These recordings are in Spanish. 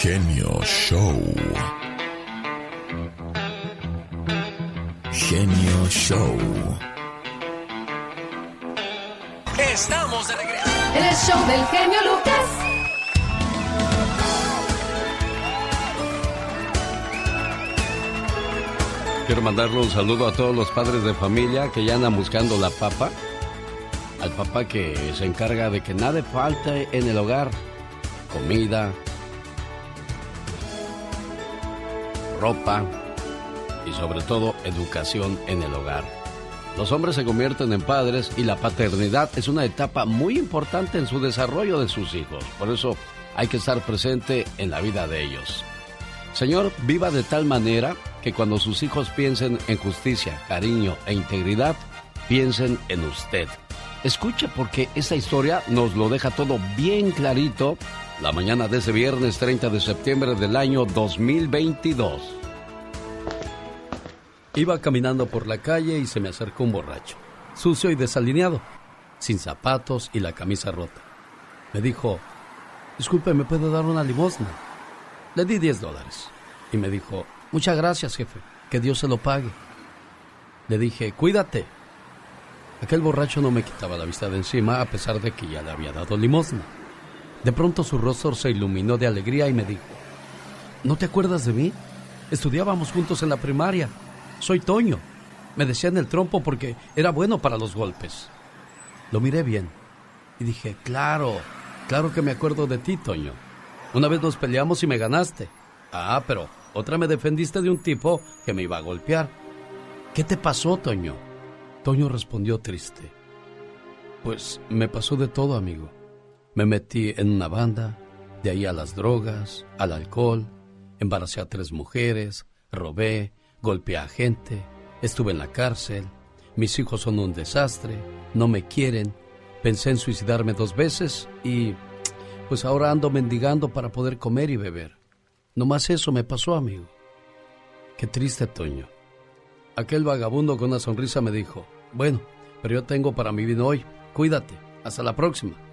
Genio Show. Genio Show. Estamos de regreso. En el show del genio Lucas. Quiero mandarle un saludo a todos los padres de familia que ya andan buscando la papa. Al papá que se encarga de que nada falte en el hogar. Comida, ropa y sobre todo educación en el hogar. Los hombres se convierten en padres y la paternidad es una etapa muy importante en su desarrollo de sus hijos. Por eso hay que estar presente en la vida de ellos. Señor, viva de tal manera que cuando sus hijos piensen en justicia, cariño e integridad, piensen en usted. Escuche porque esta historia nos lo deja todo bien clarito la mañana de ese viernes 30 de septiembre del año 2022. Iba caminando por la calle y se me acercó un borracho, sucio y desalineado, sin zapatos y la camisa rota. Me dijo, disculpe, ¿me puede dar una limosna? Le di 10 dólares y me dijo, muchas gracias, jefe, que Dios se lo pague. Le dije, cuídate. Aquel borracho no me quitaba la vista de encima a pesar de que ya le había dado limosna. De pronto su rostro se iluminó de alegría y me dijo, ¿no te acuerdas de mí? Estudiábamos juntos en la primaria. Soy Toño. Me decían el trompo porque era bueno para los golpes. Lo miré bien y dije, claro, claro que me acuerdo de ti, Toño. Una vez nos peleamos y me ganaste. Ah, pero otra me defendiste de un tipo que me iba a golpear. ¿Qué te pasó, Toño? Toño respondió triste. Pues me pasó de todo, amigo. Me metí en una banda, de ahí a las drogas, al alcohol, embaracé a tres mujeres, robé, golpeé a gente, estuve en la cárcel, mis hijos son un desastre, no me quieren, pensé en suicidarme dos veces y pues ahora ando mendigando para poder comer y beber. No más eso me pasó, amigo. Qué triste, Toño. Aquel vagabundo con una sonrisa me dijo, bueno, pero yo tengo para mi vida hoy, cuídate, hasta la próxima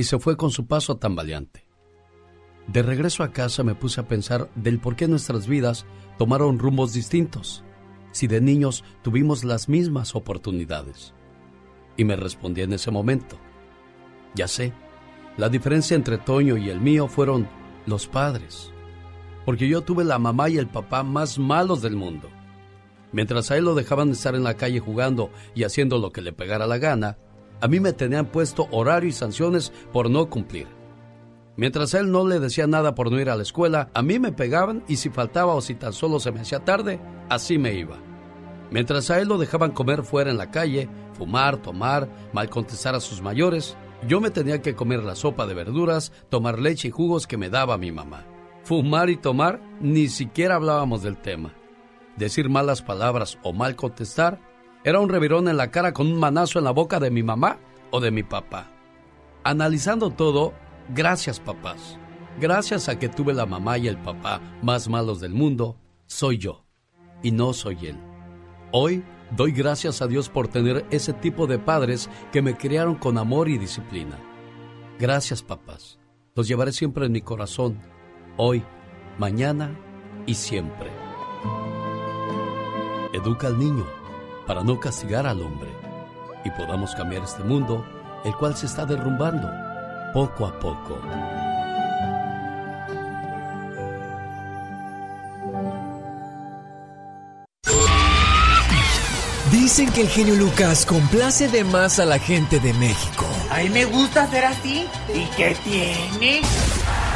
y se fue con su paso tambaleante. De regreso a casa me puse a pensar del por qué nuestras vidas tomaron rumbos distintos, si de niños tuvimos las mismas oportunidades. Y me respondí en ese momento, ya sé, la diferencia entre Toño y el mío fueron los padres, porque yo tuve la mamá y el papá más malos del mundo. Mientras a él lo dejaban estar en la calle jugando y haciendo lo que le pegara la gana, a mí me tenían puesto horario y sanciones por no cumplir. Mientras él no le decía nada por no ir a la escuela, a mí me pegaban y si faltaba o si tan solo se me hacía tarde, así me iba. Mientras a él lo dejaban comer fuera en la calle, fumar, tomar, mal contestar a sus mayores, yo me tenía que comer la sopa de verduras, tomar leche y jugos que me daba mi mamá. Fumar y tomar, ni siquiera hablábamos del tema. Decir malas palabras o mal contestar, era un revirón en la cara con un manazo en la boca de mi mamá o de mi papá. Analizando todo, gracias papás. Gracias a que tuve la mamá y el papá más malos del mundo, soy yo y no soy él. Hoy doy gracias a Dios por tener ese tipo de padres que me criaron con amor y disciplina. Gracias papás. Los llevaré siempre en mi corazón, hoy, mañana y siempre. Educa al niño para no castigar al hombre y podamos cambiar este mundo, el cual se está derrumbando poco a poco. Dicen que el genio Lucas complace de más a la gente de México. A mí me gusta ser así. ¿Y qué tiene?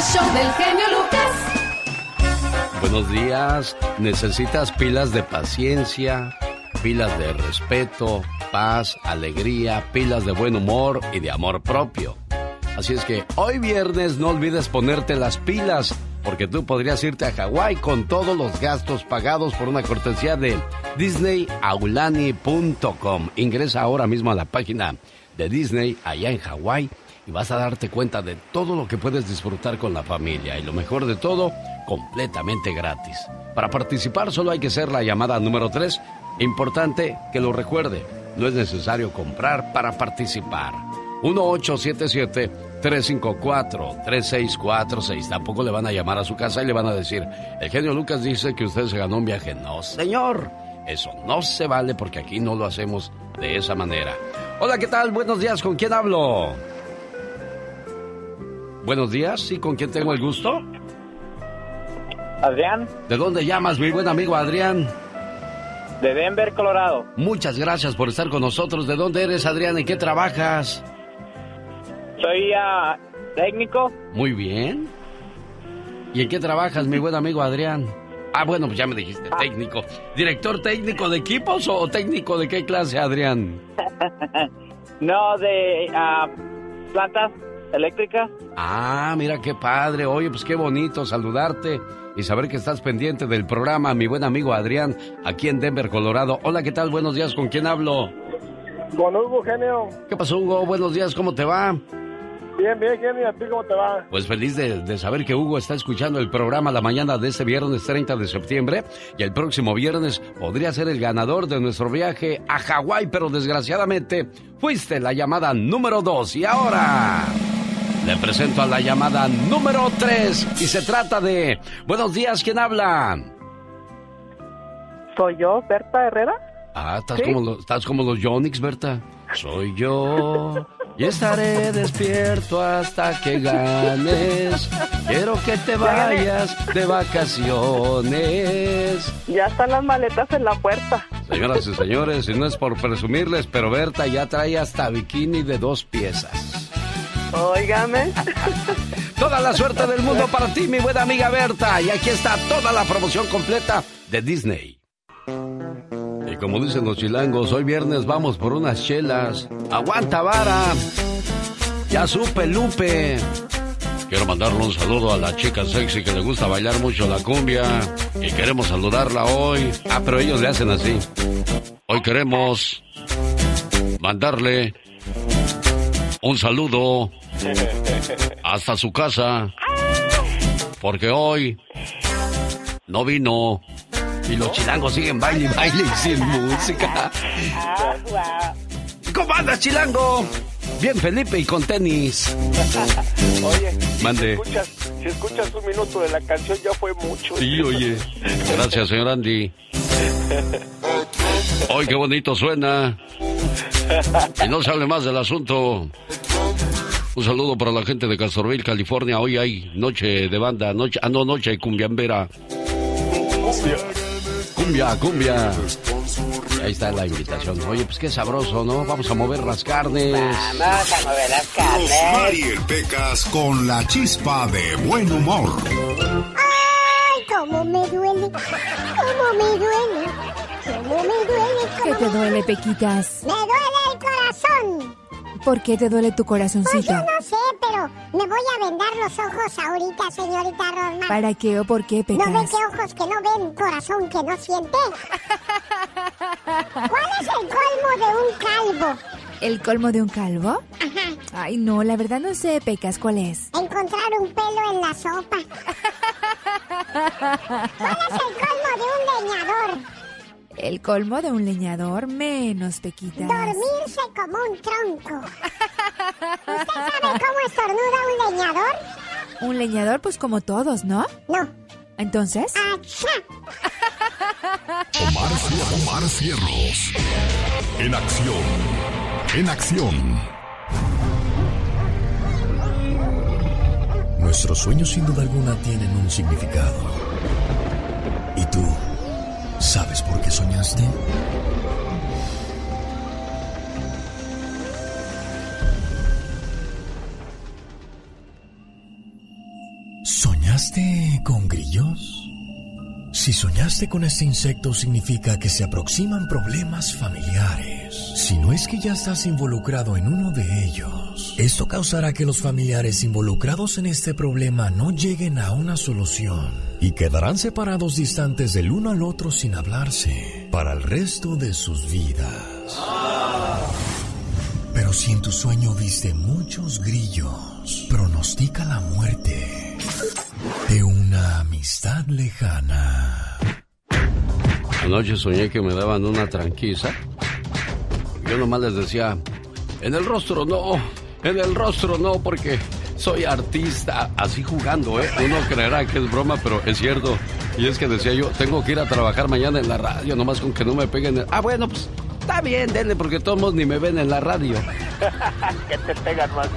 El show del genio Lucas. Buenos días. ¿Necesitas pilas de paciencia, pilas de respeto, paz, alegría, pilas de buen humor y de amor propio? Así es que hoy viernes no olvides ponerte las pilas porque tú podrías irte a Hawái con todos los gastos pagados por una cortesía de disneyaulani.com. Ingresa ahora mismo a la página de Disney allá en Hawái y vas a darte cuenta de todo lo que puedes disfrutar con la familia y lo mejor de todo, completamente gratis. Para participar solo hay que ser la llamada número 3. Importante que lo recuerde, no es necesario comprar para participar. 1877-354-3646. Tampoco le van a llamar a su casa y le van a decir, el genio Lucas dice que usted se ganó un viaje. No, señor. Eso no se vale porque aquí no lo hacemos de esa manera. Hola, ¿qué tal? Buenos días, ¿con quién hablo? Buenos días, ¿sí? ¿Con quién tengo el gusto? Adrián. ¿De dónde llamas, mi buen amigo Adrián? De Denver, Colorado. Muchas gracias por estar con nosotros. ¿De dónde eres, Adrián? ¿En qué trabajas? Soy uh, técnico. Muy bien. ¿Y en qué trabajas, mi buen amigo Adrián? Ah, bueno, pues ya me dijiste, Ah. técnico. ¿Director técnico de equipos o técnico de qué clase, Adrián? no, de uh, plantas eléctricas. Ah, mira qué padre. Oye, pues qué bonito saludarte y saber que estás pendiente del programa, mi buen amigo Adrián, aquí en Denver, Colorado. Hola, ¿qué tal? Buenos días, ¿con quién hablo? Con Hugo, genio. ¿Qué pasó, Hugo? Buenos días, ¿cómo te va? Bien, bien, genio. ¿A ti cómo te va? Pues feliz de, de saber que Hugo está escuchando el programa la mañana de este viernes 30 de septiembre y el próximo viernes podría ser el ganador de nuestro viaje a Hawái, pero desgraciadamente fuiste la llamada número 2 y ahora le presento a la llamada número 3 y se trata de... Buenos días, ¿quién habla? ¿Soy yo, Berta Herrera? Ah, estás, ¿Sí? como, los, estás como los Yonix, Berta. Soy yo y estaré despierto hasta que ganes. Quiero que te vayas de vacaciones. Ya están las maletas en la puerta. Señoras y señores, y no es por presumirles, pero Berta ya trae hasta bikini de dos piezas. Óigame. Toda la suerte del mundo para ti, mi buena amiga Berta. Y aquí está toda la promoción completa de Disney. Y como dicen los chilangos, hoy viernes vamos por unas chelas. ¡Aguanta vara! Ya supe, Lupe. Quiero mandarle un saludo a la chica sexy que le gusta bailar mucho la cumbia. Y queremos saludarla hoy. Ah, pero ellos le hacen así. Hoy queremos mandarle un saludo hasta su casa. Porque hoy no vino. Y los chilangos siguen baile y baile y sin música. ¿Cómo andas, chilango? Bien, Felipe, y con tenis. Oye, Mande. Si escuchas, si escuchas un minuto de la canción ya fue mucho. Sí, oye. Gracias, señor Andy. Hoy qué bonito suena. Y no se hable más del asunto. Un saludo para la gente de Castroville, California. Hoy hay noche de banda, noche, ah no, noche de cumbiambera. Cumbia, cumbia. Y ahí está la invitación. Oye, pues qué sabroso, ¿no? Vamos a mover las carnes. Vamos a mover las carnes. Mariel Pecas con la chispa de buen humor. ¡Ay, cómo me duele! ¡Cómo me duele! ¿Cómo me duele? ¿Qué te duele, Pequitas? ¡Me duele el corazón! ¿Por qué te duele tu Pues corazoncito? yo no sé, pero me voy a vendar los ojos ahorita, señorita Rosmar. ¿Para qué o por qué, ¿No ve que ojos que no ven, corazón que no siente? ¿Cuál es el colmo de un calvo? ¿El colmo de un calvo? Ajá, Ay, no, la verdad no sé, Pecas, ¿cuál es? encontrar un pelo en la sopa. ¿Cuál es el colmo de un leñador? El colmo de un leñador, menos, Pequitas. Dormirse como un tronco. ¿Usted sabe cómo estornuda un leñador? Un leñador, pues como todos, ¿no? No. Entonces, ¡Achá! Omar, Omar Cierros. En acción. En acción. Nuestros sueños sin duda alguna tienen un significado. ¿Y tú sabes por qué soñaste? ¿Soñaste con grillos? Si soñaste con este insecto significa que se aproximan problemas familiares. Si no es que ya estás involucrado en uno de ellos, esto causará que los familiares involucrados en este problema no lleguen a una solución y quedarán separados distantes del uno al otro sin hablarse para el resto de sus vidas. Pero si en tu sueño viste muchos grillos, pronostica la muerte de una amistad lejana. Anoche soñé que me daban una tranquiza. Yo nomás les decía, en el rostro no, en el rostro no, porque soy artista. Así jugando, ¿eh? Uno creerá que es broma, pero es cierto. Y es que decía yo, tengo que ir a trabajar mañana en la radio, nomás con que no me peguen. El... Ah, bueno, pues está bien, denle, porque todos ni me ven en la radio. que te pegan más.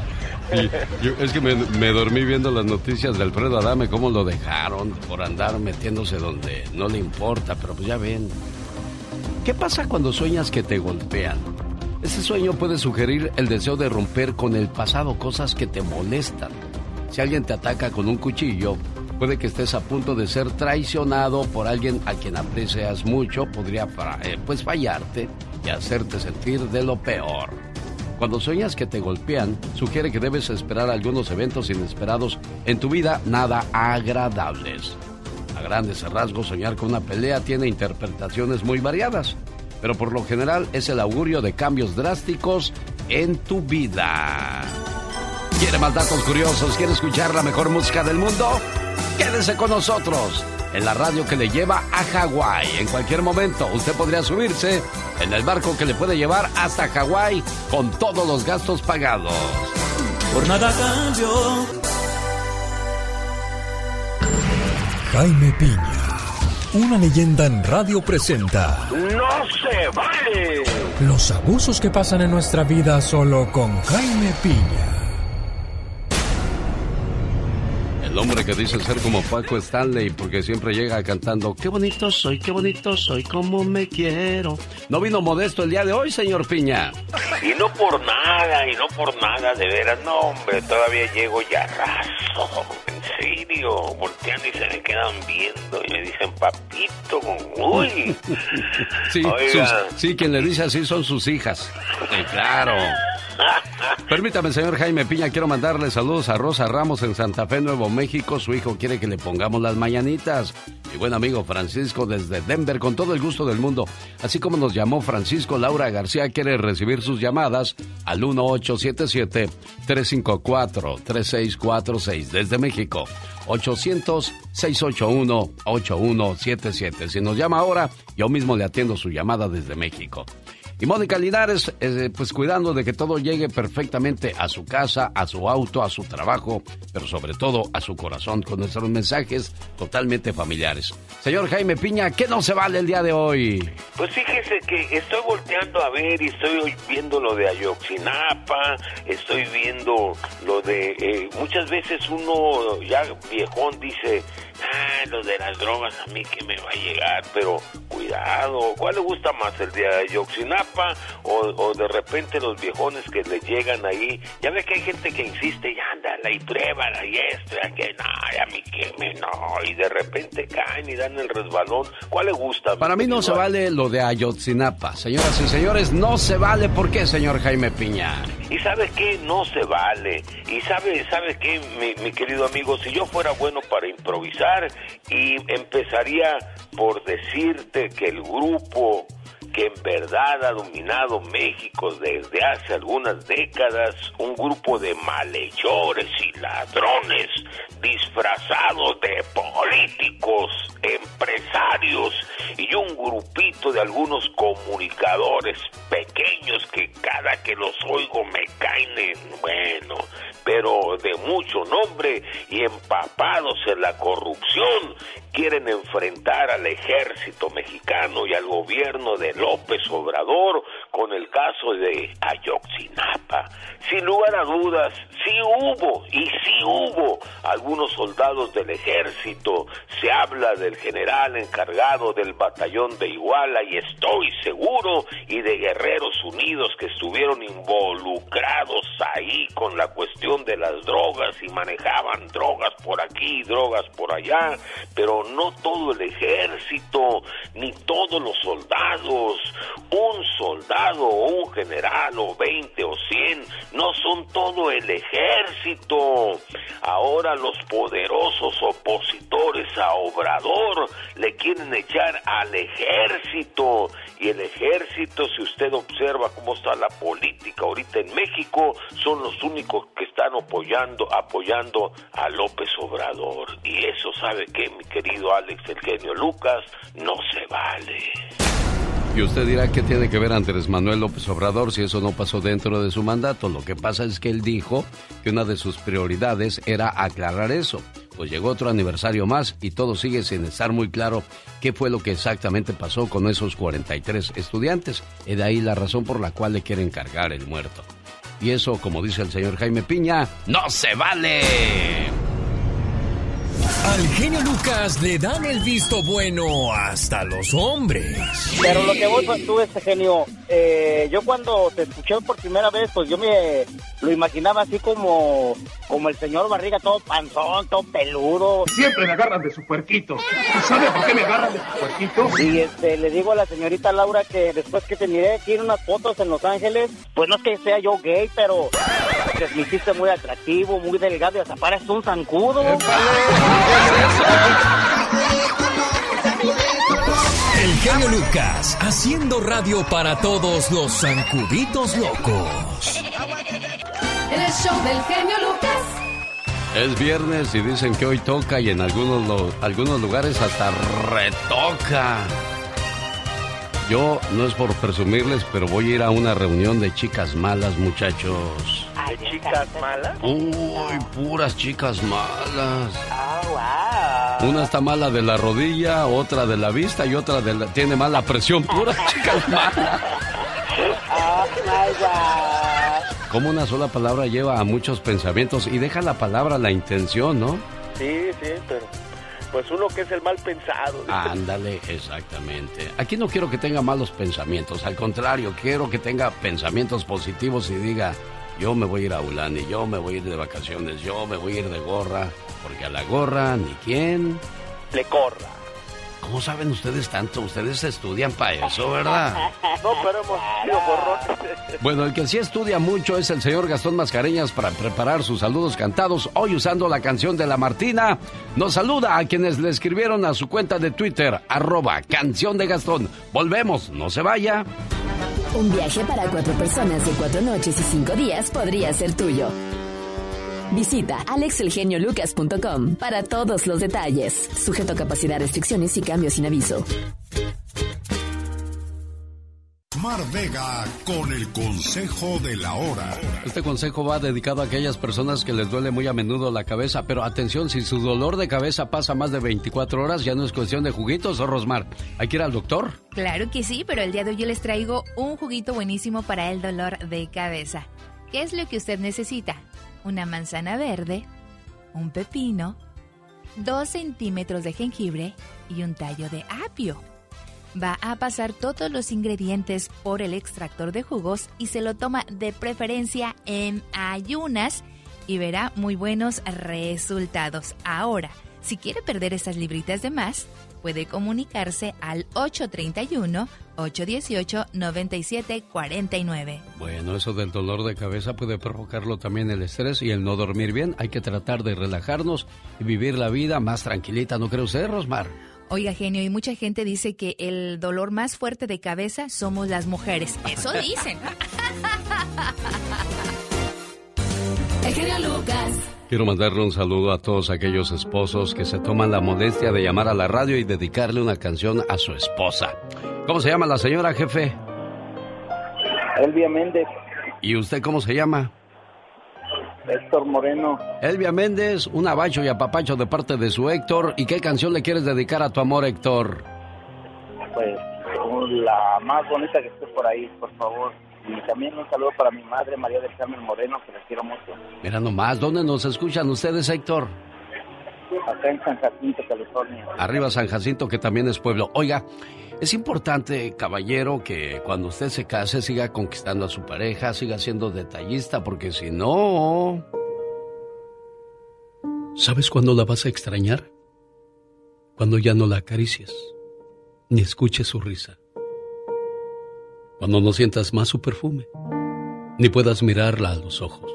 Es que me, dormí viendo las noticias de Alfredo Adame, cómo lo dejaron por andar metiéndose donde no le importa, pero pues ya ven. ¿Qué pasa cuando sueñas que te golpean? Ese sueño puede sugerir el deseo de romper con el pasado cosas que te molestan. Si alguien te ataca con un cuchillo, puede que estés a punto de ser traicionado por alguien a quien aprecias mucho, podría eh, pues fallarte y hacerte sentir de lo peor. Cuando sueñas que te golpean, sugiere que debes esperar algunos eventos inesperados en tu vida nada agradables. A grandes rasgos, soñar con una pelea tiene interpretaciones muy variadas, pero por lo general es el augurio de cambios drásticos en tu vida. ¿Quiere más datos curiosos? ¿Quiere escuchar la mejor música del mundo? Quédese con nosotros en la radio que le lleva a Hawái. En cualquier momento usted podría subirse en el barco que le puede llevar hasta Hawái con todos los gastos pagados. Por nada cambio. Jaime Piña, una leyenda en radio presenta. ¡No se vale! Los abusos que pasan en nuestra vida solo con Jaime Piña. El hombre que dice ser como Paco Stanley porque siempre llega cantando Qué bonito soy, qué bonito soy, como me quiero. No vino modesto el día de hoy, señor Piña. Y no por nada, y no por nada, de veras, no, hombre, todavía llego ya raso. En serio, voltean y se me quedan viendo y me dicen, papito, uy. Sí, sí, quien le dice así son sus hijas. Sí, claro. Permítame, señor Jaime Piña, quiero mandarle saludos a Rosa Ramos en Santa Fe, Nuevo México. Su hijo quiere que le pongamos las mañanitas. Mi buen amigo Francisco desde Denver, con todo el gusto del mundo. Así como nos llamó Francisco, Laura García quiere recibir sus llamadas al 1877-354-3646 desde México. 800-681-8177. Si nos llama ahora, yo mismo le atiendo su llamada desde México. Y Mónica Linares, eh, pues cuidando de que todo llegue perfectamente a su casa, a su auto, a su trabajo, pero sobre todo a su corazón, con nuestros mensajes totalmente familiares. Señor Jaime Piña, ¿qué no se vale el día de hoy? Pues fíjese que estoy volteando a ver y estoy viendo lo de Ayoxinapa, estoy viendo lo de... Eh, muchas veces uno ya viejón dice, ah, lo de las drogas a mí que me va a llegar, pero cuidado, ¿cuál le gusta más, el de Ayoxinapa o, de repente los viejones que le llegan ahí? Ya ve que hay gente que insiste, ya ándala y pruébala y esto y aquello, no, a mí que me no, y de repente caen y dan el resbalón, ¿cuál le gusta? Para mí no se vale lo de Ayotzinapa, señoras y señores, no se vale, ¿por qué, señor Jaime Piña? ¿Y sabe qué? No se vale, y sabe, sabe qué, mi, mi querido amigo, si yo fuera bueno para improvisar, y empezaría por decirte que el grupo que en verdad ha dominado México desde hace algunas décadas, un grupo de malhechores y ladrones disfrazados de políticos, empresarios y un grupito de algunos comunicadores pequeños que cada que los oigo me caen en, bueno, pero de mucho nombre y empapados en la corrupción, quieren enfrentar al ejército mexicano y al gobierno de López Obrador con el caso de Ayotzinapa. Sin lugar a dudas, sí hubo y sí hubo algunos soldados del ejército. Se habla del general encargado del batallón de Iguala y estoy seguro y de Guerreros Unidos que estuvieron involucrados ahí con la cuestión de las drogas y manejaban drogas por aquí, drogas por allá, pero no todo el ejército ni todos los soldados. Un soldado o un general o 20 o 100, no son todo el ejército. Ahora los poderosos opositores a Obrador le quieren echar al ejército y el ejército, si usted observa cómo está la política ahorita en México, son los únicos que están apoyando, apoyando a López Obrador. Y eso sabe que mi querido Alex el genio Lucas no se vale. Y usted dirá que tiene que ver Andrés Manuel López Obrador si eso no pasó dentro de su mandato. Lo que pasa es que él dijo que una de sus prioridades era aclarar eso. Pues llegó otro aniversario más y todo sigue sin estar muy claro qué fue lo que exactamente pasó con esos 43 estudiantes. Y de ahí la razón por la cual le quieren cargar el muerto. Y eso, como dice el señor Jaime Piña, no se vale. Al genio Lucas le dan el visto bueno hasta los hombres. Pero lo que vos tú, este genio, eh, yo cuando te escuché por primera vez, pues yo me lo imaginaba así como, como el señor Barriga, todo panzón, todo peludo. Siempre me agarran de su puerquito. ¿Sabe por qué me agarran de su puerquito? Y este, le digo a la señorita Laura que después que te miré aquí en unas fotos en Los Ángeles, pues no es que sea yo gay, pero me hiciste muy atractivo, muy delgado y hasta pareces un zancudo. El genio Lucas, haciendo radio para todos los zancuditos locos. El show del genio Lucas. Es viernes y dicen que hoy toca y en algunos, lo- algunos lugares hasta retoca. Yo no es por presumirles, pero voy a ir a una reunión de chicas malas, muchachos. ¿De chicas malas? Uy, puras chicas malas. Ah, wow. Una está mala de la rodilla, otra de la vista y otra de la- tiene mala presión. Puras chicas malas. Ah, my God. Como una sola palabra lleva a muchos pensamientos y deja la palabra la intención, ¿no? Sí, sí, pero pues uno que es el mal pensado. Ándale, exactamente. Aquí no quiero que tenga malos pensamientos, al contrario, quiero que tenga pensamientos positivos y diga, yo me voy a ir a Ulani, yo me voy a ir de vacaciones, yo me voy a ir de gorra, porque a la gorra ni quién. Le corra. ¿Cómo saben ustedes tanto? Ustedes estudian para eso, ¿verdad? No, pero hemos sido borrones. Bueno, el que sí estudia mucho es el señor Gastón Mascareñas para preparar sus saludos cantados. Hoy usando la canción de la Martina, nos saluda a quienes le escribieron a su cuenta de Twitter, arroba canción de Gastón. Volvemos, no se vaya. Un viaje para cuatro personas de cuatro noches y cinco días podría ser tuyo. Visita alexelgeniolucas.com para todos los detalles. Sujeto a capacidad, restricciones y cambios sin aviso. Mar Vega con el consejo de la hora. Este consejo va dedicado a aquellas personas que les duele muy a menudo la cabeza, pero atención, si su dolor de cabeza pasa más de 24 horas, ya no es cuestión de juguitos o Rosmar. ¿Hay que ir al doctor? Claro que sí, pero el día de hoy yo les traigo un juguito buenísimo para el dolor de cabeza. ¿Qué es lo que usted necesita? Una manzana verde, un pepino, dos centímetros de jengibre y un tallo de apio. Va a pasar todos los ingredientes por el extractor de jugos y se lo toma de preferencia en ayunas y verá muy buenos resultados. Ahora, si quiere perder esas libritas de más, puede comunicarse al 831-818-9749. Bueno, eso del dolor de cabeza puede provocarlo también el estrés y el no dormir bien. Hay que tratar de relajarnos y vivir la vida más tranquilita, ¿no cree usted, Rosmar? Oiga, genio, y mucha gente dice que el dolor más fuerte de cabeza somos las mujeres. Eso dicen. El genio Lucas. Quiero mandarle un saludo a todos aquellos esposos que se toman la modestia de llamar a la radio y dedicarle una canción a su esposa. ¿Cómo se llama la señora jefe? Elvia Méndez, ¿Y usted cómo se llama? Héctor Moreno. Elvia Méndez, un abacho y apapacho de parte de su Héctor. ¿Y qué canción le quieres dedicar a tu amor, Héctor? Pues la más bonita que esté por ahí, por favor. Y también un saludo para mi madre, María del Carmen Moreno, que la quiero mucho. Mira nomás, ¿dónde nos escuchan ustedes, Héctor? Acá en San Jacinto, California. Arriba San Jacinto, que también es pueblo. Oiga, es importante, caballero, que cuando usted se case siga conquistando a su pareja, siga siendo detallista, porque si no... ¿Sabes cuándo la vas a extrañar? Cuando ya no la acaricies, ni escuches su risa. Cuando no sientas más su perfume, ni puedas mirarla a los ojos.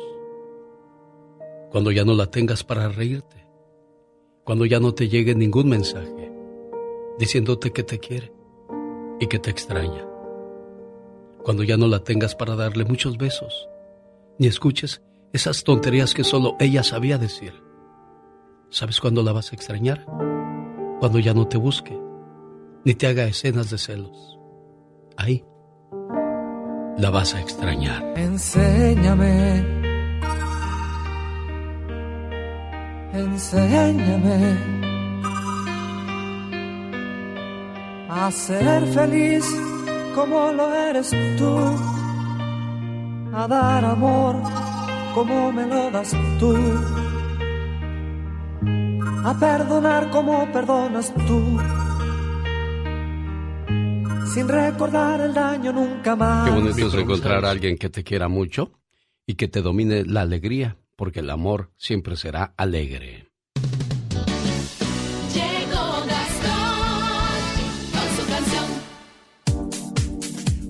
Cuando ya no la tengas para reírte. Cuando ya no te llegue ningún mensaje diciéndote que te quiere y que te extraña. Cuando ya no la tengas para darle muchos besos, ni escuches esas tonterías que solo ella sabía decir. ¿Sabes cuándo la vas a extrañar? Cuando ya no te busque, ni te haga escenas de celos. Ahí la vas a extrañar. Enséñame. Enséñame a ser feliz como lo eres tú, a dar amor como me lo das tú, a perdonar como perdonas tú sin recordar el daño nunca más. Qué bonito es encontrar a alguien que te quiera mucho y que te domine la alegría, porque el amor siempre será alegre.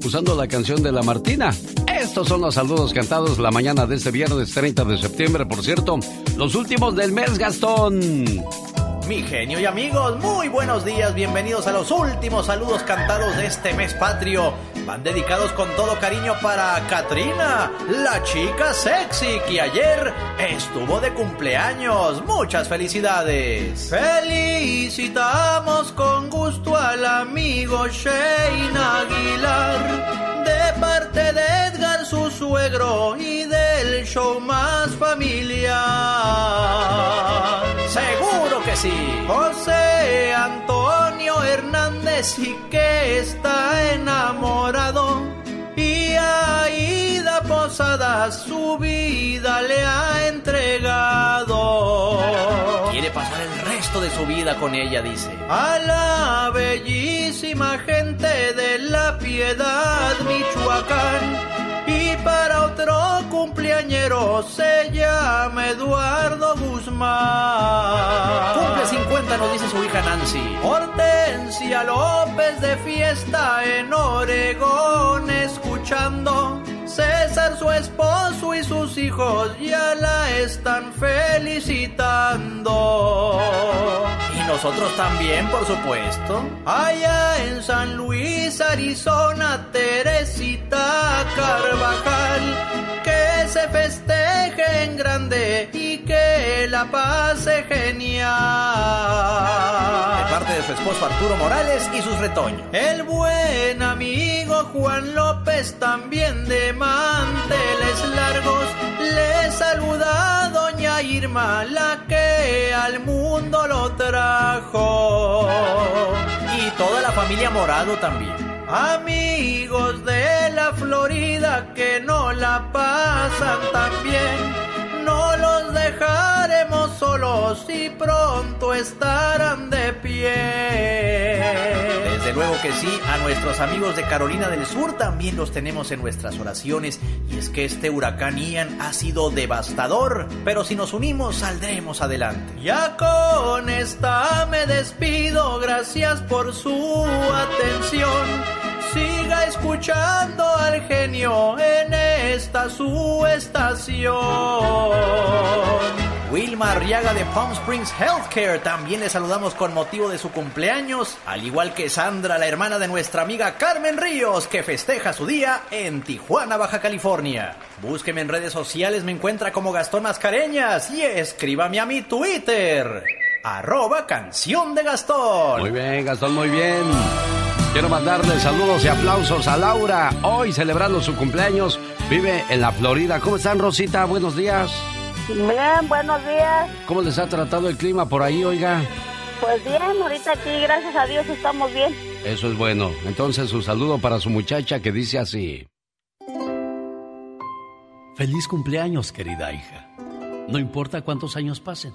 Usando la canción de la Martina. Estos son los saludos cantados la mañana de este viernes 30 de septiembre, por cierto, los últimos del mes, Gastón. Mi genio y amigos, muy buenos días, bienvenidos a los últimos saludos cantados de este mes patrio. Van dedicados con todo cariño para Katrina, la chica sexy que ayer estuvo de cumpleaños. Muchas felicidades. Felicitamos con gusto al amigo Shane Aguilar de parte suegro y del show más familiar. Seguro que sí. José Antonio Hernández y que está enamorado. Y Aida Posadas su vida le ha entregado. Quiere pasar el resto de su vida con ella, dice. A la bellísima gente de la piedad, Michoacán. Y para otro cumpleañero se llama Eduardo Guzmán. Cumple 50, nos dice su hija Nancy. Hortensia López de fiesta en Oregón escuchando. César, su esposo y sus hijos ya la están felicitando. Y nosotros también, por supuesto. Allá en San Luis, Arizona, Teresita Carvajal. Que se festeje en grande la pase genial. De parte de su esposo Arturo Morales y sus retoños. El buen amigo Juan López también de manteles largos. Le saluda a doña Irma, la que al mundo lo trajo. Y toda la familia Morado también. Amigos de la Florida que no la pasan tan bien. No los dejaremos solos y pronto estarán de pie. Desde luego que sí, a nuestros amigos de Carolina del Sur también los tenemos en nuestras oraciones. Y es que este huracán Ian ha sido devastador, pero si nos unimos saldremos adelante. Ya con esta me despido, gracias por su atención. Siga escuchando al genio en esta su estación. Wilma Arriaga de Palm Springs Healthcare también le saludamos con motivo de su cumpleaños, al igual que Sandra, la hermana de nuestra amiga Carmen Ríos, que festeja su día en Tijuana, Baja California. Búsqueme en redes sociales, me encuentra como Gastón Mascareñas y escríbame a mi Twitter, arroba canción de Gastón. Muy bien, Gastón, muy bien. Quiero mandarle saludos y aplausos a Laura, hoy celebrando su cumpleaños. Vive en la Florida. ¿Cómo están, Rosita? Buenos días. Bien, buenos días. ¿Cómo les ha tratado el clima por ahí, oiga? Pues bien, ahorita aquí, gracias a Dios, estamos bien. Eso es bueno. Entonces, un saludo para su muchacha que dice así. Feliz cumpleaños, querida hija. No importa cuántos años pasen,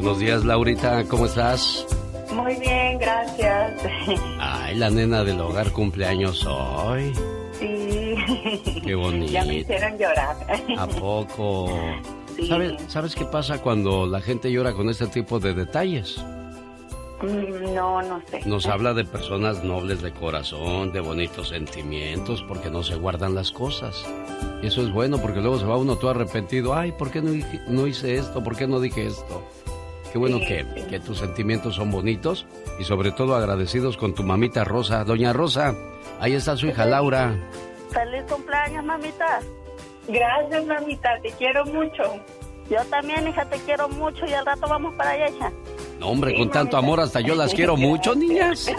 Buenos días, Laurita, ¿cómo estás? Muy bien, gracias. Ay, la nena del hogar cumpleaños hoy. Sí. Qué bonito. Ya me hicieron llorar. ¿A poco? Sí. ¿Sabes, ¿Sabes qué pasa cuando la gente llora con este tipo de detalles? Mm, No, no sé. Nos habla de personas nobles de corazón, de bonitos sentimientos, porque no se guardan las cosas. Y eso es bueno porque luego se va uno todo arrepentido. Ay, ¿por qué no, no hice esto? ¿Por qué no dije esto? Qué bueno Sí, que, sí. que tus sentimientos son bonitos y sobre todo agradecidos con tu mamita Rosa. Doña Rosa, ahí está su hija Laura. Feliz cumpleaños, mamita. Gracias, mamita, te quiero mucho. Yo también, hija, te quiero mucho y al rato vamos para allá, hija. No, hombre, con tanto amor hasta yo las quiero mucho, niñas.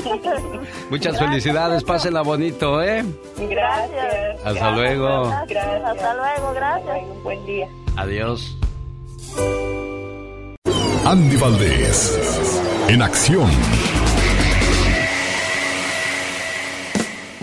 Muchas felicidades, pásenla bonito, ¿eh? Gracias. Hasta Gracias, luego. Gracias. Hasta luego, gracias. Un buen día. Adiós. Andy Valdés, en acción.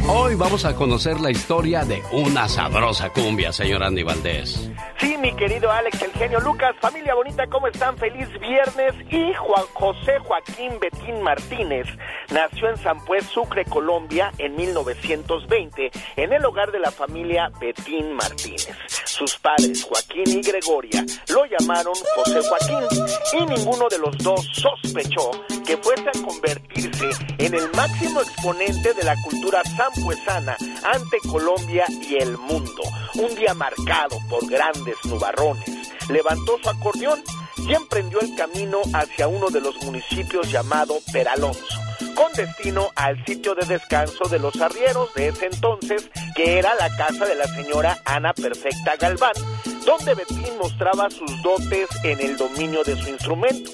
Hoy vamos a conocer la historia de una sabrosa cumbia, señor Andy Valdés. Sí, mi querido Alex, el genio Lucas, familia bonita, ¿cómo están? Feliz viernes. Y Juan José Joaquín Betín Martínez nació en San Pues, Sucre, Colombia, en 1920, en el hogar de la familia Betín Martínez. Sus padres, Joaquín y Gregoria, lo llamaron José Joaquín, y ninguno de los dos sospechó que fuese a convertirse en el máximo exponente de la cultura sampuesana ante Colombia y el mundo. Un día marcado por grandes nubarrones, levantó su acordeón y emprendió el camino hacia uno de los municipios llamado Peralonso, con destino al sitio de descanso de los arrieros de ese entonces, que era la casa de la señora Ana Perfecta Galván, donde Betín mostraba sus dotes en el dominio de su instrumento.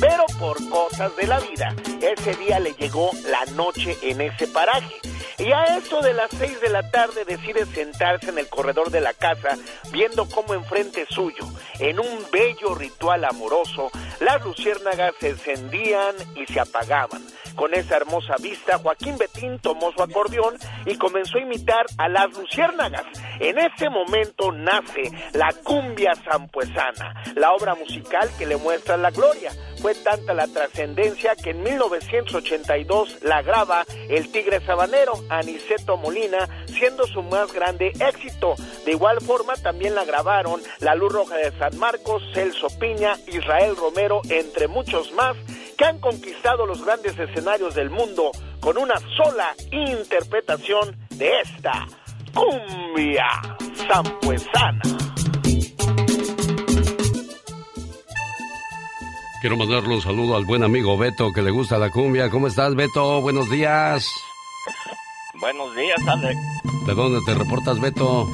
Pero por cosas de la vida, ese día le llegó la noche en ese paraje. Y a eso de las seis de la tarde decide sentarse en el corredor de la casa, viendo cómo enfrente suyo, en un bello ritual amoroso, las luciérnagas se encendían y se apagaban. Con esa hermosa vista, Joaquín Betín tomó su acordeón y comenzó a imitar a las luciérnagas. En ese momento nace la cumbia sampuesana, la obra musical que le muestra la gloria. Fue tanta la trascendencia que en 1982 la graba el Tigre Sabanero, Aniceto Molina, siendo su más grande éxito. De igual forma también la grabaron La Luz Roja de San Marcos, Celso Piña, Israel Romero, entre muchos más, que han conquistado los grandes escenarios del mundo con una sola interpretación de esta cumbia sampuesana. Quiero mandarle un saludo al buen amigo Beto que le gusta la cumbia. ¿Cómo estás, Beto? Buenos días. Buenos días, Alex. ¿De dónde te reportas, Beto?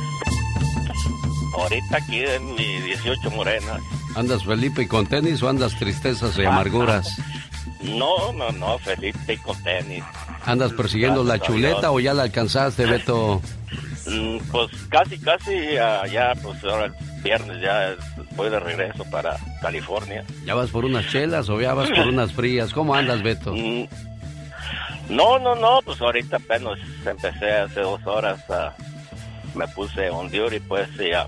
Ahorita aquí en mi 18 Morena. ¿Andas Felipe y con tenis o andas tristezas y amarguras? No, no, no, Felipe con tenis. ¿Andas persiguiendo la Gracias chuleta o ya la alcanzaste, Beto? Mm, Pues casi, casi ah, ya, pues ahora el viernes ya voy de regreso para California. ¿Ya vas por unas chelas o ya vas por unas frías? ¿Cómo andas, Beto? Mm, No, no, no, pues ahorita apenas empecé hace dos horas, ah, me puse on duty, pues y ya,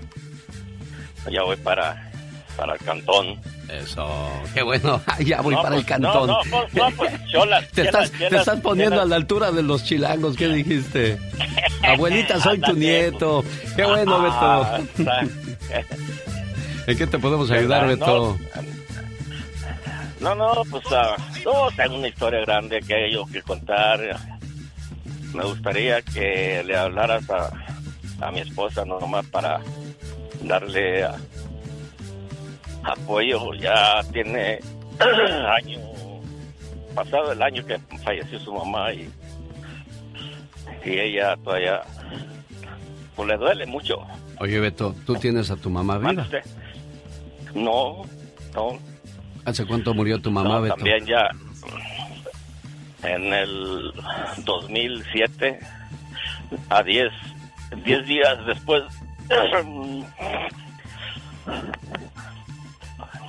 ya voy para, para el cantón. Eso, qué bueno. ya voy No, para el pues, cantón. no, pues, no, pues, cholas, te, estás, te estás poniendo a la altura de los chilangos. ¿Qué dijiste? Abuelita, soy tu nieto. Qué bueno, Ah, Beto. ¿En qué te podemos ayudar. Beto? No, no, pues ah, no, tengo una historia grande que yo que contar. Me gustaría que le hablaras a, a mi esposa no nomás para darle ah, apoyo. Ya tiene año pasado el año que falleció su mamá y, y ella todavía pues le duele mucho. Oye, Beto, ¿tú tienes a tu mamá ¿Manda viva? usted? No, no, ¿Hace cuánto murió tu mamá, no, Beto? también ya en el 2007, a 10 10 días después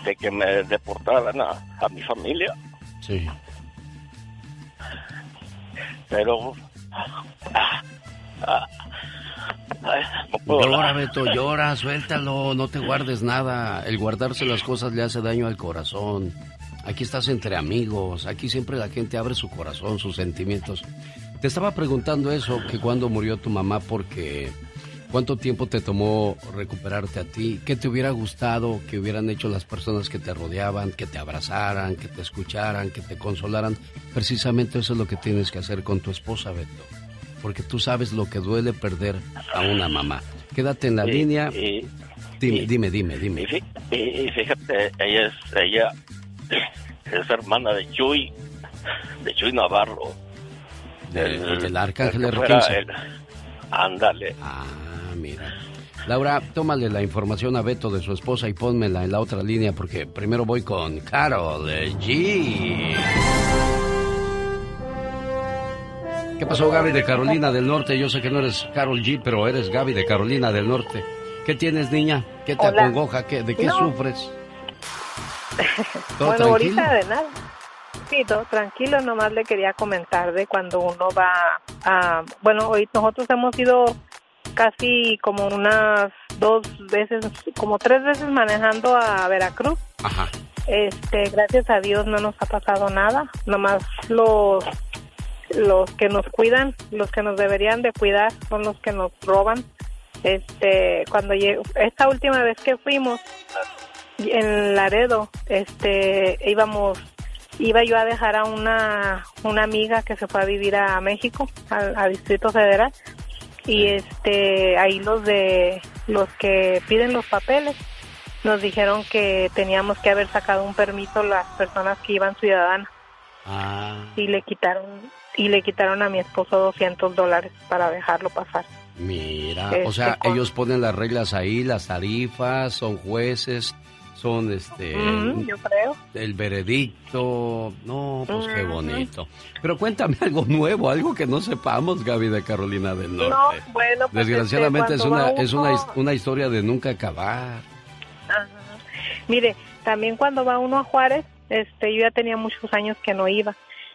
de que me deportaran a, a mi familia, Sí. pero... ah, ah, no Llora. Beto, llora, suéltalo, no te guardes nada. El guardarse las cosas le hace daño al corazón. Aquí estás entre amigos, aquí siempre la gente abre su corazón, sus sentimientos. Te estaba preguntando eso, que cuando murió tu mamá, porque cuánto tiempo te tomó recuperarte a ti, qué te hubiera gustado que hubieran hecho las personas que te rodeaban, que te abrazaran, que te escucharan, que te consolaran. Precisamente eso es lo que tienes que hacer con tu esposa, Beto, porque tú sabes lo que duele perder a una mamá. Quédate en la línea. Dime, dime, dime, dime. Y fíjate, ella es, ella es hermana de Chuy, de Chuy Navarro. De- del Arcángel el que fuera R15. el- Ándale. Ah, mira. Laura, tómale la información a Beto de su esposa y pónmela en la otra línea porque primero voy con Carol G. ¿Qué pasó, Gaby de Carolina del Norte? Yo sé que no eres Carol G, pero eres Gaby de Carolina del Norte. ¿Qué tienes, niña? ¿Qué te Hola. acongoja? ¿Qué- ¿De qué No. sufres? ¿Todo bueno, tranquilo? ahorita de nada. Sí, todo tranquilo, nomás le quería comentar de cuando uno va a... Bueno, hoy nosotros hemos ido casi como unas dos veces, como tres veces manejando a Veracruz. Ajá. Este, gracias a Dios no nos ha pasado nada, nomás los los que nos cuidan, los que nos deberían de cuidar son los que nos roban. Este, cuando llegó, esta última vez que fuimos en Laredo, este, íbamos iba yo a dejar a una una amiga que se fue a vivir a México, al, al Distrito Federal y este ahí los de los que piden los papeles nos dijeron que teníamos que haber sacado un permiso las personas que iban ciudadanas Ah, y le quitaron y le quitaron a mi esposo 200 dólares para dejarlo pasar. mira. Este, O sea, con- ellos ponen las reglas ahí, las tarifas, son jueces, son este... Ujú, yo creo. El veredicto. No, pues qué bonito. Pero cuéntame algo nuevo, algo que no sepamos, Gaby de Carolina del Norte. No, bueno, pues, Desgraciadamente este, es una es una, una historia de nunca acabar. Ajá. Mire, también cuando va uno a Juárez, este, yo ya tenía muchos años que no iba.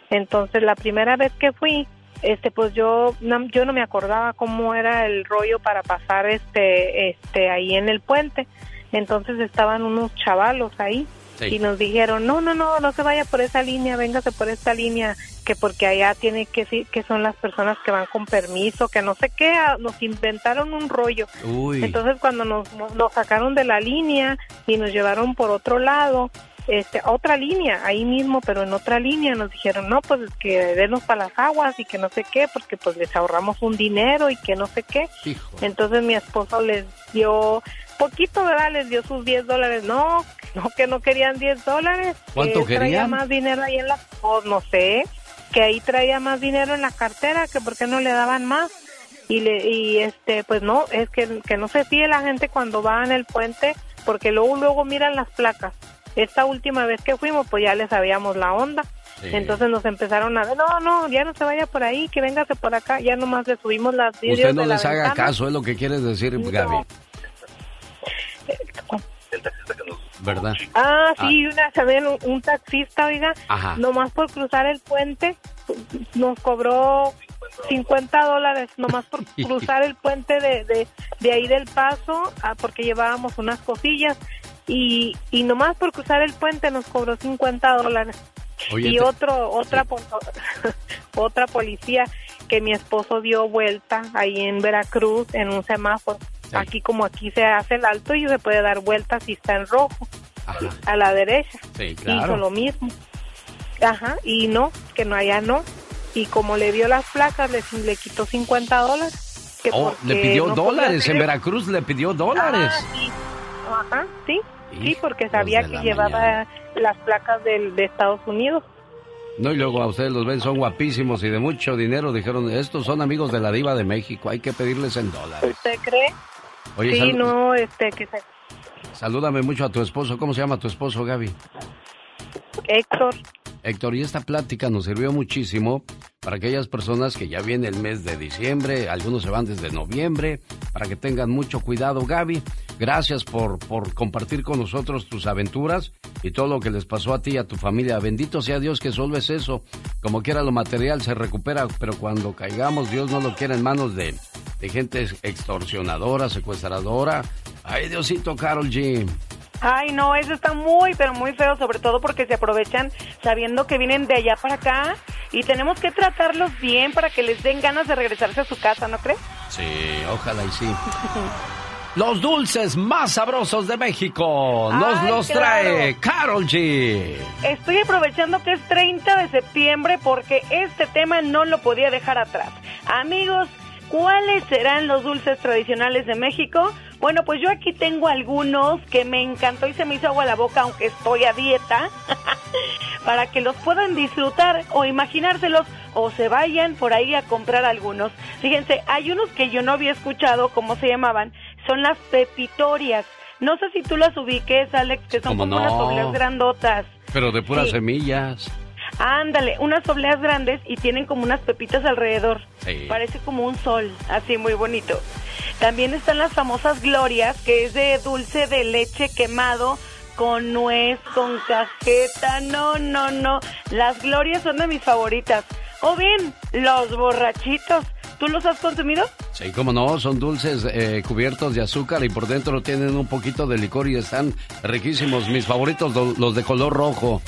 Entonces, la primera vez que fui, este, pues yo no, yo no me acordaba cómo era el rollo para pasar, este, este, ahí en el puente. Entonces estaban unos chavalos ahí Sí. y nos dijeron, no, no, no, no se vaya por esa línea, véngase por esta línea, que porque allá tiene que sí, que son las personas que van con permiso, que no sé qué, nos inventaron un rollo. Uy. Entonces cuando nos, nos, nos sacaron de la línea y nos llevaron por otro lado, este, otra línea, ahí mismo, pero en otra línea nos dijeron, no, pues es que denos para las aguas y que no sé qué, porque pues les ahorramos un dinero y que no sé qué. Entonces mi esposo les dio poquito, ¿verdad? Les dio sus 10 dólares. No, no, que no querían 10 dólares. ¿Cuánto que traía querían? más dinero ahí en la... pues, no sé, que ahí traía más dinero en la cartera, que por qué no le daban más. Y, le, y este, pues no, es que, que no se fíe la gente cuando va en el puente, porque luego, luego miran las placas. Esta última vez que fuimos, pues ya les sabíamos la onda. Sí. Entonces nos empezaron a ver, no, no, ya no se vaya por ahí, que véngase por acá. Ya nomás le subimos las vidrios Usted no de la les haga ventana. caso, es lo que quieres decir, Gaby. ¿Verdad? Ah, sí, una, también un, un taxista, oiga, Ajá. nomás por cruzar el puente, nos cobró 50 dólares, nomás por cruzar el puente de, de, de ahí del paso, ah, porque llevábamos unas cosillas, y, y nomás por cruzar el puente nos cobró 50 dólares. Oye, y te- otro, otra, otra policía que mi esposo dio vuelta ahí en Veracruz en un semáforo. Aquí como aquí se hace el alto y se puede dar vuelta si está en rojo a la derecha. Sí, Hizo claro. lo mismo. Ajá, y no, que no allá no. Y como le vio las placas, le, le quitó 50 dólares. que Oh, le pidió no dólares, en Veracruz le pidió dólares. Ah, sí. Ajá, sí. Sí, porque sabía que la llevaba las placas del, de Estados Unidos. No, y luego a ustedes los ven, son guapísimos y de mucho dinero. Dijeron, estos son amigos de la diva de México, hay que pedirles en dólares. ¿Usted cree? Oye, sí, no, este, que se... salúdame mucho a tu esposo. ¿Cómo se llama tu esposo, Gaby? Héctor, Héctor, y esta plática nos sirvió muchísimo para aquellas personas que ya viene el mes de diciembre, algunos se van desde noviembre, para que tengan mucho cuidado. Gaby, gracias por, por compartir con nosotros tus aventuras y todo lo que les pasó a ti y a tu familia. Bendito sea Dios que solo es eso. Como quiera lo material se recupera, pero cuando caigamos, Dios no lo quiere en manos de, de gente extorsionadora, secuestradora. Ay, Diosito, Carol G. Ay, no, eso está muy, pero muy feo, sobre todo porque se aprovechan sabiendo que vienen de allá para acá y tenemos que tratarlos bien para que les den ganas de regresarse a su casa, ¿no crees? Sí, ojalá y sí. Los dulces más sabrosos de México nos Ay, los claro. trae Carol G. Estoy aprovechando que es 30 de septiembre porque este tema no lo podía dejar atrás. Amigos, ¿cuáles serán los dulces tradicionales de México? Bueno, pues yo aquí tengo algunos que me encantó y se me hizo agua la boca aunque estoy a dieta, para que los puedan disfrutar o imaginárselos o se vayan por ahí a comprar algunos. Fíjense, hay unos que yo no había escuchado cómo se llamaban, son las pepitorias. No sé si tú las ubiques, Alex, que son ¿Cómo como no? unas obleas grandotas. Pero de puras Sí. semillas. Ándale, unas obleas grandes y tienen como unas pepitas alrededor. Sí. Parece como un sol, así muy bonito. También están las famosas glorias, que es de dulce de leche quemado con nuez, con cajeta. No, no, no. Las glorias son de mis favoritas. O bien, los borrachitos. ¿Tú los has consumido? Sí, como no, son dulces eh, cubiertos de azúcar y por dentro tienen un poquito de licor y están riquísimos. Mis favoritos, lo- los de color rojo.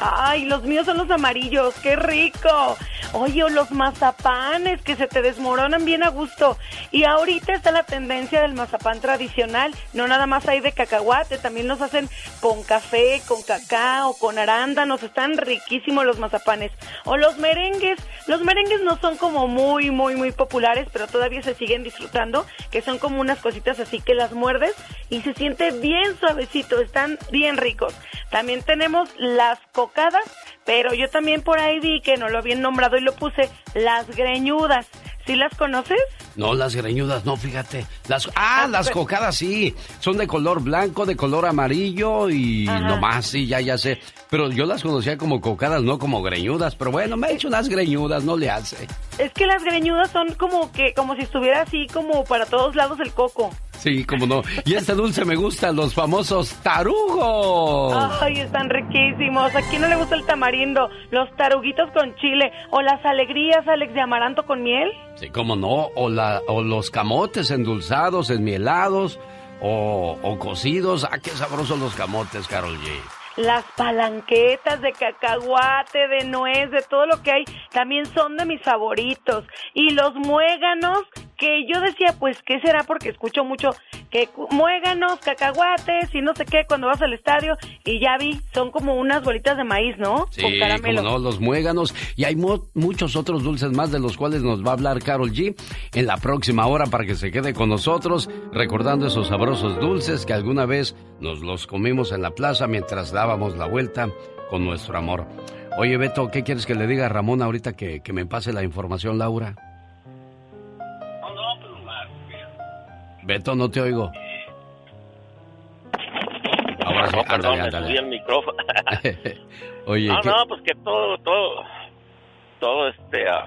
Ay, los míos son los amarillos, qué rico. Oye, o los mazapanes que se te desmoronan bien a gusto. Y ahorita está la tendencia del mazapán tradicional. No nada más hay de cacahuate, también los hacen con café, con cacao, con arándanos. Están riquísimos los mazapanes. O los merengues. Los merengues no son como muy, muy, muy populares, pero todavía se siguen disfrutando. Que son como unas cositas así que las muerdes y se siente bien suavecito. Están bien ricos. También tenemos las cocadas, equivocadas pero yo también por ahí vi que no lo habían nombrado y lo puse, las greñudas. ¿Sí las conoces? No, las greñudas, no, fíjate. Las, ah, las cocadas sí. Son de color blanco, de color amarillo y nomás, sí, ya, ya sé. Pero yo las conocía como cocadas, no como greñudas. Pero bueno, me he hecho unas greñudas, no le hace. Es que las greñudas son como que, como si estuviera así como para todos lados el coco. Sí, como no. Y este dulce me gusta, los famosos tarugos. Ay, están riquísimos. ¿A quién no le gusta el tamarindo? Los taruguitos con chile o las alegrías, Alex, de amaranto con miel. Sí, como no. O, la, o los camotes endulzados, enmielados o, o cocidos. Ah, qué sabrosos los camotes, Carol G. Las palanquetas de cacahuate, de nuez, de todo lo que hay, también son de mis favoritos. Y los muéganos, que yo decía, pues, ¿qué será? Porque escucho mucho que muéganos, cacahuates y no sé qué cuando vas al estadio. Y ya vi, son como unas bolitas de maíz, ¿no? Sí, Con caramelo. como no, los muéganos. Y hay mu- muchos otros dulces más de los cuales nos va a hablar Carol G en la próxima hora para que se quede con nosotros, recordando esos sabrosos dulces que alguna vez nos los comimos en la plaza mientras dábamos la vuelta con nuestro amor. Oye, Beto, ¿qué quieres que le diga a Ramón ahorita que, que me pase la información, Laura? Beto, no te oigo. Ahora sí, No, perdón, ándale, me ándale. subí el micrófono. Oye, no, ¿qué- no, pues que todo, todo, todo este, ah,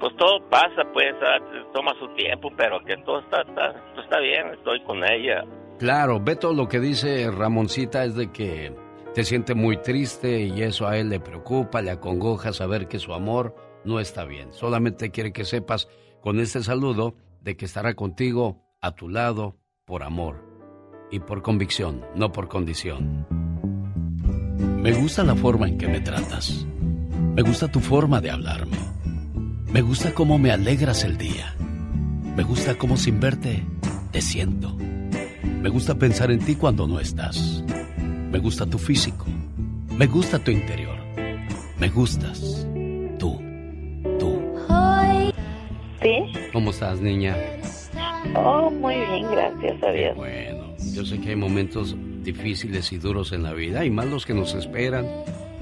pues todo pasa, pues, ah, toma su tiempo, pero que todo está, está, todo está bien, estoy con ella. Claro, Beto, lo que dice Ramoncita es de que te siente muy triste y eso a él le preocupa, le acongoja saber que su amor no está bien. Solamente quiere que sepas con este saludo de que estará contigo a tu lado por amor y por convicción, no por condición. Me gusta la forma en que me tratas. Me gusta tu forma de hablarme. Me gusta cómo me alegras el día. Me gusta cómo sin verte te siento. Me gusta pensar en ti cuando no estás. Me gusta tu físico. Me gusta tu interior. Me gustas. ¿Sí? ¿Cómo estás, niña? Oh, muy bien, gracias a Dios. Bueno, yo sé que hay momentos difíciles y duros en la vida y más los que nos esperan,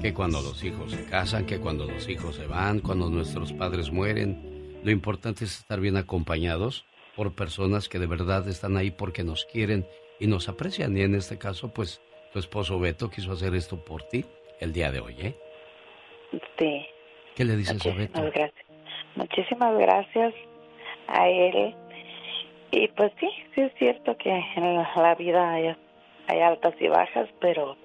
que cuando los hijos se casan, que cuando los hijos se van, cuando nuestros padres mueren. Lo importante es estar bien acompañados por personas que de verdad están ahí porque nos quieren y nos aprecian. Y en este caso, pues, tu esposo Beto quiso hacer esto por ti el día de hoy, ¿eh? Sí, ¿Qué le dices a Beto? gracias. Muchísimas gracias a él. Y pues sí, sí es cierto que en la, vida hay hay altas y bajas, pero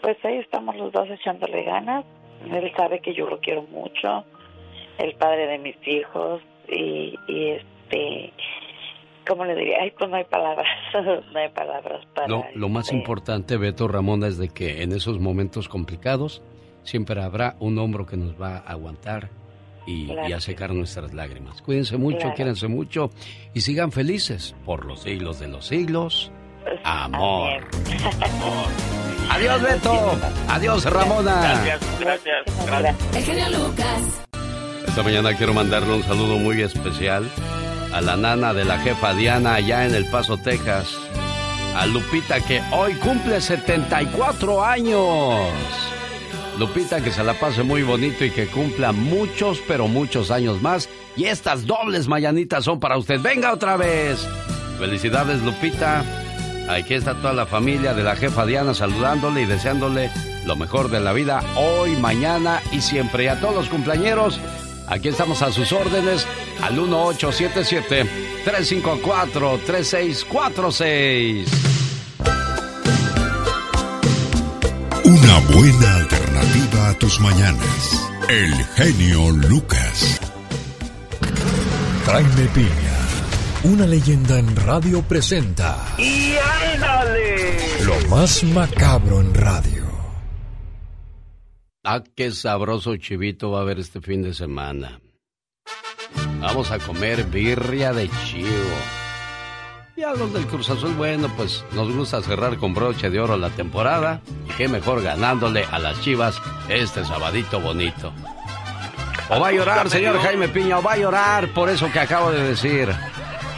pues ahí estamos los dos echándole ganas. Él sabe que yo lo quiero mucho, el padre de mis hijos y, y este, ¿cómo le diría? Ay, pues no hay palabras, no hay palabras para... Lo, lo más este, importante, Beto Ramona, es de que en esos momentos complicados siempre habrá un hombro que nos va a aguantar y, Claro y a secar nuestras lágrimas. Cuídense mucho, Claro. quiéranse mucho y sigan felices por los siglos de los siglos. Amor. Adiós, Beto. Adiós, Ramona. Gracias, gracias, gracias. El genio Lucas. Esta mañana quiero mandarle un saludo muy especial a la nana de la jefa Diana allá en El Paso, Texas. A Lupita que hoy cumple 74 años. Lupita que se la pase muy bonito y que cumpla muchos, pero muchos años más. Y estas dobles mañanitas son para usted. Venga otra vez. Felicidades Lupita. Aquí está toda la familia de la jefa Diana saludándole y deseándole lo mejor de la vida hoy, mañana y siempre. Y a todos los cumpleañeros, aquí estamos a sus órdenes al 1877-354-3646. Una buena alternativa a tus mañanas. El genio Lucas. Jaime Piña, una leyenda en radio presenta ¡Y ándale! lo más macabro en radio. Ah, qué sabroso chivito va a haber este fin de semana. Vamos a comer birria de chivo. Y a los del Cruz Azul, bueno, pues nos gusta cerrar con broche de oro la temporada. Y qué mejor ganándole a las chivas este sabadito bonito. O va a llorar, señor Jaime Piña, o va a llorar por eso que acabo de decir.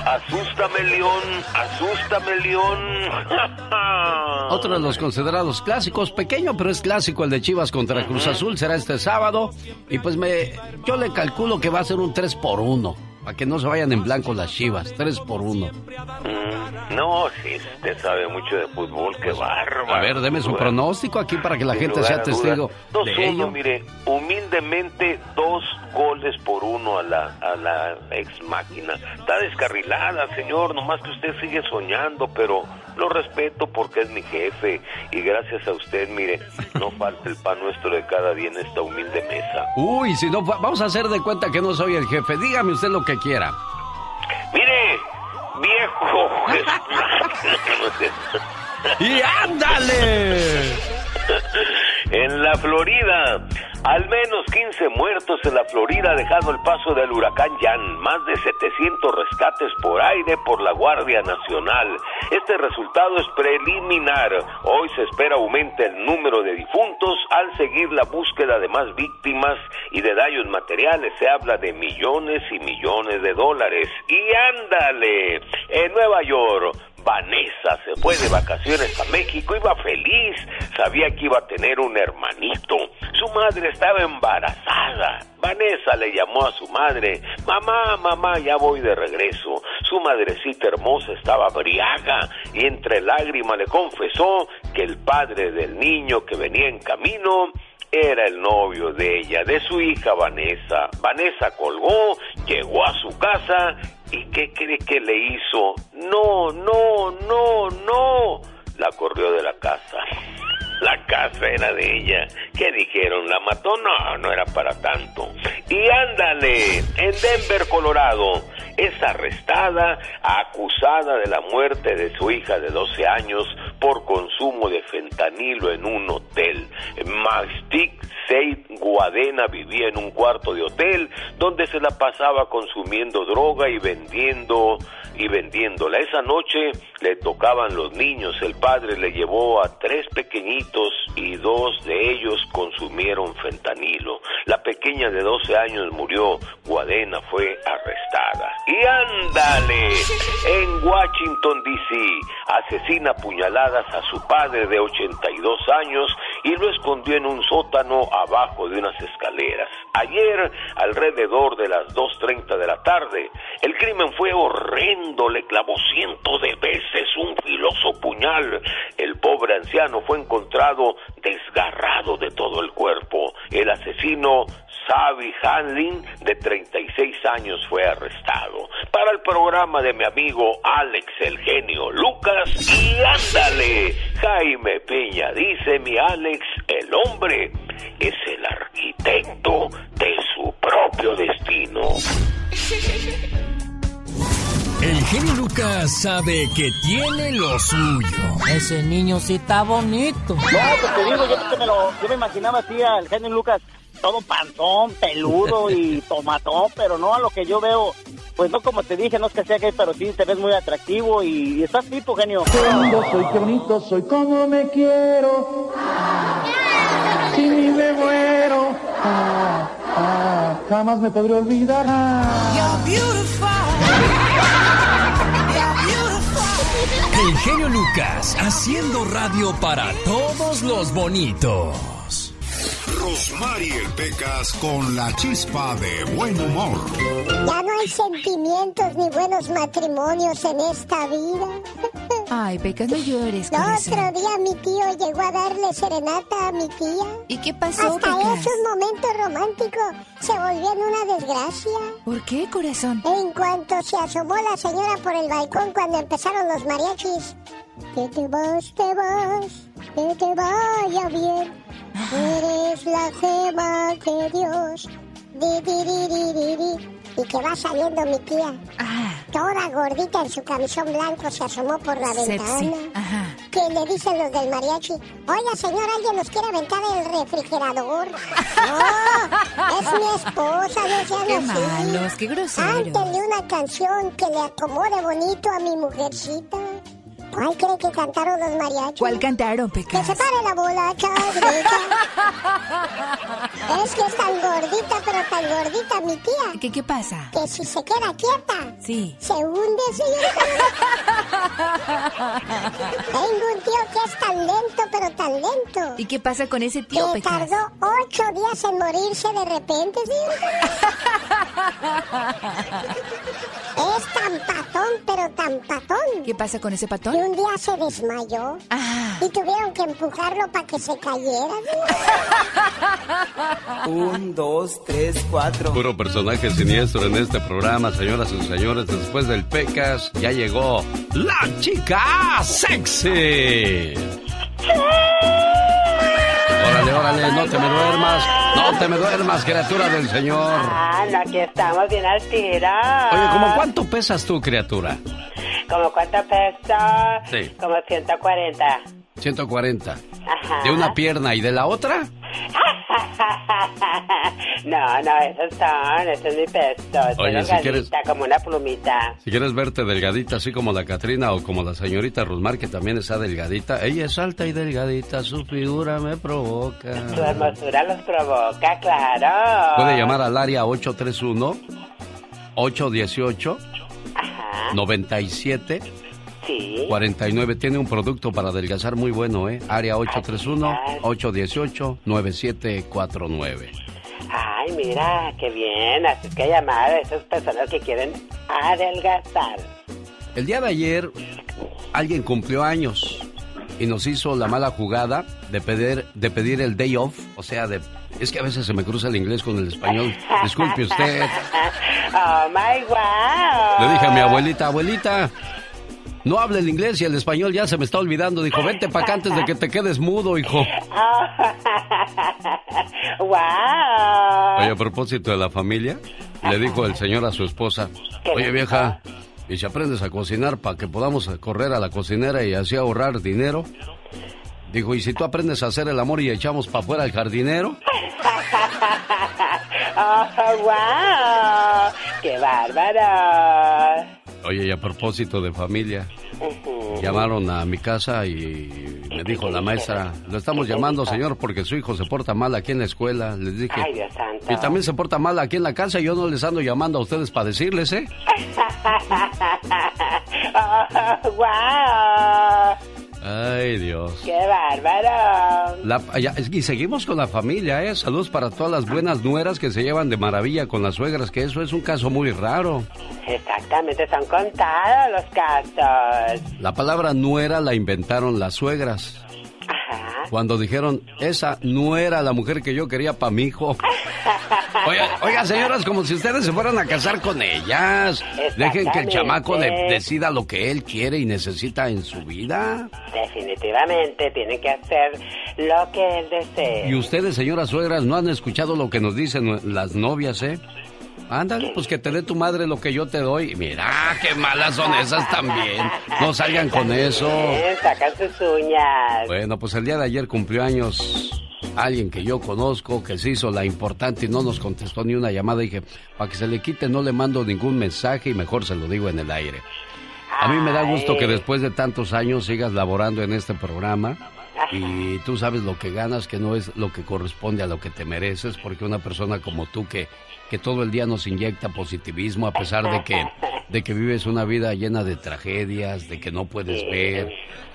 Asústame, León, asústame, León. Otro de los considerados clásicos, pequeño pero es clásico, el de Chivas contra Cruz Azul, será este sábado. Y pues me, yo le calculo que va a ser un 3 por 1 para que no se vayan en blanco las Chivas, 3 por 1 Mm, No, sí, usted sabe mucho de fútbol, qué bárbaro. A ver, deme su pronóstico aquí para que la sin gente sea testigo dudas. de 2-1, ello. mire, humildemente dos goles por uno a la, a la ex máquina. Está descarrilada, señor, nomás que usted sigue soñando, pero lo respeto porque es mi jefe y gracias a usted, mire, no falta el pan nuestro de cada día en esta humilde mesa. Uy, si no, va- vamos a hacer de cuenta que no soy el jefe. Dígame usted lo que quiera. Mire, viejo. ¡Y ándale! En la Florida, al menos 15 muertos en la Florida dejando el paso del huracán Jan, más de 700 rescates por aire por la Guardia Nacional. Este resultado es preliminar. Hoy se espera aumente el número de difuntos al seguir la búsqueda de más víctimas y de daños materiales. Se habla de millones y millones de dólares. Y ándale, en Nueva York. Vanessa se fue de vacaciones a México, iba feliz, sabía que iba a tener un hermanito. Su madre estaba embarazada. Vanessa le llamó a su madre, mamá, mamá, ya voy de regreso. Su madrecita hermosa estaba briaga y entre lágrimas le confesó que el padre del niño que venía en camino era el novio de ella, de su hija Vanessa. Vanessa colgó, llegó a su casa y ¿qué cree que le hizo? No, no, no, no. La corrió de la casa. La casa era de ella. ¿Qué dijeron? ¿La mató? No, no era para tanto. Y ándale, en Denver, Colorado, es arrestada, acusada de la muerte de su hija de 12 años por consumo de fentanilo en un hotel. Mastic Seid Guadena vivía en un cuarto de hotel donde se la pasaba consumiendo droga y vendiendo y vendiéndola. Esa noche le tocaban los niños. El padre le llevó a tres pequeñitos y dos de ellos consumieron fentanilo. La pequeña de 12 años murió. Guadena fue arrestada. Y ándale, en Washington, D.C., asesina puñaladas a su padre de 82 años y lo escondió en un sótano abajo de unas escaleras. Ayer, alrededor de las 2.30 de la tarde, el crimen fue horrendo, le clavó cientos de veces un filoso puñal. El pobre anciano fue encontrado desgarrado de todo el cuerpo. El asesino Savi Hanlin, de 36 años, fue arrestado. Para el programa de mi amigo Alex el genio Lucas, y ándale, Jaime Peña, dice mi Alex, el hombre es el arquitecto de su propio destino. El genio Lucas sabe que tiene lo suyo. Ese niño sí está bonito. No, pues te digo, yo, que me lo, yo me imaginaba así al genio Lucas, todo panzón, peludo y tomatón, pero no a lo que yo veo. Pues no, como te dije, no es que sea gay, pero sí te ves muy atractivo y, estás tipo, genio. Qué lindo soy, qué bonito soy, como me quiero. Si ni me muero, ah, ah, jamás me podré olvidar. Ah. El genio Lucas haciendo radio para todos los bonitos. Rosmarie Pecas con la chispa de buen humor. Ya no hay sentimientos ni buenos matrimonios en esta vida. Ay, Pecas, no llores, El corazón. otro día mi tío llegó a darle serenata a mi tía. ¿Y qué pasó, Hasta Pecas? esos momentos románticos se volvió en una desgracia. ¿Por qué, corazón? En cuanto se asomó la señora por el balcón cuando empezaron los mariachis. Que te vas, te vas, que te vaya bien. Eres la gema de Dios. Di, di, di. Y que va saliendo mi tía. Toda gordita en su camisón blanco se asomó por la ventana. Ajá. Que le dicen los del mariachi, oiga señor, alguien nos quiere aventar el refrigerador. No, es mi esposa, no sean Qué así. malos, qué una canción que le acomode bonito a mi mujercita. ¿Cuál cree que cantaron los mariachis? ¿Cuál cantaron, Que Pecas? se pare la bola, derecha. es que es tan gordita, pero tan gordita mi tía. ¿Qué, qué pasa? Que si se queda quieta, Sí. se hunde, señorita. Tengo un tío que es tan lento, pero tan lento. ¿Y qué pasa con ese tío, que Pecas? tardó ocho días en morirse de repente, señorita. es tan patón, pero tan patón. ¿Qué pasa con ese patón? Un día se desmayó. Ah. Y tuvieron que empujarlo para que se cayera. Un, dos, tres, cuatro. Puro personaje siniestro en este programa, señoras y señores. Después del Pecas, ya llegó la chica sexy. Órale, órale, no te me duermas. No te me duermas, criatura del Señor. Ah, no, aquí estamos bien al tiro. Oye, ¿cómo cuánto pesas tú, criatura? ¿Cómo cuánto peso? Sí. Como 140. 140. Ajá. ¿De una pierna y de la otra? no, no, esos son, ese es mi peso. Estoy Oye, si quieres- como una plumita. Si quieres verte delgadita, así como la Catrina o como la señorita Rusmar, que también está delgadita. Ella es alta y delgadita, su figura me provoca. Tu hermosura los provoca, claro. Puede llamar al área 831 818 97 Sí. 49. Tiene un producto para adelgazar muy bueno, ¿eh? Área 831 818 9749. Ay, mira, qué bien. Así que llamar a esas personas que quieren adelgazar. El día de ayer alguien cumplió años y nos hizo la mala jugada de pedir, de pedir el day off, o sea, de, es que a veces se me cruza el inglés con el español. Disculpe usted. oh, my wow. Le dije a mi abuelita, abuelita, no hable el inglés y el español ya se me está olvidando. Dijo, vente para acá antes de que te quedes mudo, hijo. wow. Oye, a propósito de la familia, le dijo el señor a su esposa, oye vieja, ¿y si aprendes a cocinar para que podamos correr a la cocinera y así ahorrar dinero? Dijo, ¿y si tú aprendes a hacer el amor y echamos para afuera al jardinero? oh, wow. Qué bárbaro. Oye, y a propósito de familia, Ujú. llamaron a mi casa y me dijo la maestra, lo estamos llamando señor porque su hijo se porta mal aquí en la escuela. Les dije, Ay, Dios santo. y también se porta mal aquí en la casa y yo no les ando llamando a ustedes para decirles, ¿eh? oh, wow. Ay, Dios. Qué bárbaro. La- ya, y seguimos con la familia, ¿eh? Saludos para todas las buenas nueras que se llevan de maravilla con las suegras, que eso es un caso muy raro. Exactamente, son contados los casos. La palabra nuera la inventaron las suegras. Cuando dijeron, esa no era la mujer que yo quería para mi hijo. Oiga, oiga, señoras, como si ustedes se fueran a casar con ellas. Dejen que el chamaco de- decida lo que él quiere y necesita en su vida. Definitivamente tienen que hacer lo que él desee. Y ustedes, señoras suegras, no han escuchado lo que nos dicen las novias, ¿eh? Ándale, pues que te dé tu madre lo que yo te doy. Mira, qué malas son esas también. No salgan con eso. Sacan sus uñas. Bueno, pues el día de ayer cumplió años alguien que yo conozco, que se hizo la importante y no nos contestó ni una llamada. Dije, para que se le quite no le mando ningún mensaje y mejor se lo digo en el aire. A mí me da gusto que después de tantos años sigas laborando en este programa y tú sabes lo que ganas, que no es lo que corresponde a lo que te mereces, porque una persona como tú que, que todo el día nos inyecta positivismo a pesar de que, de que vives una vida llena de tragedias, de que no puedes ver,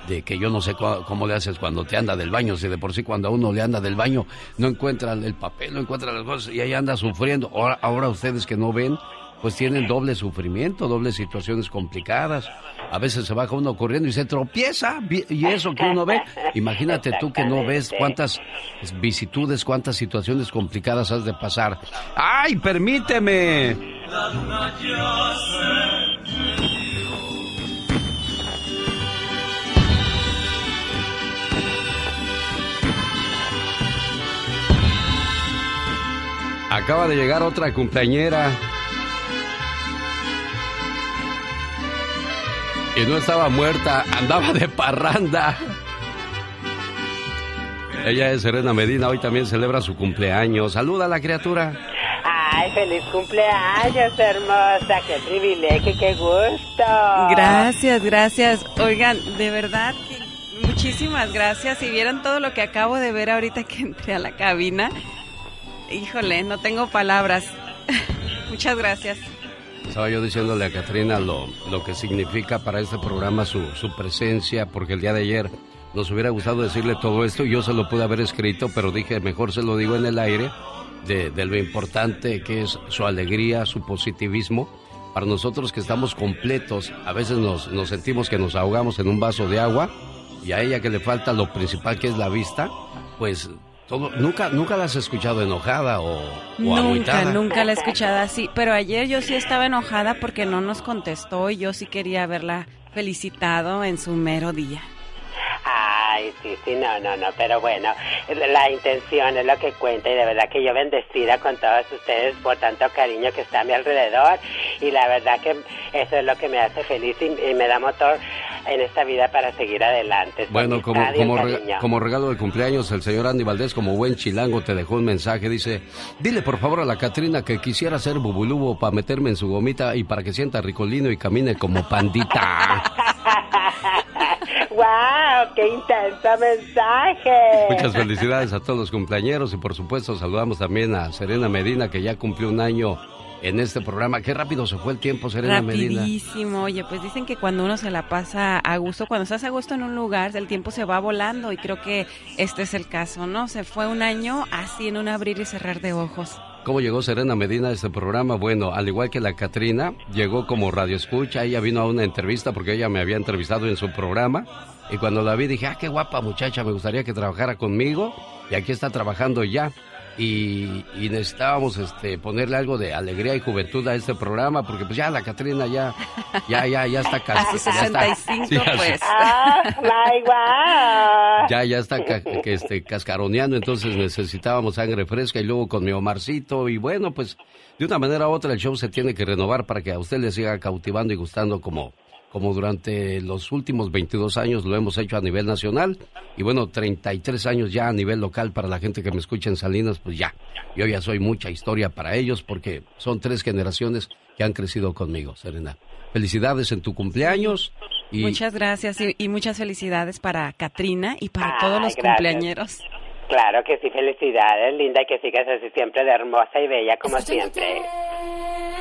de que yo no sé cu- cómo le haces cuando te anda del baño, si de por sí cuando a uno le anda del baño no encuentra el papel, no encuentra las cosas y ahí anda sufriendo. Ahora, ahora ustedes que no ven, pues tienen doble sufrimiento, doble situaciones complicadas. A veces se baja uno corriendo y se tropieza. Y eso que uno ve, imagínate tú que no ves cuántas vicitudes, cuántas situaciones complicadas has de pasar. ¡Ay, permíteme! Acaba de llegar otra cumpleañera. Y no estaba muerta, andaba de parranda. Ella es Serena Medina, hoy también celebra su cumpleaños. Saluda a la criatura. Ay, feliz cumpleaños, hermosa. Qué privilegio, qué gusto. Gracias, gracias. Oigan, de verdad que muchísimas gracias. Si vieran todo lo que acabo de ver ahorita que entré a la cabina, híjole, no tengo palabras. Muchas gracias. Estaba yo diciéndole a Katrina lo, lo que significa para este programa su, su presencia, porque el día de ayer nos hubiera gustado decirle todo esto yo se lo pude haber escrito, pero dije, mejor se lo digo en el aire, de, de lo importante que es su alegría, su positivismo. Para nosotros que estamos completos, a veces nos, nos sentimos que nos ahogamos en un vaso de agua y a ella que le falta lo principal que es la vista, pues todo, nunca, nunca la has escuchado enojada o, o Nunca, agüitada. nunca la he escuchado así. Pero ayer yo sí estaba enojada porque no nos contestó y yo sí quería haberla felicitado en su mero día. Ay, sí, sí, no, no, no, pero bueno, la intención es lo que cuenta y de verdad que yo bendecida con todos ustedes por tanto cariño que está a mi alrededor y la verdad que eso es lo que me hace feliz y, y me da motor en esta vida para seguir adelante. Bueno, como, rega- como regalo de cumpleaños, el señor Andy Valdés, como buen chilango, te dejó un mensaje. Dice, dile por favor a la Catrina que quisiera ser bubulubo para meterme en su gomita y para que sienta ricolino y camine como pandita. ¡Wow! ¡Qué intenso mensaje! Muchas felicidades a todos los cumpleañeros y por supuesto saludamos también a Serena Medina que ya cumplió un año en este programa. Qué rápido se fue el tiempo, Serena Medina. Rapidísimo. Oye, pues dicen que cuando uno se la pasa a gusto, cuando estás a gusto en un lugar, el tiempo se va volando y creo que este es el caso, ¿no? Se fue un año así en un abrir y cerrar de ojos. ¿Cómo llegó Serena Medina a este programa? Bueno, al igual que la Catrina, llegó como radio escucha. Ella vino a una entrevista porque ella me había entrevistado en su programa. Y cuando la vi dije, ah, qué guapa muchacha, me gustaría que trabajara conmigo. Y aquí está trabajando ya. Y, y necesitábamos este, ponerle algo de alegría y juventud a este programa porque pues ya la Catrina ya, ya, ya, ya está cas- A sus ya está- 65, pues. ¡Ah, my wow! ya, ya está ca- que, este, cascaroneando, entonces necesitábamos sangre fresca y luego con mi Omarcito y bueno, pues de una manera u otra el show se tiene que renovar para que a usted le siga cautivando y gustando como, como durante los últimos 22 años lo hemos hecho a nivel nacional y bueno, 33 años ya a nivel local para la gente que me escucha en Salinas, pues ya, yo ya soy mucha historia para ellos porque son tres generaciones que han crecido conmigo, Serena. Felicidades en tu cumpleaños y Muchas gracias y, y muchas felicidades para Katrina y para Ay, todos los gracias. cumpleañeros. Claro que sí, felicidades, linda, y que sigas así siempre de hermosa y bella como siempre.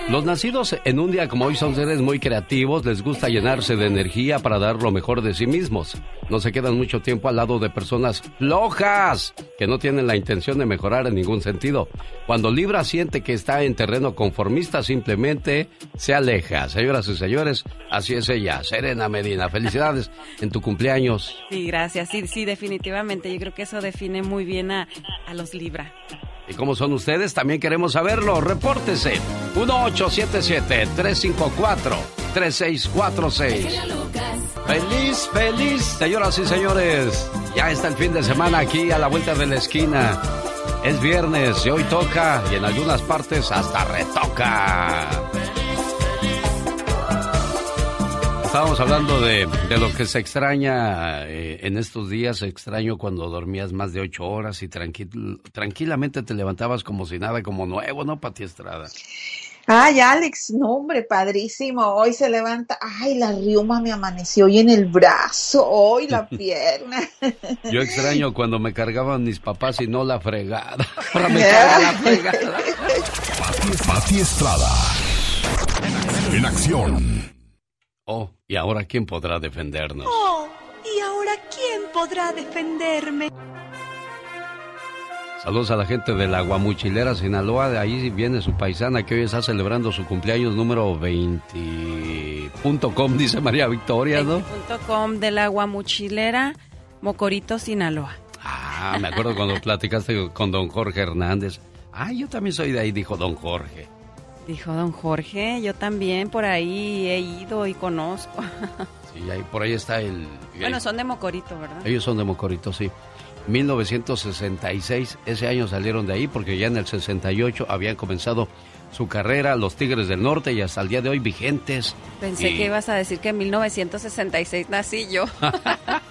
Los nacidos en un día como hoy son seres muy creativos, les gusta llenarse de energía para dar lo mejor de sí mismos. No se quedan mucho tiempo al lado de personas flojas que no tienen la intención de mejorar en ningún sentido. Cuando Libra siente que está en terreno conformista, simplemente se aleja. Señoras y señores, así es ella, Serena Medina. Felicidades en tu cumpleaños. Sí, gracias. Sí, sí, definitivamente. Yo creo que eso define muy bien a, a los Libra. ¿Y cómo son ustedes? También queremos saberlo. Repórtese. 1877-354-3646. Feliz, feliz, señoras y señores. Ya está el fin de semana aquí a la vuelta de la esquina. Es viernes y hoy toca y en algunas partes hasta retoca. Estábamos hablando de, de lo que se extraña eh, en estos días. Extraño cuando dormías más de ocho horas y tranquil- tranquilamente te levantabas como si nada, como nuevo, ¿no, Pati Estrada? Ay, Alex, no, hombre, padrísimo. Hoy se levanta. Ay, la riuma me amaneció hoy en el brazo, hoy la pierna. Yo extraño cuando me cargaban mis papás y no la fregada. Ahora me carga la fregada. Pati, Pati Estrada. En acción. Oh, ¿y ahora quién podrá defendernos? Oh, ¿y ahora quién podrá defenderme? Saludos a la gente de la Guamuchilera, Sinaloa. De ahí viene su paisana que hoy está celebrando su cumpleaños número 20.com, dice María Victoria, ¿no? Punto .com del agua mochilera, Mocorito, Sinaloa. Ah, me acuerdo cuando platicaste con don Jorge Hernández. Ah, yo también soy de ahí, dijo don Jorge. Dijo don Jorge, yo también por ahí he ido y conozco. Sí, ahí, por ahí está el... Bueno, son de Mocorito, ¿verdad? Ellos son de Mocorito, sí. 1966, ese año salieron de ahí porque ya en el 68 habían comenzado su carrera los Tigres del Norte y hasta el día de hoy vigentes. Pensé Y- que ibas a decir que en 1966 nací yo.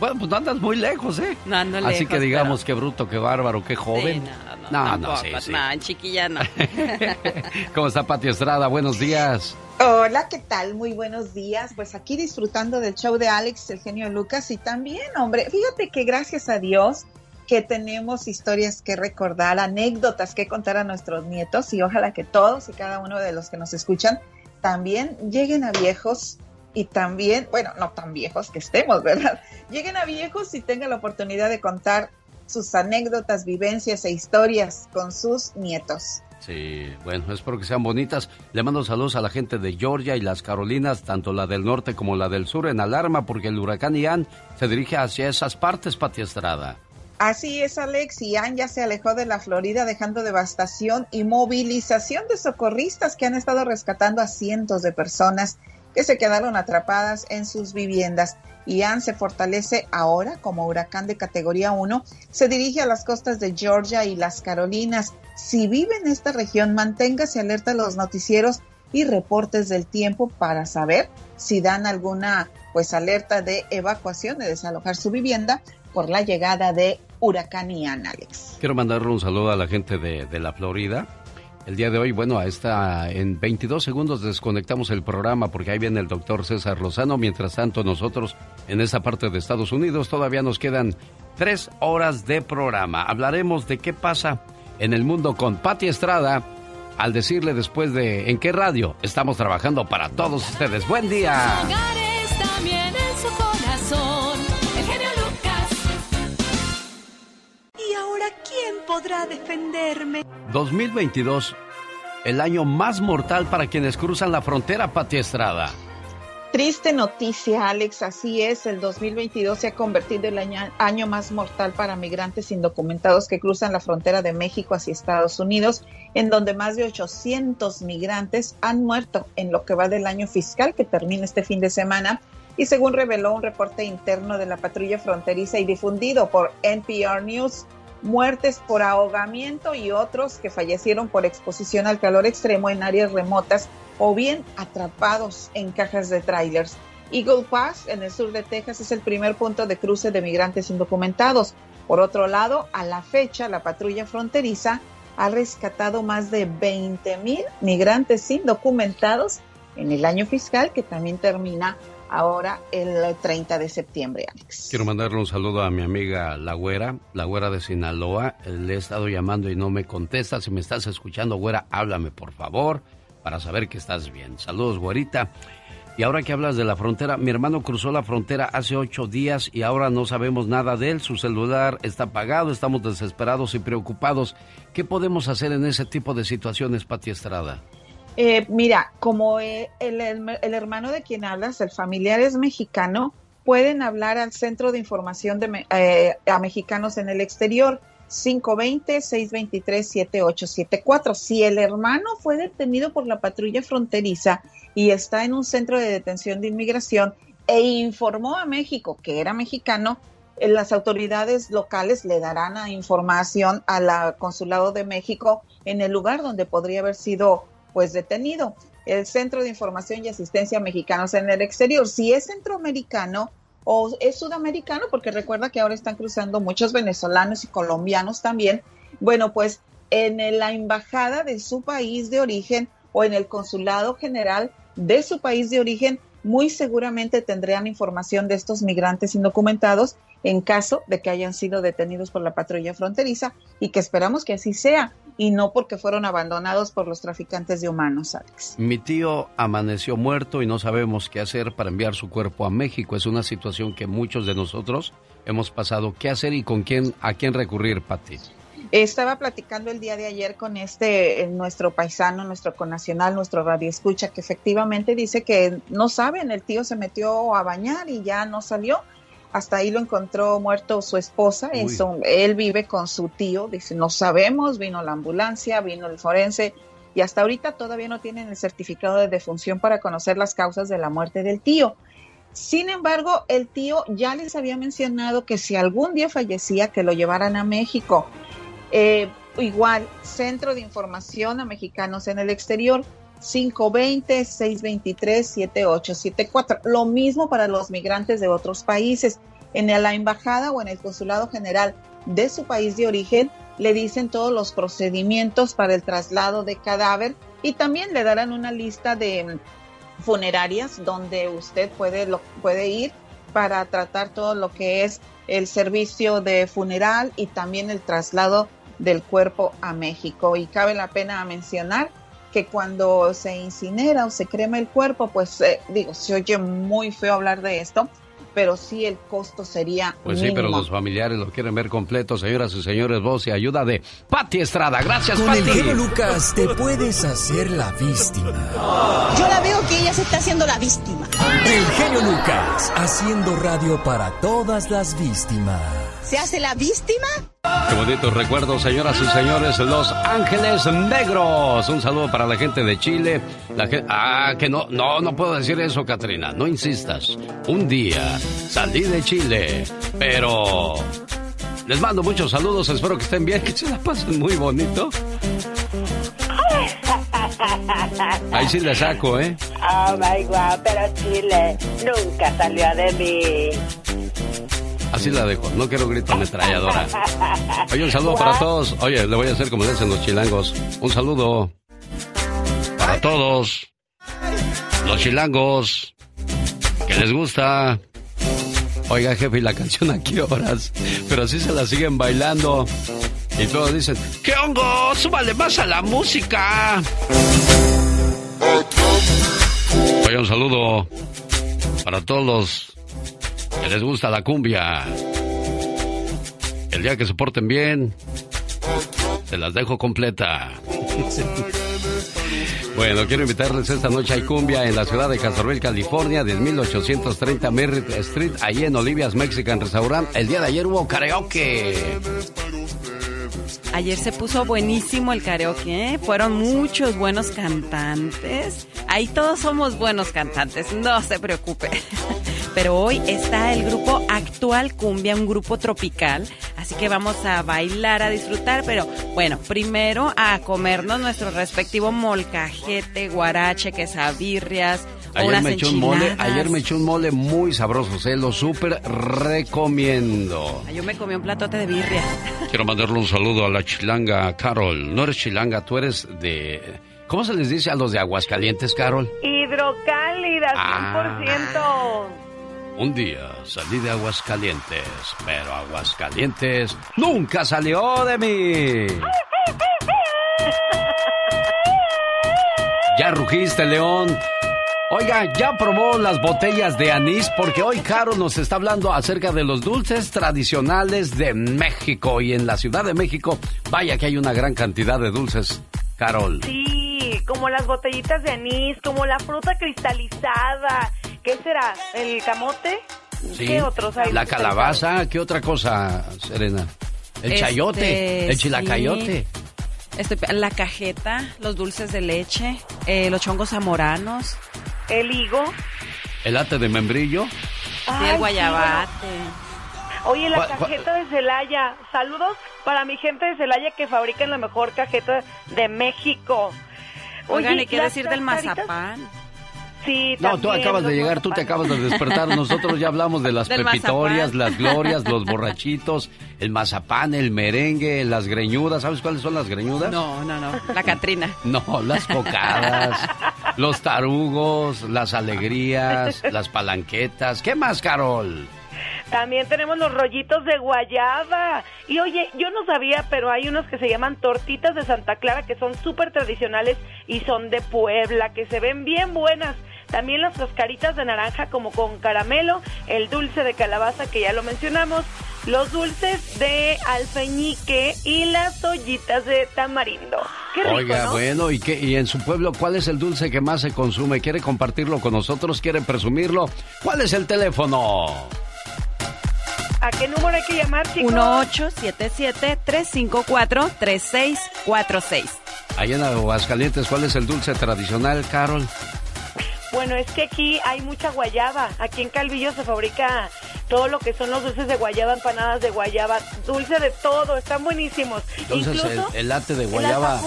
Bueno, pues no andas muy lejos, ¿eh? No ando Así lejos, que digamos, qué bruto, qué bárbaro, qué joven. no, no, sí, tampoco, sí. no, chiquilla no. ¿Cómo está Pati Estrada? Buenos días. Hola, ¿qué tal? Muy buenos días. Pues aquí disfrutando del show de Alex, el genio Lucas y también, hombre, fíjate que gracias a Dios que tenemos historias que recordar, anécdotas que contar a nuestros nietos y ojalá que todos y cada uno de los que nos escuchan también lleguen a viejos y también, bueno, no tan viejos que estemos, ¿verdad? Lleguen a viejos y tengan la oportunidad de contar sus anécdotas, vivencias e historias con sus nietos. Sí, bueno, espero que sean bonitas. Le mando saludos a la gente de Georgia y las Carolinas, tanto la del norte como la del sur, en alarma porque el huracán Ian se dirige hacia esas partes, Pati Estrada. Así es, Alex. Ian ya se alejó de la Florida dejando devastación y movilización de socorristas que han estado rescatando a cientos de personas que se quedaron atrapadas en sus viviendas. Ian se fortalece ahora como huracán de categoría 1. Se dirige a las costas de Georgia y las Carolinas. Si vive en esta región, manténgase alerta a los noticieros y reportes del tiempo para saber si dan alguna pues alerta de evacuación de desalojar su vivienda por la llegada de huracán Ian, Alex. Quiero mandarle un saludo a la gente de, de la Florida. El día de hoy, bueno, a esta, en 22 segundos desconectamos el programa porque ahí viene el doctor César Lozano. Mientras tanto, nosotros en esa parte de Estados Unidos todavía nos quedan tres horas de programa. Hablaremos de qué pasa en el mundo con Patti Estrada al decirle después de en qué radio estamos trabajando para todos ustedes. Buen día. Podrá defenderme? 2022, el año más mortal para quienes cruzan la frontera, Pati Estrada. Triste noticia, Alex, así es, el 2022 se ha convertido en el año, año más mortal para migrantes indocumentados que cruzan la frontera de México hacia Estados Unidos, en donde más de 800 migrantes han muerto en lo que va del año fiscal que termina este fin de semana. Y según reveló un reporte interno de la patrulla fronteriza y difundido por NPR News, muertes por ahogamiento y otros que fallecieron por exposición al calor extremo en áreas remotas o bien atrapados en cajas de trailers. Eagle Pass, en el sur de Texas, es el primer punto de cruce de migrantes indocumentados. Por otro lado, a la fecha, la patrulla fronteriza ha rescatado más de 20 mil migrantes indocumentados en el año fiscal que también termina ahora el 30 de septiembre, Alex. Quiero mandarle un saludo a mi amiga La Güera, La Güera de Sinaloa. Le he estado llamando y no me contesta. Si me estás escuchando, Güera, háblame por favor para saber que estás bien. Saludos, Güerita. Y ahora que hablas de la frontera, mi hermano cruzó la frontera hace ocho días y ahora no sabemos nada de él. Su celular está apagado, estamos desesperados y preocupados. ¿Qué podemos hacer en ese tipo de situaciones, Pati Estrada? Eh, mira, como eh, el, el- hermano de quien hablas, el familiar es mexicano, pueden hablar al Centro de Información de, eh, a Mexicanos en el Exterior. 520-623-7874. Si el hermano fue detenido por la patrulla fronteriza y está en un centro de detención de inmigración e informó a México que era mexicano, eh, las autoridades locales le darán la información al consulado de México en el lugar donde podría haber sido pues detenido. El Centro de Información y Asistencia Mexicanos en el Exterior. Si es centroamericano, o es sudamericano, porque recuerda que ahora están cruzando muchos venezolanos y colombianos también, bueno, pues en la embajada de su país de origen o en el consulado general de su país de origen, muy seguramente tendrán información de estos migrantes indocumentados en caso de que hayan sido detenidos por la patrulla fronteriza y que esperamos que así sea y no porque fueron abandonados por los traficantes de humanos, Alex. Mi tío amaneció muerto y no sabemos qué hacer para enviar su cuerpo a México. Es una situación que muchos de nosotros hemos pasado. ¿Qué hacer y con quién, a quién recurrir, Pati? Estaba platicando el día de ayer con este, nuestro paisano, nuestro conacional, nuestro radio escucha, que efectivamente dice que no saben, el tío se metió a bañar y ya no salió hasta ahí lo encontró muerto su esposa, eso, él vive con su tío, dice, no sabemos, vino la ambulancia, vino el forense y hasta ahorita todavía no tienen el certificado de defunción para conocer las causas de la muerte del tío. Sin embargo, el tío ya les había mencionado que si algún día fallecía, que lo llevaran a México. Eh, igual, Centro de Información a Mexicanos en el Exterior, 520-623-7874. Lo mismo para los migrantes de otros países. En la embajada o en el consulado general de su país de origen le dicen todos los procedimientos para el traslado de cadáver y también le darán una lista de mm, funerarias donde usted puede, puede ir para tratar todo lo que es el servicio de funeral y también el traslado del cuerpo a México. Y cabe la pena mencionar que cuando se incinera o se crema el cuerpo, pues eh, digo, se oye muy feo hablar de esto, pero sí el costo sería. Pues sí, pero los familiares lo quieren ver completo, señoras y señores. Voz y ayuda de Patti Estrada. Gracias, Con Patti. el genio Lucas te puedes hacer la víctima. Yo la veo que ella se está haciendo la víctima. El genio Lucas haciendo radio para todas las víctimas. ¿Se hace la víctima? Qué bonitos recuerdos, señoras y señores. Los Ángeles Negros. Un saludo para la gente de Chile. La Ah, que no, no, no puedo decir eso, Katrina. No insistas. Un día salí de Chile, pero les mando muchos saludos. Espero que estén bien, que se la pasen muy bonito. Ahí sí le saco, ¿eh? Oh my god, pero Chile nunca salió de mí. Así la dejo. No quiero grito ametralladora. Oye, un saludo para todos. Oye, le voy a hacer como le hacen los chilangos. Un saludo para todos. Los chilangos. Que les gusta. Oiga, jefe, ¿y la canción a qué horas? Pero así se la siguen bailando. Y todos dicen, ¿qué hongo? Súbale más a la música. Oye, un saludo para todos los que les gusta la cumbia. El día que se porten bien, se las dejo completa. Bueno, quiero invitarles esta noche a cumbia en la ciudad de Castroville, California, del 1830 Merritt Street, ahí en Olivia's Mexican Restaurant. El día de ayer hubo karaoke. Ayer se puso buenísimo el karaoke, ¿eh? fueron muchos buenos cantantes. Ahí todos somos buenos cantantes, no se preocupe. Pero hoy está el grupo Actual Cumbia, un grupo tropical, así que vamos a bailar, a disfrutar, pero bueno, primero a comernos nuestro respectivo molcajete, guarache, quesabirrias, o Ayer me eché un mole, ayer me eché un mole muy sabroso, se lo súper recomiendo. Yo me comí un platote de birria. Quiero mandarle un saludo a la chilanga Carol. No eres chilanga, tú eres de... ¿Cómo se les dice a los de Aguascalientes, Carol? Hidrocálida, Ah. 100%. Un día salí de Aguascalientes, pero Aguascalientes nunca salió de mí. Ya rugiste, León. Oiga, ya probó las botellas de anís porque hoy Caro nos está hablando acerca de los dulces tradicionales de México y en la Ciudad de México, vaya que hay una gran cantidad de dulces, Carol. Sí, como las botellitas de anís, como la fruta cristalizada. ¿Qué será? ¿El camote? Sí. ¿Qué otros hay? La calabaza, ¿qué otra cosa, Serena? El Este, chayote, el sí. chilacayote. Este, la cajeta, los dulces de leche, eh, los chongos zamoranos. El higo. El ate de membrillo. Ay, el guayabate. Oye, la ¿Cuál- cuál- cajeta de Celaya. Saludos para mi gente de Celaya que fabrican la mejor cajeta de México. Oigan, Oye, ¿y qué decir del mazapán? Sí, No, tú acabas de llegar, tú te acabas de despertar. Nosotros ya hablamos de las pepitorias, mazapán. las glorias, los borrachitos, el mazapán, el merengue, las greñudas. ¿Sabes cuáles son las greñudas? No, no, no. La Catrina. No, las cocadas, los tarugos, las alegrías, las palanquetas. ¿Qué más, Carol? También tenemos los rollitos de guayaba. Y oye, yo no sabía, pero hay unos que se llaman tortitas de Santa Clara que son súper tradicionales y son de Puebla, que se ven bien buenas. También las cascaritas de naranja como con caramelo, el dulce de calabaza que ya lo mencionamos, los dulces de alfeñique y las ollitas de tamarindo. Qué rico, Oiga, ¿no? bueno, ¿y, qué, ¿y en su pueblo cuál es el dulce que más se consume? ¿Quiere compartirlo con nosotros? ¿Quiere presumirlo? ¿Cuál es el teléfono? ¿A qué número hay que llamar, chicos? 1877-354-3646. Allá en Aguascalientes, ¿cuál es el dulce tradicional, Carol? Bueno, es que aquí hay mucha guayaba. Aquí en Calvillo se fabrica todo lo que son los dulces de guayaba, empanadas de guayaba, dulce de todo, están buenísimos. Entonces, Incluso el, el latte de guayaba.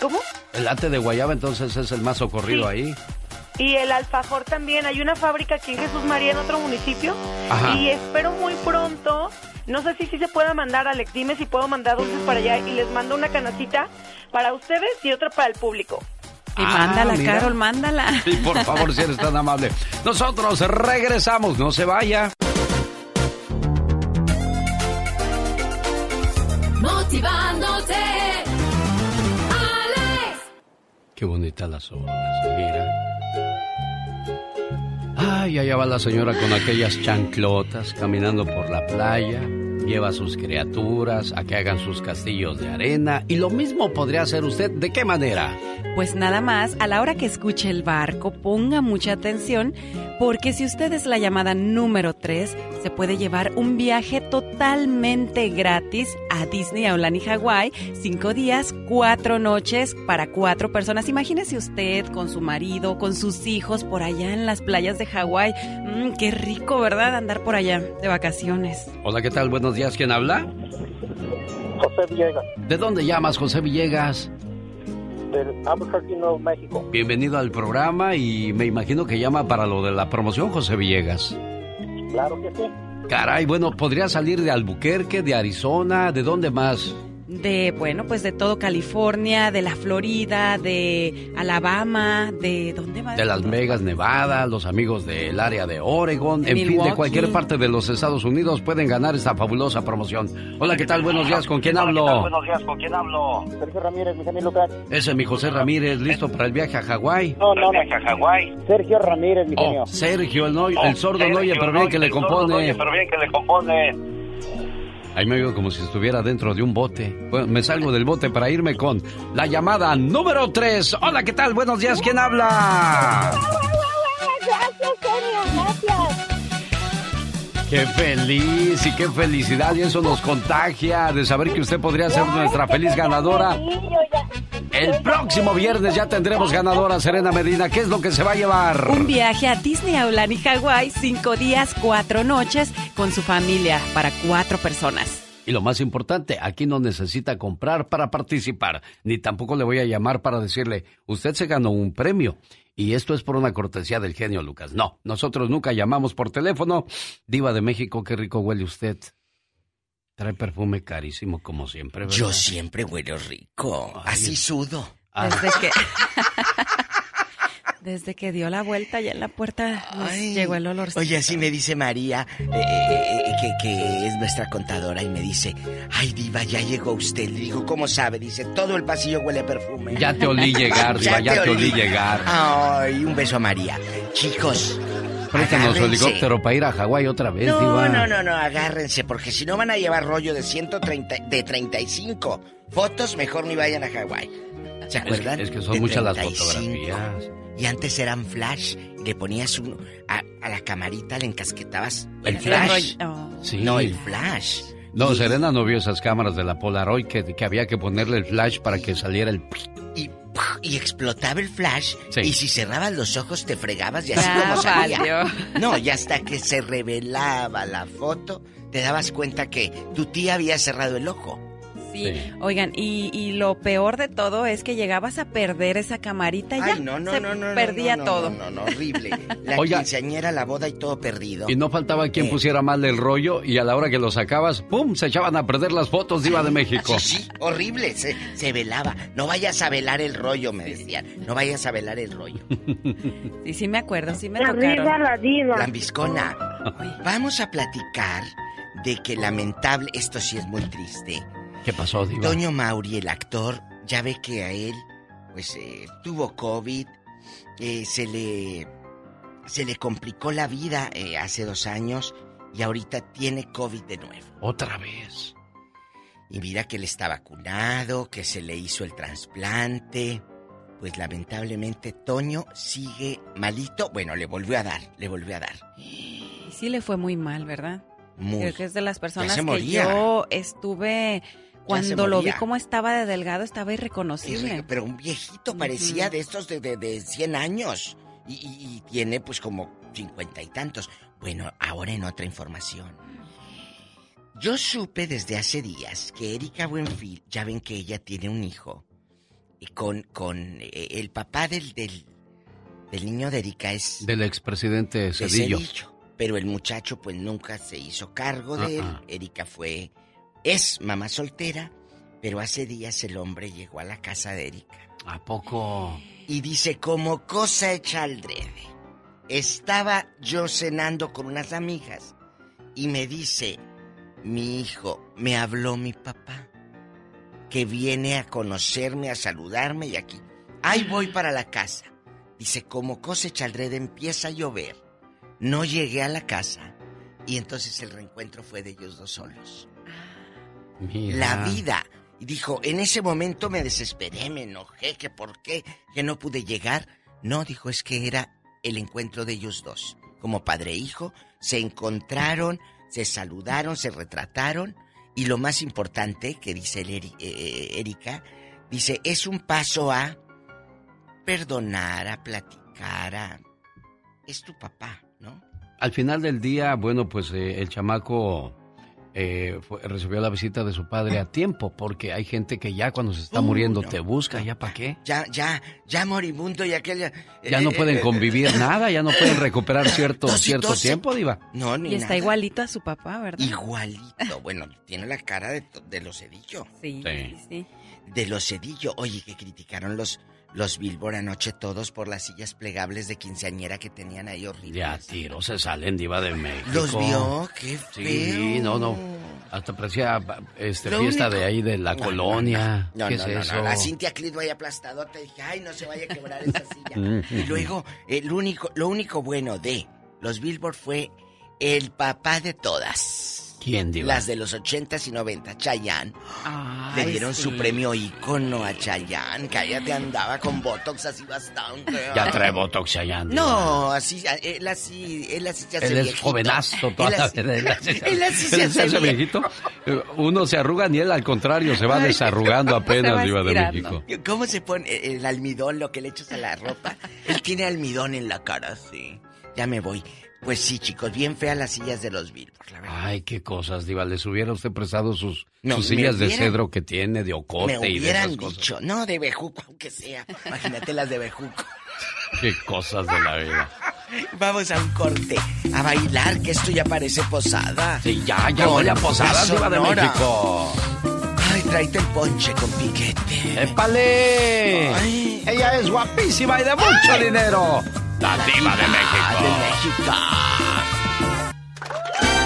¿Cómo? El latte de guayaba, entonces, es el más socorrido Sí. ahí. Y el alfajor también. Hay una fábrica aquí en Jesús María, en otro municipio. Ajá. Y espero muy pronto. No sé si sí se pueda mandar, Alex. Dime si puedo mandar dulces para allá. Y les mando una canacita para ustedes y otra para el público. Y Ah, mándala, mira. Carol, mándala. Sí, por favor, si eres tan amable. Nosotros regresamos, no se vaya. Motivándote. Alex. Qué bonitas las olas, mira. Ay, allá va la señora con aquellas chanclotas caminando por la playa. Lleva a sus criaturas a que hagan sus castillos de arena. Y lo mismo podría hacer usted. ¿De qué manera? Pues nada más, a la hora que escuche el barco, ponga mucha atención, porque si usted es la llamada número 3, se puede llevar un viaje totalmente gratis a Disney, Aulani, Hawái, cinco días, cuatro noches para cuatro personas. Imagínese usted con su marido, con sus hijos por allá en las playas de Hawái. Mm, qué rico, ¿verdad? Andar por allá de vacaciones. Hola, ¿qué tal? Buenos días. ¿Quién habla? José Villegas, ¿De dónde llamas, José Villegas? del Albuquerque, Nuevo México. Bienvenido al programa y me imagino que llama para lo de la promoción, José Villegas. Claro que sí. Caray, bueno, podría salir de Albuquerque, de Arizona, ¿de dónde más? De, bueno, pues de todo California, de la Florida, de Alabama, de... ¿Dónde más? De Las Vegas, Nevada, los amigos del área de Oregon, De en fin, de cualquier parte de los Estados Unidos pueden ganar esta fabulosa promoción. Hola, ¿qué tal? Buenos días, ¿con quién hablo? Buenos días, ¿con quién hablo? Sergio Ramírez, mi genio Lucas. Ese es mi José Ramírez, listo para el viaje a Hawái. No, no, no. a Hawái. Sergio Ramírez, mi genio. Oh, Sergio, el, no- el sordo no oye, pero bien que le compone. pero bien que le compone. Ahí me veo como si estuviera dentro de un bote. Bueno, me salgo del bote para irme con la llamada número 3. Hola, ¿qué tal? Buenos días, ¿quién habla? Gracias, genio, gracias. Qué feliz y qué felicidad y eso nos contagia de saber que usted podría ser nuestra feliz ganadora. El próximo viernes ya tendremos ganadora Serena Medina. ¿Qué es lo que se va a llevar? Un viaje a Disney, Aulani, Hawái, cinco días, cuatro noches, con su familia, para cuatro personas. Y lo más importante, aquí no necesita comprar para participar, ni tampoco le voy a llamar para decirle, usted se ganó un premio. Y esto es por una cortesía del genio Lucas. No, nosotros nunca llamamos por teléfono. Diva de México, qué rico huele usted. Trae perfume carísimo como siempre, ¿verdad? Yo siempre huelo rico. Así sudo. Ah. Desde que... Desde que dio la vuelta ya en la puerta nos llegó el olor. Oye, así me dice María, eh, eh, eh, que, que es nuestra contadora, y me dice, ay, diva, ya llegó usted. Le digo, ¿cómo sabe? Dice, todo el pasillo huele a perfume. Ya te olí llegar, Diva, ya te olí llegar. Ay, un beso a María. Chicos, Préstanos su agárrense. helicóptero para ir a Hawái otra vez, No, Diva. no, no, no, agárrense, porque si no van a llevar rollo de 130, de 35 fotos, mejor ni vayan a Hawái. ¿Se Es- acuerdan? es que son De muchas las 35. fotografías. Y antes eran flash, le ponías uno a, a la camarita, le encasquetabas el El flash. oh. Sí. No, el flash. No, Serena no vio esas cámaras de la Polaroid que, que había que ponerle el flash para que saliera el... Y, y explotaba el flash. Sí. Y si cerrabas los ojos te fregabas y así Ya como salía. valió. No, y hasta que se revelaba la foto, te dabas cuenta que tu tía había cerrado el ojo. Sí. Oigan, y, y lo peor de todo es que llegabas a perder esa camarita y ya Ay, no, no, se no, no, perdía no, no, todo. No, no, no, horrible. La Oiga. quinceañera, la boda y todo perdido. Y no faltaba quien Eh. pusiera mal el rollo y a la hora que lo sacabas, ¡pum! Se echaban a perder las fotos, Diva de México. Sí, sí, horrible, se, se velaba. No vayas a velar el rollo, me decían. No vayas a velar el rollo. Sí, sí me acuerdo, sí me Arriba tocaron. la diva. Lambiscona, vamos a platicar de que lamentable, esto sí es muy triste. ¿Qué pasó, Diva? Toño Mauri, el actor, ya ve que a él, pues, eh, tuvo COVID, eh, se le, se le complicó la vida eh, hace dos años y ahorita tiene COVID de nuevo. Otra vez. Y mira que él está vacunado, que se le hizo el trasplante. Pues lamentablemente Toño sigue malito. Bueno, le volvió a dar, le volvió a dar. Y sí le fue muy mal, ¿verdad? Muy. Creo que es de las personas se que moría. yo estuve cuando lo vi cómo estaba de delgado, estaba irreconocible. Pero un viejito parecía de estos de, de, de 100 años. Y, y- y tiene pues como cincuenta y tantos. Bueno, ahora en otra información. Yo supe desde hace días que Erika Buenfil, ya ven que ella tiene un hijo. Y con, con eh, el papá del, del, del niño de Erika es Del expresidente de Cedillo. Cedillo. Pero el muchacho pues nunca se hizo cargo de él. Ah, ah. Erika fue, es mamá soltera, pero hace días el hombre llegó a la casa de Erika. ¿A poco? Y dice, como cosa hecha al drede. Estaba yo cenando con unas amigas y me dice, mi hijo, me habló mi papá, que viene a conocerme, a saludarme y aquí. Ahí voy para la casa. Dice, como cosa hecha al drede empieza a llover. No llegué a la casa y entonces el reencuentro fue de ellos dos solos. Mira. La vida. Y dijo, en ese momento me desesperé, me enojé, que por qué, que no pude llegar. No, dijo, es que era el encuentro de ellos dos. Como padre e hijo, se encontraron, se saludaron, se retrataron. Y lo más importante que dice el Eri- eh, Erika, dice, es un paso a perdonar, a platicar, a... Es tu papá, ¿no? Al final del día, bueno, pues eh, el chamaco eh, fue- recibió la visita de su padre a tiempo, porque hay gente que ya cuando se está Uh, muriendo no. te busca, ¿ya para qué? Ya, ya, ya moribundo y aquel... ya- Ya no eh, pueden eh, convivir nada, ya no pueden recuperar cierto, Dos y cierto tiempo, Diva. No, ni Y está nada. igualito a su papá, ¿verdad? Igualito. Bueno, tiene la cara de, de los Cedillo. Sí, Sí. sí. De los Cedillo. Oye, que criticaron los, los Billboard anoche todos por las sillas plegables de quinceañera que tenían ahí horribles. Ya tiro se salen, Diva de México. ¿Los vio? ¡Qué Sí, feo! no, no. Hasta parecía este, Lo fiesta único- de ahí de la No, colonia. No, ¿Qué no, es no, no, eso? La Cintia Clitbo ahí aplastadota. Dije, ay, no se vaya a quebrar esa silla. Mm, y luego, el único, lo único bueno de los Billboard fue el papá de todas. ¿Quién, Diva? Las de los 80s y 90, Chayanne. Le Ay, dieron sí. su premio ícono a Chayanne. Cállate, andaba con Botox así bastante. Ya trae Botox. Diva. No, así, él así, él así se hace Él es viejito. jovenazo toda Él la así- vida. Él así se- él así él se hace viejito. Uno se arruga ni él, al contrario, se va desarrugando apenas, va Diva de. México. ¿Cómo se pone el almidón, lo que le echas a la ropa? Él tiene almidón en la cara, sí. Ya me voy. Pues sí, chicos, bien feas las sillas de los Billboard, la verdad. Ay, qué cosas, Diva. Les hubiera usted prestado sus, No, sus sillas de cedro que tiene, de ocote Me y de esas cosas. dicho, no de bejuco, aunque sea. Imagínate las de bejuco. Qué cosas de la vida. Vamos a un corte, a bailar, que esto ya parece posada. Sí, ya, ya Con voy a posada, Diva de. México. Ay, tráete el ponche con piquete. ¡Épale! Ay. Ella es guapísima y de mucho dinero. La Diva de Ah, México. de México.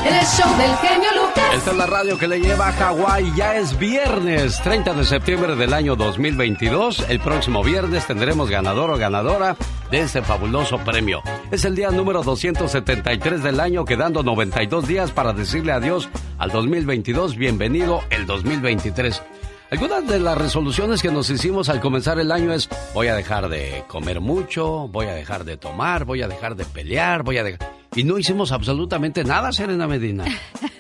El show del genio Lucas. Esta es la radio que le lleva a Hawái. Ya es viernes, 30 de septiembre del año 2022. El próximo viernes tendremos ganador o ganadora de ese fabuloso premio. Es el día número 273 del año, quedando 92 días para decirle adiós al 2022. Bienvenido el 2023. Algunas de las resoluciones que nos hicimos al comenzar el año es voy a dejar de comer mucho, voy a dejar de tomar, voy a dejar de pelear, voy a dejar... Y no hicimos absolutamente nada, Serena Medina.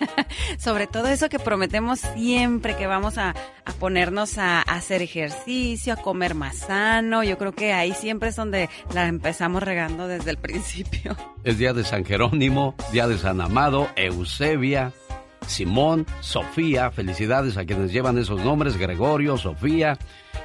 Sobre todo eso que prometemos siempre que vamos a, a ponernos a, a hacer ejercicio, a comer más sano. Yo creo que ahí siempre es donde la empezamos regando desde el principio. Es día de San Jerónimo, día de San Amado, Eusebia, Simón, Sofía. Felicidades a quienes llevan esos nombres, Gregorio, Sofía.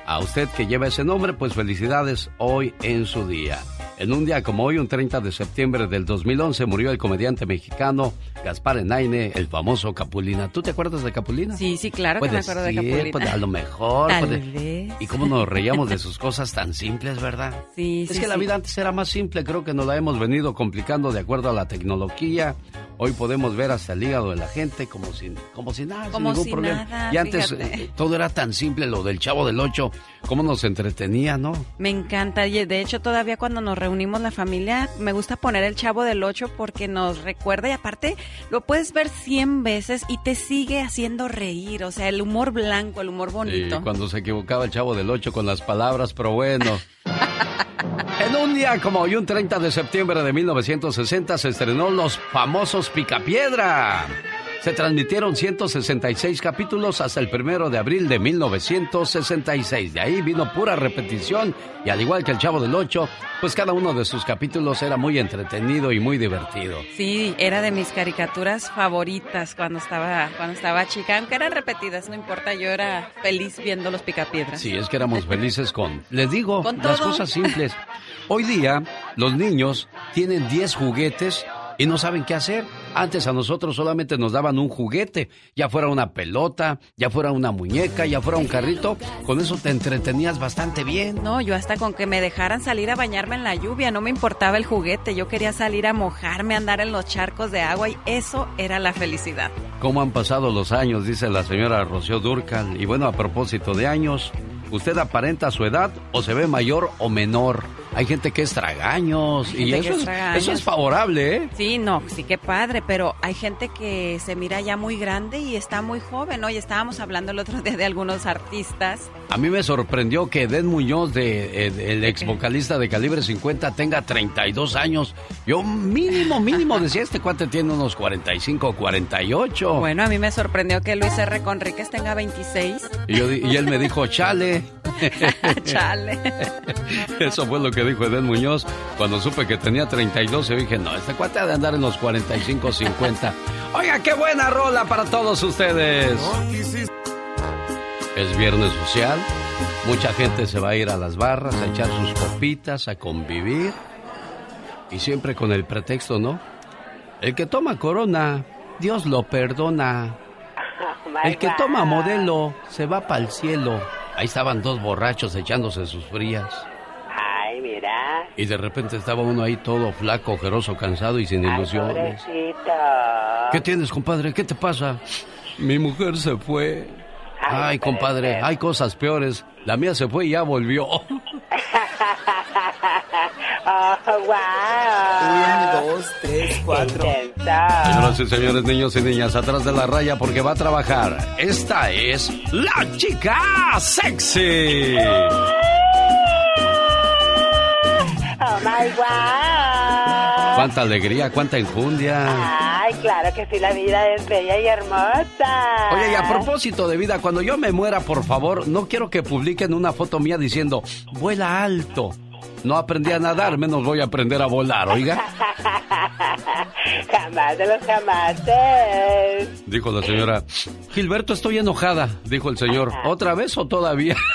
A usted que lleva ese nombre, pues felicidades hoy en su día. En un día como hoy, un 30 de septiembre del 2011, murió el comediante mexicano Gaspar Enaine, el famoso Capulina. ¿Tú te acuerdas de Capulina? Sí, sí, claro que me acuerdo de Capulina. pues, a lo mejor. Tal puede- vez. Y cómo nos reíamos de sus cosas tan simples, ¿verdad? Sí, Es sí, que la vida antes era más simple, creo que nos la hemos venido complicando de acuerdo a la tecnología. Hoy podemos ver hasta el hígado de la gente como si, como si nada, sin ningún si problema. nada, y antes eh, todo era tan simple, lo del chavo del ocho, cómo nos entretenía, ¿no? Me encanta. Y de hecho, todavía cuando nos reunimos la familia, me gusta poner el chavo del 8 porque nos recuerda y aparte lo puedes ver 100 veces y te sigue haciendo reír. O sea, el humor blanco, el humor bonito. Cuando se equivocaba el chavo del ocho con las palabras, pero bueno. En un día como hoy, un 30 de septiembre de 1960, se estrenó Los famosos Picapiedra. Se transmitieron 166 capítulos hasta el primero de abril de 1966. De ahí vino pura repetición y al igual que el Chavo del Ocho, pues cada uno de sus capítulos era muy entretenido y muy divertido. Sí, era de mis caricaturas favoritas cuando estaba, cuando estaba chica. Aunque eran repetidas, no importa, yo era feliz viendo los picapiedras. Sí, es que éramos felices con, les digo, Con las cosas simples. Hoy día, los niños tienen 10 juguetes y no saben qué hacer. Antes a nosotros solamente nos daban un juguete, ya fuera una pelota, ya fuera una muñeca, ya fuera un carrito, con eso te entretenías bastante bien. No, yo hasta con que me dejaran salir a bañarme en la lluvia, no me importaba el juguete, yo quería salir a mojarme, andar en los charcos de agua y eso era la felicidad. ¿Cómo han pasado los años? Dice la señora Rocío Durcal. Y bueno, a propósito de años, ¿usted aparenta su edad o se ve mayor o menor? Hay gente que es tragaños y eso es es, tragaños. eso es favorable, ¿eh? Sí, no, sí que padre, pero hay gente que se mira ya muy grande y está muy joven. Oye, estábamos hablando el otro día de algunos artistas. A mí me sorprendió que Eden Muñoz, de, eh, el ex vocalista de Calibre 50, tenga 32 años. Yo mínimo, mínimo decía, este cuate tiene unos 45, 48. Bueno, a mí me sorprendió que Luis R. Conríquez tenga 26. Y, yo y él me dijo, chale. Chale. Eso fue lo que dijo Eden Muñoz. Cuando supe que tenía 32, yo dije, no, este cuate ha de andar en los 45, 50. Oiga, qué buena rola para todos ustedes. Es viernes social. Mucha gente se va a ir a las barras a echar sus copitas, a convivir. Y siempre con el pretexto, ¿no? El que toma corona, Dios lo perdona. El que toma modelo se va para el cielo. Ahí estaban dos borrachos echándose sus frías. Ay. Y de repente estaba uno ahí todo flaco, ojeroso, cansado y sin Ay, ilusiones. pobrecito. ¿Qué tienes, compadre? ¿Qué te pasa? Mi mujer se fue. Ay, compadre, hay cosas peores. La mía se fue y ya volvió. Oh, wow. Un, dos, tres, cuatro. Señoras y señores, niños y niñas, atrás de la raya porque va a trabajar. Esta es la chica sexy. Oh, my wow. Cuánta alegría, cuánta enjundia. Ay, claro que sí, la vida es bella y hermosa. Oye, y a propósito de vida, cuando yo me muera, por favor, no quiero que publiquen una foto mía diciendo, vuela alto. No aprendí a nadar, menos voy a aprender a volar, oiga. Jamás de los jamases. Dijo la señora, Gilberto, estoy enojada. Dijo el señor, ¿otra vez o todavía?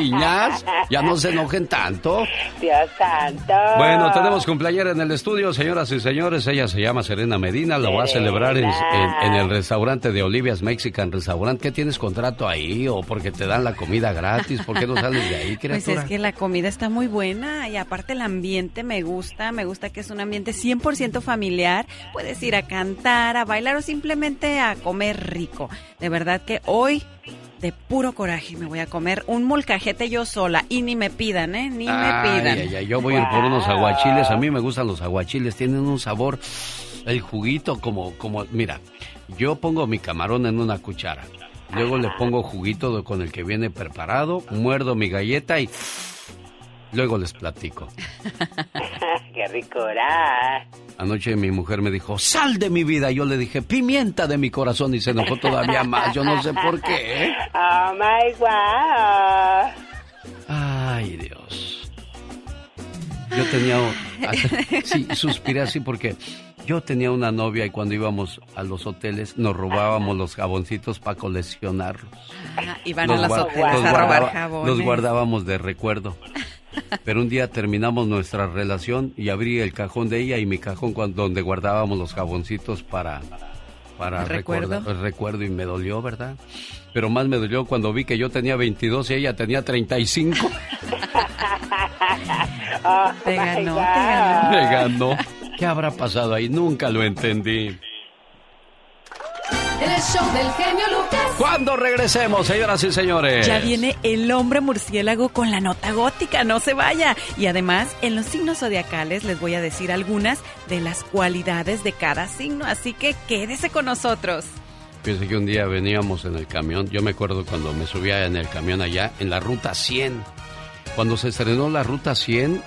Niñas, ya no se enojen tanto. Dios santo. Bueno, tenemos cumpleañera en el estudio, señoras y señores. Ella se llama Serena Medina. Lo va a celebrar en, en- en el restaurante de Olivia's Mexican Restaurant. ¿Qué tienes contrato ahí? ¿O porque te dan la comida gratis? ¿Por qué no sales de ahí, Pues criatura? es que la comida está muy buena y aparte el ambiente me gusta, me gusta que es un ambiente 100% familiar. Puedes ir a cantar, a bailar o simplemente a comer rico. De verdad que hoy, de puro coraje, me voy a comer un molcajete yo sola y ni me pidan, ¿eh? Ni me pidan. ay, ay, yo voy a ir por unos aguachiles. A mí me gustan los aguachiles. Tienen un sabor, el juguito como, como, mira, yo pongo mi camarón en una cuchara. Luego le pongo juguito con el que viene preparado, muerdo mi galleta y luego les platico. Qué qué ricura. Anoche mi mujer me dijo, sal de mi vida. Yo le dije, pimienta de mi corazón y se enojó todavía más. Yo no sé por qué. Oh my god. Ay, Dios. Yo tenía... Sí, suspiré así porque yo tenía una novia y cuando íbamos a los hoteles nos robábamos los jaboncitos para coleccionarlos. Ah, iban a los hoteles a robar jabones. Los guardábamos de recuerdo. Pero un día terminamos nuestra relación y abrí el cajón de ella y mi cajón cuando, donde guardábamos los jaboncitos para, para ¿Recuerdo? recordar- recuerdo y me dolió, ¿verdad? Pero más me dolió cuando vi que yo tenía 22 y ella tenía 35. Oh Te ganó, te ganó. Me ganó. ¿Qué habrá pasado ahí? Nunca lo entendí. El show del genio Lucas. Cuando regresemos, señoras y señores. Ya viene el hombre murciélago con la nota gótica, no se vaya. Y además, en los signos zodiacales les voy a decir algunas de las cualidades de cada signo, así que quédese con nosotros. Fíjese que un día veníamos en el camión, yo me acuerdo cuando me subía en el camión allá, en la ruta 100. Cuando se estrenó la ruta 100,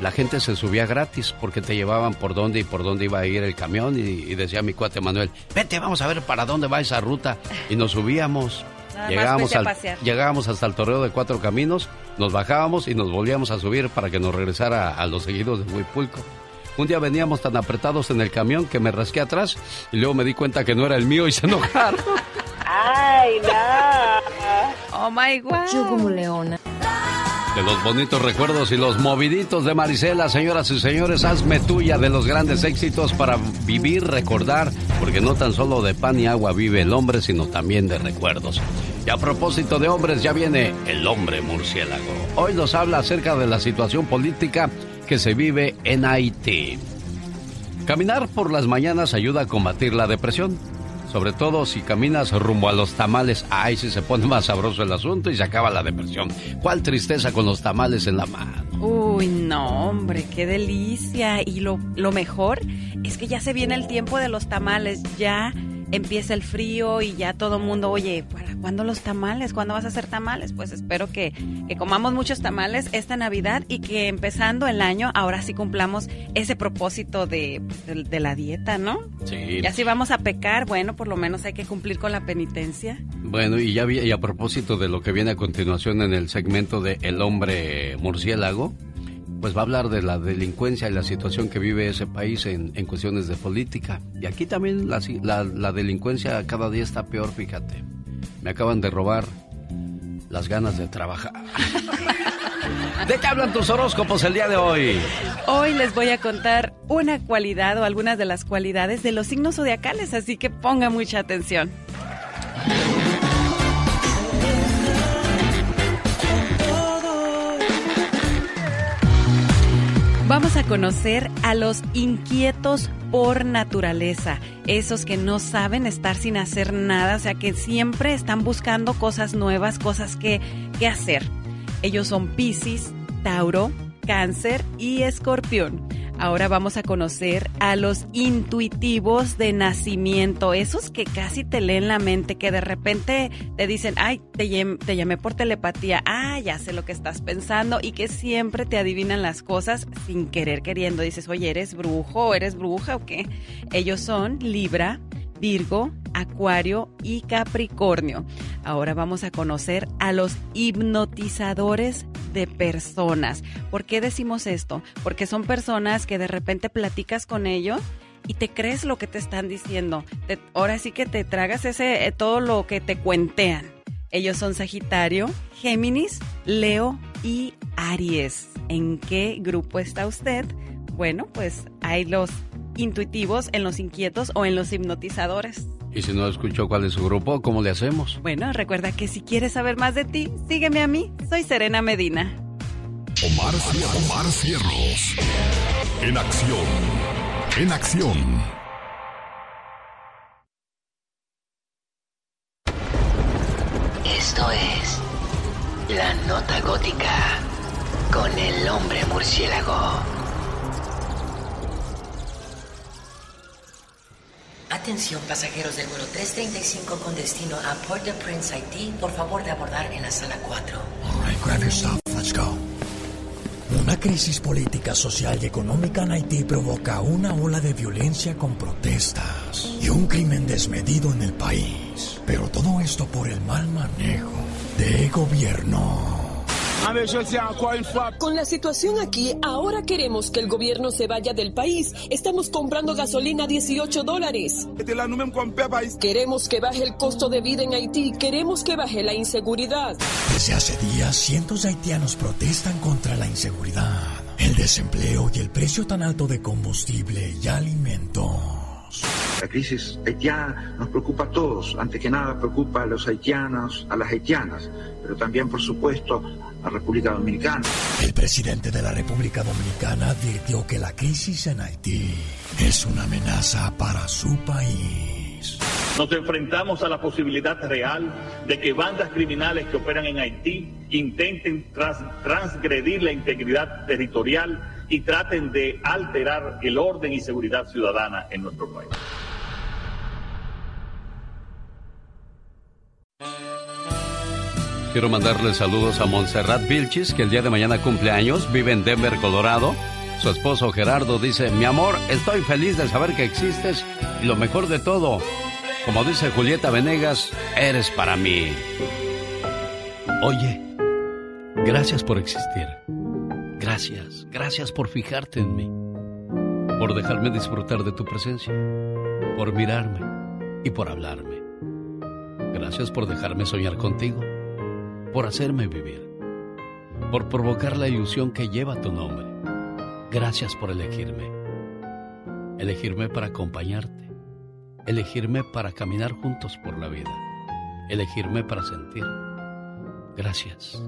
la gente se subía gratis porque te llevaban por dónde y por dónde iba a ir el camión y, y decía mi cuate Manuel, vete, vamos a ver para dónde va esa ruta. Y nos subíamos. Nada Llegábamos, a al- llegábamos hasta el torreo de cuatro caminos, nos bajábamos y nos volvíamos a subir para que nos regresara a los seguidos de Huipulco. Un día veníamos tan apretados en el camión que me rasqué atrás y luego me di cuenta que no era el mío y se enojaron. Ay, no. Oh my god. Yo como leona. De los bonitos recuerdos y los moviditos de Marisela, señoras y señores, hazme tuya de los grandes éxitos para vivir, recordar, porque no tan solo de pan y agua vive el hombre, sino también de recuerdos. Y a propósito de hombres, ya viene el hombre murciélago. Hoy nos habla acerca de la situación política que se vive en Haití. Caminar por las mañanas ayuda a combatir la depresión. Sobre todo si caminas rumbo a los tamales, ay, si se pone más sabroso el asunto y se acaba la depresión. ¿Cuál tristeza con los tamales en la mano? Uy, no, hombre, qué delicia. Y lo, lo mejor es que ya se viene el tiempo de los tamales. Ya empieza el frío y ya todo el mundo, oye, ¿para cuándo los tamales? ¿Cuándo vas a hacer tamales? Pues espero que, que comamos muchos tamales esta Navidad y que empezando el año, ahora sí cumplamos ese propósito de, de, de la dieta, ¿no? Sí. Ya si vamos a pecar, bueno, por lo menos hay que cumplir con la penitencia. Bueno, y ya vi- y a propósito de lo que viene a continuación en el segmento de El hombre murciélago, pues va a hablar de la delincuencia y la situación que vive ese país en, en cuestiones de política. Y aquí también la, la- la delincuencia cada día está peor, fíjate. Me acaban de robar las ganas de trabajar. ¿De qué hablan tus horóscopos el día de hoy? Hoy les voy a contar una cualidad o algunas de las cualidades de los signos zodiacales, así que ponga mucha atención. Vamos a conocer a los inquietos por naturaleza, esos que no saben estar sin hacer nada, o sea que siempre están buscando cosas nuevas, cosas que, que hacer. Ellos son Piscis, Tauro, Cáncer y Escorpión. Ahora vamos a conocer a los intuitivos de nacimiento, esos que casi te leen la mente, que de repente te dicen, ay, te, llam- te llamé por telepatía, ah, ya sé lo que estás pensando, y que siempre te adivinan las cosas sin querer queriendo. Dices, oye, ¿eres brujo eres bruja o qué? Ellos son Libra, Virgo, Acuario y Capricornio. Ahora vamos a conocer a los hipnotizadores de personas. ¿Por qué decimos esto? Porque son personas que de repente platicas con ellos y te crees lo que te están diciendo. Ahora sí que te tragas ese eh, todo lo que te cuentean. Ellos son Sagitario, Géminis, Leo y Aries. ¿En qué grupo está usted? Bueno, pues hay los intuitivos, en los inquietos o en los hipnotizadores. Y si no escuchó cuál es su grupo, ¿cómo le hacemos? Bueno, recuerda que si quieres saber más de ti, sígueme a mí. Soy Serena Medina. Omar, Omar Cierros. En acción. En acción. Atención pasajeros del vuelo 335 con destino a Port-au-Prince, Haití. Por favor de abordar en la sala 4. All grab your stuff. Let's go. Una crisis política, social y económica en Haití provoca una ola de violencia con protestas y un crimen desmedido en el país. Pero todo esto por el mal manejo de gobierno. Con la situación aquí, ahora queremos que el gobierno se vaya del país. Estamos comprando gasolina a 18 dólares. Queremos que baje el costo de vida en Haití. Queremos que baje la inseguridad. Desde hace días, cientos de haitianos protestan contra la inseguridad, el desempleo y el precio tan alto de combustible y alimentos. La crisis haitiana nos preocupa a todos. Antes que nada preocupa a los haitianos, a las haitianas, pero también, por supuesto, a República Dominicana. El presidente de la República Dominicana advirtió que la crisis en Haití es una amenaza para su país. Nos enfrentamos a la posibilidad real de que bandas criminales que operan en Haití intenten tras- transgredir la integridad territorial y traten de alterar el orden y seguridad ciudadana en nuestro país. Quiero mandarle saludos a Montserrat Vilchis, que el día de mañana cumple años, vive en Denver, Colorado. Su esposo Gerardo dice, mi amor, estoy feliz de saber que existes y lo mejor de todo, como dice Julieta Venegas, eres para mí. Oye, gracias por existir. Gracias, gracias por fijarte en mí, por dejarme disfrutar de tu presencia, por mirarme y por hablarme. Gracias por dejarme soñar contigo, por hacerme vivir, por provocar la ilusión que lleva tu nombre. Gracias por elegirme. Elegirme para acompañarte. Elegirme para caminar juntos por la vida. Elegirme para sentir. Gracias.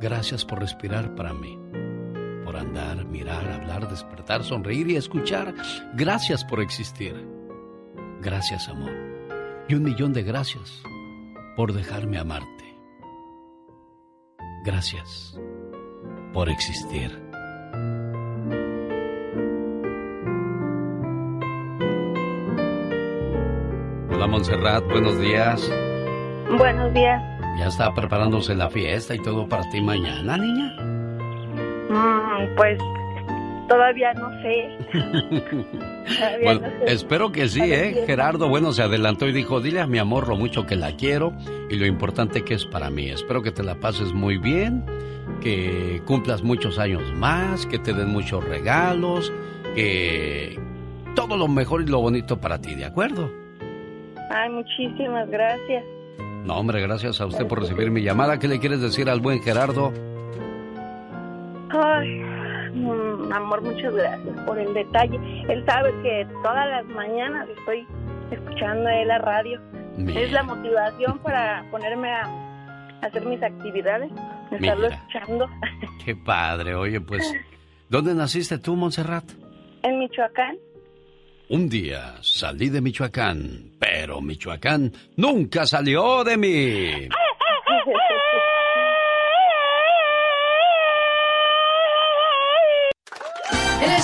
Gracias por respirar para mí. Por andar, mirar, hablar, despertar, sonreír y escuchar. Gracias por existir. Gracias, amor. Y un millón de gracias por dejarme amarte. Gracias por existir. Hola Montserrat, buenos días. Buenos días. Ya está preparándose la fiesta y todo para ti mañana, niña. Mm, pues todavía no sé. Todavía Bueno, no sé. espero que sí, ¿eh? Gerardo, bueno, se adelantó y dijo, dile a mi amor lo mucho que la quiero y lo importante que es para mí. Espero que te la pases muy bien, que cumplas muchos años más, que te den muchos regalos, que todo lo mejor y lo bonito para ti, ¿de acuerdo? Ay, muchísimas gracias. No, hombre, gracias a usted por recibir mi llamada. ¿Qué le quieres decir al buen Gerardo? Ay, mm, amor, muchas gracias por el detalle. Él sabe que todas las mañanas estoy escuchando a él la radio. Mira. Es la motivación para ponerme a hacer mis actividades, estarlo Mira. escuchando Qué padre, oye, pues, ¿dónde naciste tú, Montserrat? en Michoacán. Un día salí de Michoacán, pero Michoacán nunca salió de mí.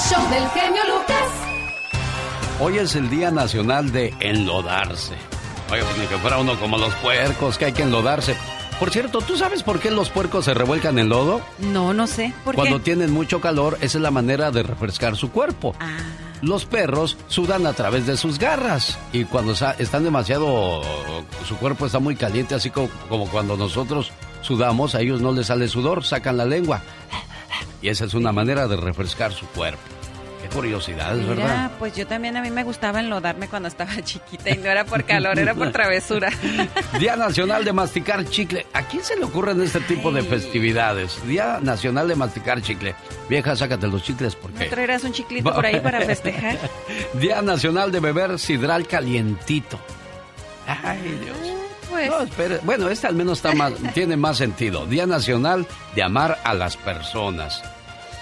show del genio Lucas. Hoy es el Día Nacional de Enlodarse. Oye, pues ni que fuera uno como los puercos, que hay que enlodarse. Por cierto, ¿tú sabes por qué los puercos se revuelcan en lodo? No, no sé. ¿Por Cuando qué? tienen mucho calor, esa es la manera de refrescar su cuerpo. Ah. Los perros sudan a través de sus garras y cuando están demasiado, su cuerpo está muy caliente, así como, como cuando nosotros sudamos, a ellos no les sale sudor, sacan la lengua. Y esa es una manera de refrescar su cuerpo. Qué curiosidad, es verdad. pues yo también a mí me gustaba enlodarme cuando estaba chiquita y no era por calor, era por travesura. Día Nacional de Masticar Chicle. ¿A quién se le ocurren este tipo de festividades? Día Nacional de Masticar Chicle. Vieja, sácate los chicles porque... ¿No traerás un chiclito por ahí para festejar? Día Nacional de Beber Sidral Calientito. Ay, Dios. Pues, No, espere. Bueno, este al menos está más, tiene más sentido. Día Nacional de Amar a las Personas.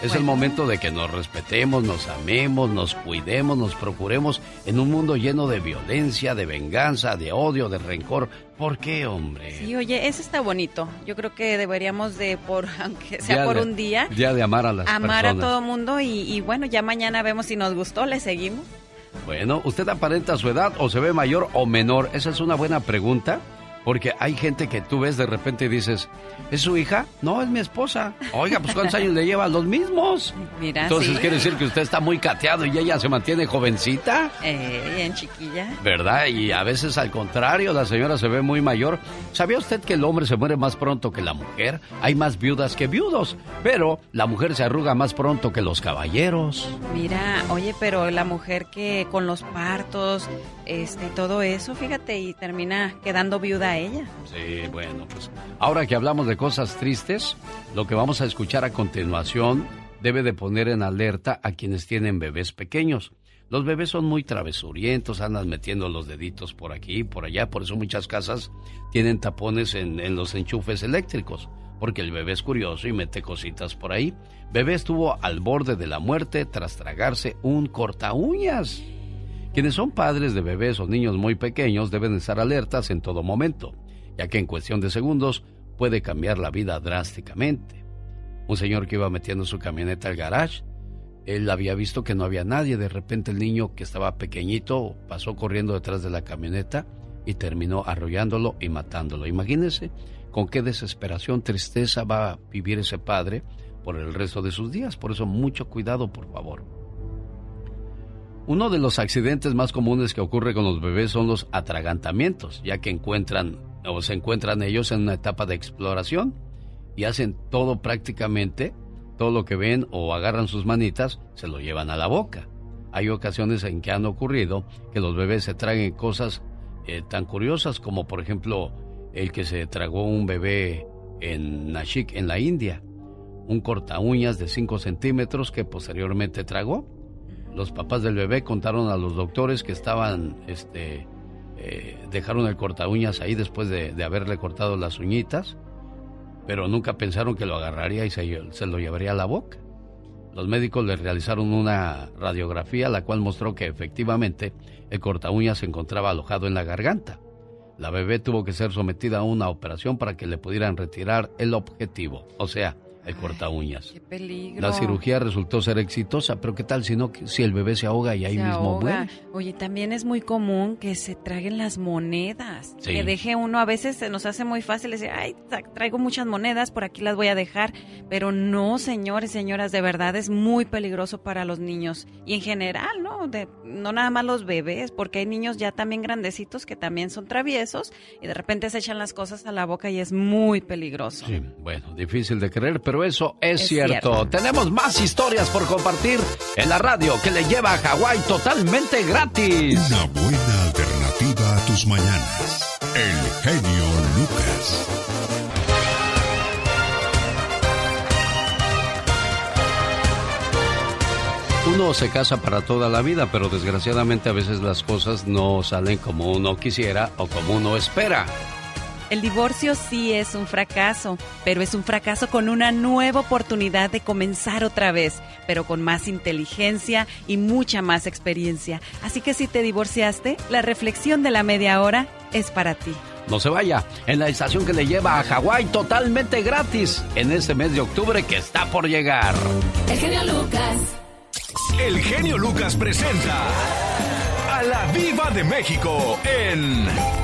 Es el momento de que nos respetemos, nos amemos, nos cuidemos, nos procuremos en un mundo lleno de violencia, de venganza, de odio, de rencor. ¿Por qué, hombre? sí, oye, ese está bonito. Yo creo que deberíamos de, por aunque sea Día por de- un día, Día de amar a las amar a todo mundo y, y bueno, ya mañana vemos si nos gustó, le seguimos. Bueno, ¿usted aparenta su edad o se ve mayor o menor? Esa es una buena pregunta Porque hay gente que tú ves de repente y dices, ¿es su hija? No, es mi esposa. Oiga, pues ¿cuántos años le lleva? Los mismos. Mira, Entonces sí. quiere decir que usted está muy cateado y ella se mantiene jovencita. Eh, bien chiquilla. ¿Verdad? Y a veces al contrario, la señora se ve muy mayor. ¿Sabía usted que el hombre se muere más pronto que la mujer? Hay más viudas que viudos, pero la mujer se arruga más pronto que los caballeros. Mira, oye, pero la mujer que con los partos, este, todo eso, fíjate, y termina quedando viuda ella. Sí, bueno, pues ahora que hablamos de cosas tristes, lo que vamos a escuchar a continuación debe de poner en alerta a quienes tienen bebés pequeños. Los bebés son muy travesurientos, andan metiendo los deditos por aquí y por allá, por eso muchas casas tienen tapones en, en los enchufes eléctricos, porque el bebé es curioso y mete cositas por ahí. Bebé estuvo al borde de la muerte tras tragarse un corta uñas. Quienes son padres de bebés o niños muy pequeños deben estar alertas en todo momento, ya que en cuestión de segundos puede cambiar la vida drásticamente. Un señor que iba metiendo su camioneta al garage, él había visto que no había nadie, de repente el niño que estaba pequeñito pasó corriendo detrás de la camioneta y terminó arrollándolo y matándolo. Imagínense con qué desesperación, tristeza va a vivir ese padre por el resto de sus días. Por eso mucho cuidado, por favor. Uno de los accidentes más comunes que ocurre con los bebés son los atragantamientos, ya que se encuentran ellos en una etapa de exploración y hacen todo prácticamente, todo lo que ven o agarran sus manitas, se lo llevan a la boca. Hay ocasiones en que han ocurrido que los bebés se traguen cosas eh, tan curiosas como por ejemplo el que se tragó un bebé en Nashik, en la India, un corta uñas de 5 centímetros que posteriormente tragó. Los papás del bebé contaron a los doctores que estaban, este, eh, dejaron el corta uñas ahí después de, haberle cortado las uñitas, pero nunca pensaron que lo agarraría y se, se lo llevaría a la boca. Los médicos le realizaron una radiografía la cual mostró que efectivamente el corta uñas se encontraba alojado en la garganta. La bebé tuvo que ser sometida a una operación para que le pudieran retirar el objetivo, o sea, el corta uñas. Qué peligro. La cirugía resultó ser exitosa, pero ¿qué tal si no si el bebé se ahoga y ahí Se mismo ahoga. muere? Oye, también es muy común que se traguen las monedas. Sí. Que deje uno, a veces se nos hace muy fácil decir, ay, tra- traigo muchas monedas, por aquí las voy a dejar. Pero no, señores, señoras, de verdad es muy peligroso para los niños. Y en general, ¿no? De, no nada más los bebés, porque hay niños ya también grandecitos que también son traviesos y de repente se echan las cosas a la boca y es muy peligroso. Sí, bueno, difícil de creer, pero eso es, Es cierto. cierto. Tenemos más historias por compartir en la radio que le lleva a Hawái totalmente gratis. Una buena alternativa a tus mañanas. El genio Lucas. Uno se casa para toda la vida, pero desgraciadamente a veces las cosas no salen como uno quisiera o como uno espera. El divorcio sí es un fracaso, pero es un fracaso con una nueva oportunidad de comenzar otra vez, pero con más inteligencia y mucha más experiencia. Así que si te divorciaste, la reflexión de la media hora es para ti. No se vaya, en la estación que le lleva a Hawái totalmente gratis en este mes de octubre que está por llegar. El genio Lucas. El genio Lucas presenta a la Viva de México en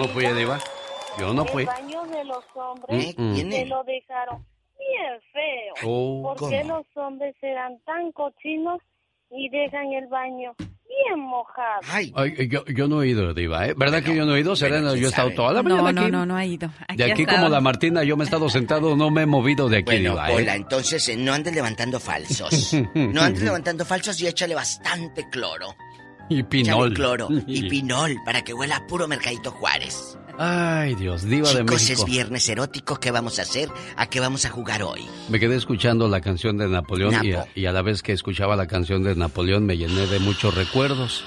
no fui, Diva. Yo no fui. El baño de los hombres Mm, mm. se lo dejaron bien feo. Oh, ¿Por qué ¿cómo? los hombres serán tan cochinos y dejan el baño bien mojado? Ay, yo, yo no he ido, Diva, ¿eh? ¿Verdad que yo no he ido? Serena, yo he estado toda la mañana No, aquí. no, no, no ha ido. De aquí como la Martina, yo me he estado sentado, no me he movido de aquí, Bueno, Diva, ¿eh? Entonces eh, no andes levantando falsos. No andes levantando falsos y échale bastante cloro. Y pinol. cloro y pinol para que huela a puro Mercadito Juárez. Ay, Dios, Diva de Chicos, México. es viernes erótico. ¿Qué vamos a hacer? ¿A qué vamos a jugar hoy? Me quedé escuchando la canción de Napoleón y a, Napo. y a la vez que escuchaba la canción de Napoleón me llené de muchos recuerdos.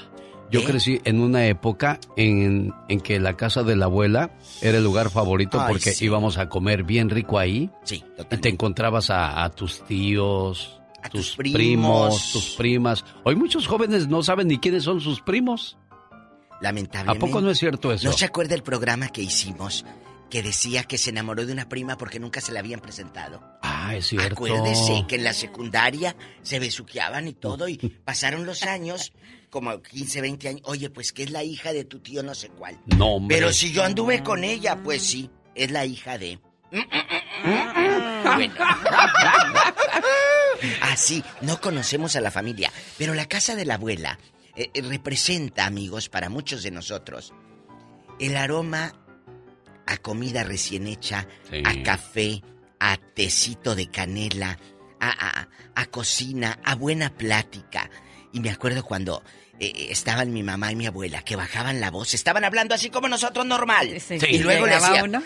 Yo ¿Eh? crecí en una época en, en que la casa de la abuela era el lugar favorito Ay, porque sí. íbamos a comer bien rico ahí. Sí, Y te encontrabas a, a tus tíos, A tus tus primos. primos, tus primas. Hoy muchos jóvenes no saben ni quiénes son sus primos. ¿A Lamentablemente. poco no es cierto eso? ¿No se acuerda el programa que hicimos? que decía que se enamoró de una prima porque nunca se la habían presentado. Ah, es cierto. Acuérdese que en la secundaria se besuqueaban y todo y pasaron los años, como 15, 20 años. Oye, pues que es la hija de tu tío no sé cuál. No, hombre. Pero si yo anduve con ella, pues sí, es la hija de... Bueno. Así, no conocemos a la familia, pero la casa de la abuela eh, eh, representa, amigos, para muchos de nosotros, el aroma a comida recién hecha, Sí. a café, a tecito de canela, a, a- a cocina, a buena plática. Y me acuerdo cuando eh, estaban mi mamá y mi abuela, que bajaban la voz, estaban hablando así como nosotros normal. Y luego le Llegaba hacía, uno.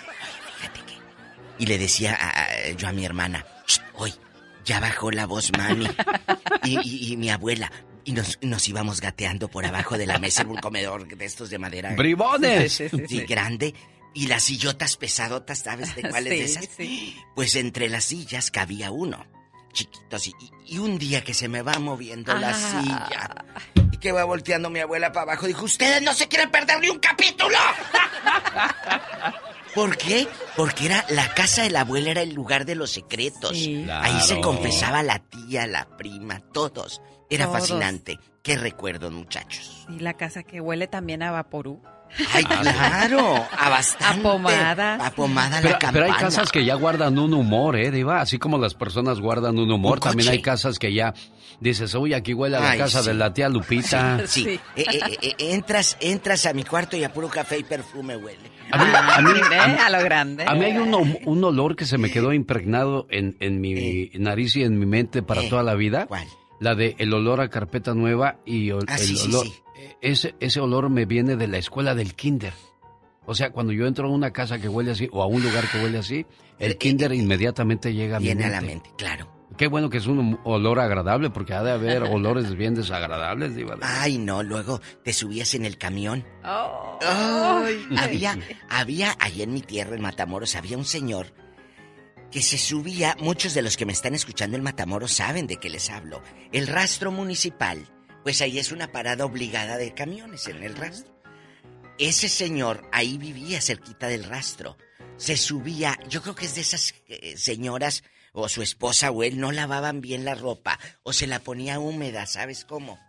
y le decía a- a- yo a mi hermana, "Shh, hoy ya bajó la voz mami. y, y- y mi abuela. Y nos, nos íbamos gateando por abajo de la mesa en un comedor de estos de madera. ¡Bribones! Sí, sí, sí, grande. Y las sillotas pesadotas, ¿sabes de cuáles de Sí, esas? Pues entre las sillas cabía uno. Chiquitos. Y, y un día que se me va moviendo la Ah. silla. Y que va volteando mi abuela para abajo. Dijo, ustedes no se quieren perder ni un capítulo. ¿Por qué? Porque era la casa de la abuela era el lugar de los secretos. Ahí se confesaba la tía, la prima, todos. Era Todos. fascinante. Qué recuerdos, muchachos. Y la casa que huele también a vaporú. Ay, claro, a bastante. A pomada. A pomada Pero, la pero hay campana. casas que ya guardan un humor, ¿eh, Diva? Así como las personas guardan un humor, Un también coche. hay casas que ya dices, uy, aquí huele a la Ay, casa sí. de la tía Lupita. Sí, sí. Eh, eh, eh, entras, entras a mi cuarto y a puro café y perfume huele. A mí, a mí- a mí- a lo grande. a mí hay un, ol- un olor que se me quedó impregnado en, en mi nariz y en mi mente para Eh, toda la vida. ¿Cuál? La de el olor a carpeta nueva y ol- Ah, el sí, sí, olor... eh, Ese, ese olor me viene de la escuela del kinder. O sea, cuando yo entro a una casa que huele así o a un lugar que huele así, el kinder inmediatamente llega a mi Eh, Viene a mente. la mente, claro. Qué bueno que es un olor agradable, porque ha de haber olores bien desagradables, Diva. Ay, no, luego te subías en el camión. Oh. Ay, había, había, ahí en mi tierra, en Matamoros, había un señor que se subía, muchos de los que me están escuchando en Matamoros saben de qué les hablo. El rastro municipal, pues ahí es una parada obligada de camiones en el rastro. Ese señor ahí vivía cerquita del rastro. Se subía, yo creo que es de esas eh, señoras o su esposa o él no lavaban bien la ropa o se la ponía húmeda, ¿sabes cómo?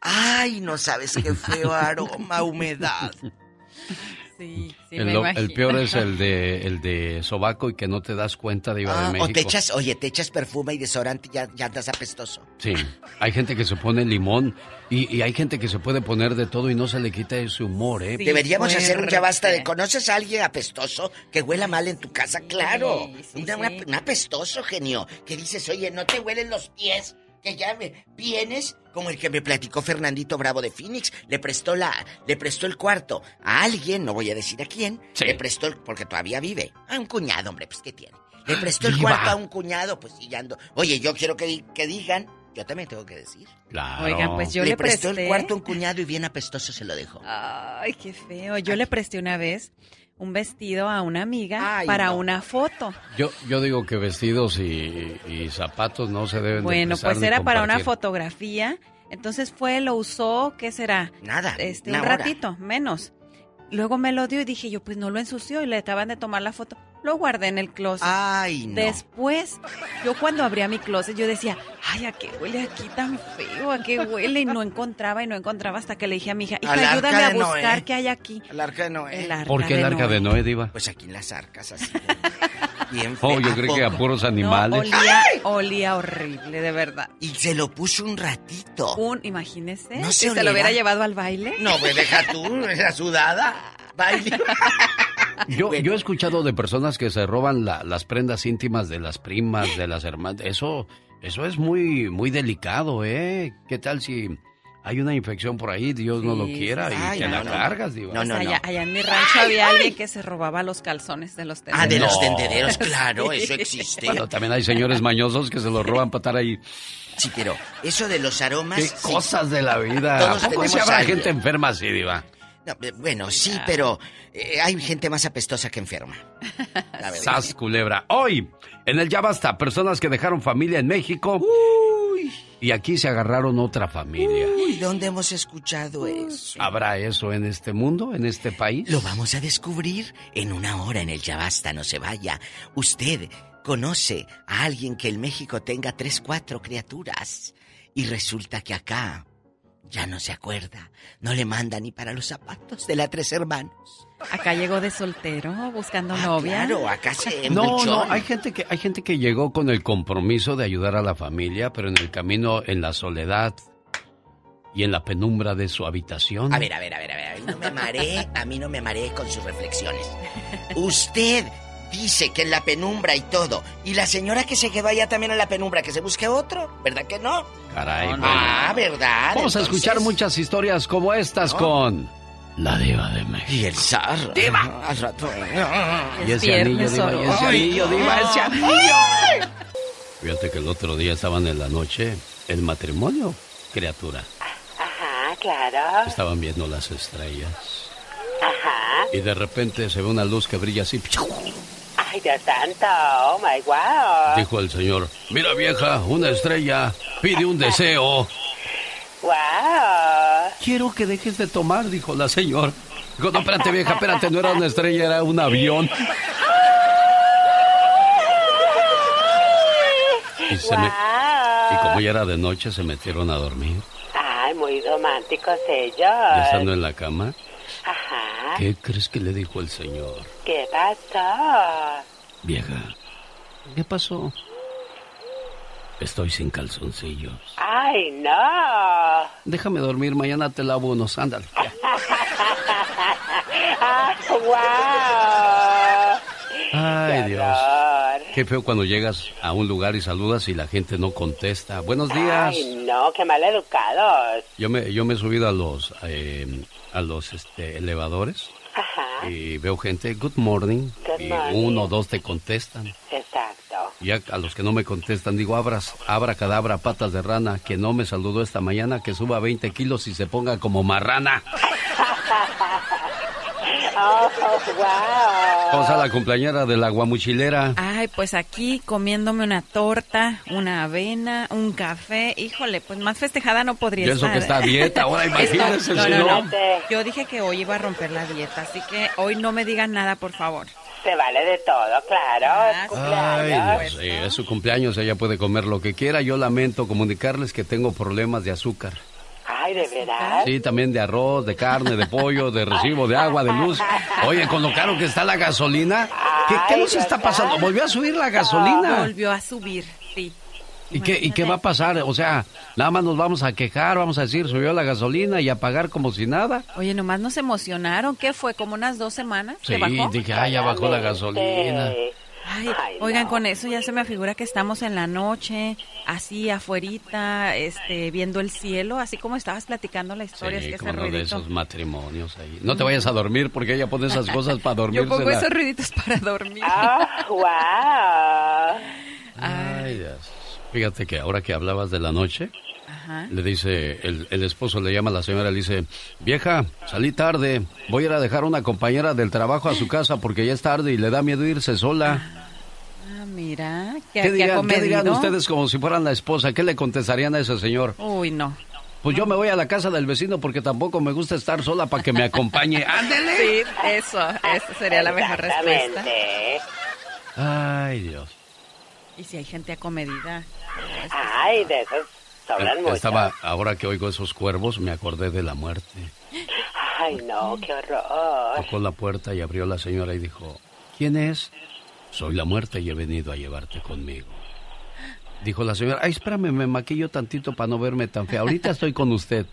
Ay, no sabes qué feo aroma, humedad. Sí, sí, el, me lo- imagino. el peor es el de el de sobaco y que no te das cuenta, Diva Ah, de México. o te echas, oye, te echas perfume y desodorante y ya, ya andas apestoso. Sí, hay gente que se pone limón y, y hay gente que se puede poner de todo y no se le quita ese humor, ¿eh? Deberíamos hacer un ya basta de. ¿conoces a alguien apestoso que huela mal en tu casa? Claro. Una- una- un apestoso genio que dices, oye, no te huelen los pies, que ya me vienes como el que me platicó Fernandito Bravo de Phoenix, le prestó la, le prestó el cuarto a alguien, no voy a decir a quién, le prestó el, porque todavía vive, a un cuñado, hombre, pues qué tiene. Le prestó el cuarto a un cuñado, pues y ya ando. Oye, yo quiero que, que digan, yo también tengo que decir. Claro. Oigan, pues yo le le prestó presté- el cuarto a un cuñado y bien apestoso se lo dejó. Ay, qué feo. Yo le presté una vez un vestido a una amiga Ay, para no. una foto. Yo, yo digo que vestidos y, y zapatos no se deben de Bueno, pues era para una fotografía. Entonces fue, lo usó, ¿qué será? Nada. Este, una un hora. ratito, menos. Luego me lo dio y dije yo, pues no lo ensució y le acaban de tomar la foto. Lo guardé en el closet. Ay, no. Después, yo cuando abría mi closet, yo decía, ay, ¿a qué huele aquí tan feo? ¿A qué huele? Y no encontraba y no encontraba hasta que le dije a mi hija, hija, Al arca ayúdame a buscar qué hay aquí. El arca de Noé. El arca ¿Por qué el de arca Noé. de Noé, Diva? Pues aquí en las arcas, así. Bien Oh, feo. yo creí que a puros No, animales. olía, olía horrible, de verdad. Y se lo puso un ratito. Un, imagínese, No si se se lo hubiera llevado al baile. No, pues deja tú, era sudada. Baile. Yo, yo he escuchado de personas que se roban la- las prendas íntimas de las primas, de las hermanas. Eso, eso es muy, muy delicado, ¿eh? ¿Qué tal si hay una infección por ahí, Dios no lo quiera, sí, y Ay, te no, la no. cargas, Diva? No, no, no. allá, allá en mi rancho había alguien que se robaba los calzones de los Ah, de los tendederos, claro, eso existe. Bueno, también hay señores mañosos que se los roban para estar ahí. Sí, pero eso de los aromas. Qué sí. cosas de la vida. Todos ¿A poco tenemos sí habrá gente enferma así, Diva? No, eh, bueno, sí, pero eh, hay gente más apestosa que enferma. Sas culebra. Hoy, en el Ya Basta, personas que dejaron familia en México Y aquí se agarraron otra familia. Uy, ¿dónde hemos escuchado eso? ¿Habrá eso en este mundo, en este país? Lo vamos a descubrir en una hora en el Ya Basta, no se vaya. Usted conoce a alguien que en México tenga tres, cuatro criaturas y resulta que acá ya no se acuerda, no le manda ni para los zapatos de la tres hermanos. Acá llegó de soltero buscando novia. Ah, Claro, acá se No, embuchó. no, hay gente que hay gente que llegó con el compromiso de ayudar a la familia, pero en el camino en la soledad y en la penumbra de su habitación. A ver, a ver, a ver, a ver, a mí no me mareé, a mí no me mareé con sus reflexiones. Usted dice que en la penumbra y todo, y la señora que se quedó allá también en la penumbra, que se busque otro, ¿verdad que no? Caray. bueno. Ah, ¿verdad? Vamos a escuchar muchas historias como estas No. con la diva de México. Y el zar. Diva. Al rato. Y ese anillo, diva, y ese anillo, diva, ese anillo. Fíjate que el otro día estaban en la noche el matrimonio, criatura. Ajá, claro. Estaban viendo las estrellas. Ajá. Y de repente se ve una luz que brilla así. Ay, Dios santo. Oh, my wow. Dijo el señor, mira vieja, una estrella, pide un deseo. Wow. Quiero que dejes de tomar, dijo la señora. Dijo, no, espérate vieja, espérate, no era una estrella, era un avión. Y, se me- y como ya era de noche, se metieron a dormir. Ay, muy románticos ellos. Ya estando en la cama, Ajá. ¿qué crees que le dijo el señor? ¿Qué pasó? Vieja, ¿qué pasó? Estoy sin calzoncillos. Ay, no. Déjame dormir, mañana te lavo unos, ándale. Ah, wow. Ay, Dios. horror. Qué feo cuando llegas a un lugar y saludas y la gente no contesta. Buenos días. Ay, no, qué mal educados. Yo me, yo me he subido a los, eh, a los este, elevadores Ajá. y veo gente, good morning, Good y morning. uno o dos te contestan. Exacto. Ya a los que no me contestan digo, abras, abra cadabra, patas de rana, que no me saludó esta mañana, que suba 20 kilos y se ponga como marrana. Oh, wow. Vamos a la cumpleañera de la guamuchilera. Ay, pues aquí comiéndome una torta, una avena, un café. Híjole, pues más festejada no podría Y eso estar. que está a dieta, ahora imagínese, no, no, no. no. Yo dije que hoy iba a romper la dieta, así que hoy no me digan nada, por favor. Se vale de todo, claro. Cumpleaños. Sí, es su cumpleaños, ella puede comer lo que quiera. Yo lamento comunicarles que tengo problemas de azúcar. Ay, de veras. Sí, también de arroz, de carne, de pollo, de recibo, de agua, de luz. Oye, con lo caro que está la gasolina, ¿qué, qué nos está pasando? ¿Volvió a subir la gasolina? Volvió a subir, sí. ¿Y qué, ¿Y qué va a pasar? O sea, nada más nos vamos a quejar, vamos a decir, subió la gasolina y a pagar como si nada. Oye, nomás nos emocionaron. ¿Qué fue? ¿Como unas dos semanas? Sí, ¿Se bajó? dije, ay, ya bajó la gasolina. Ay, oigan, con eso ya se me figura que estamos en la noche, así afuerita, este, viendo el cielo, así como estabas platicando la historia, Sí, es que como ese de esos matrimonios ahí. No te vayas a dormir porque ella pone esas cosas para dormirse. Yo pongo esos ruiditos para dormir. Ah, wow. Ay, Dios. Fíjate que ahora que hablabas de la noche, Ajá. le dice, el, el esposo le llama a la señora, le dice, vieja, salí tarde, voy a ir a dejar a una compañera del trabajo a su casa porque ya es tarde y le da miedo irse sola. Ah, mira, qué, ¿Qué, qué dirían, qué dirían acomedido. ustedes como si fueran la esposa? ¿Qué le contestarían a ese señor? Uy, no. Pues yo me voy a la casa del vecino porque tampoco me gusta estar sola para que me acompañe. ¡Ándele! Sí, eso, esa sería la mejor respuesta. Ay, Dios. Y si hay gente acomedida. Ay, de esos Eh. Estaba, ahora que oigo esos cuervos, me acordé de la muerte. Ay, no, qué horror. Tocó la puerta y abrió la señora y dijo, ¿quién es? Soy la muerte y he venido a llevarte conmigo. Dijo la señora, ay, espérame, me maquillo tantito para no verme tan fea. Ahorita estoy con usted.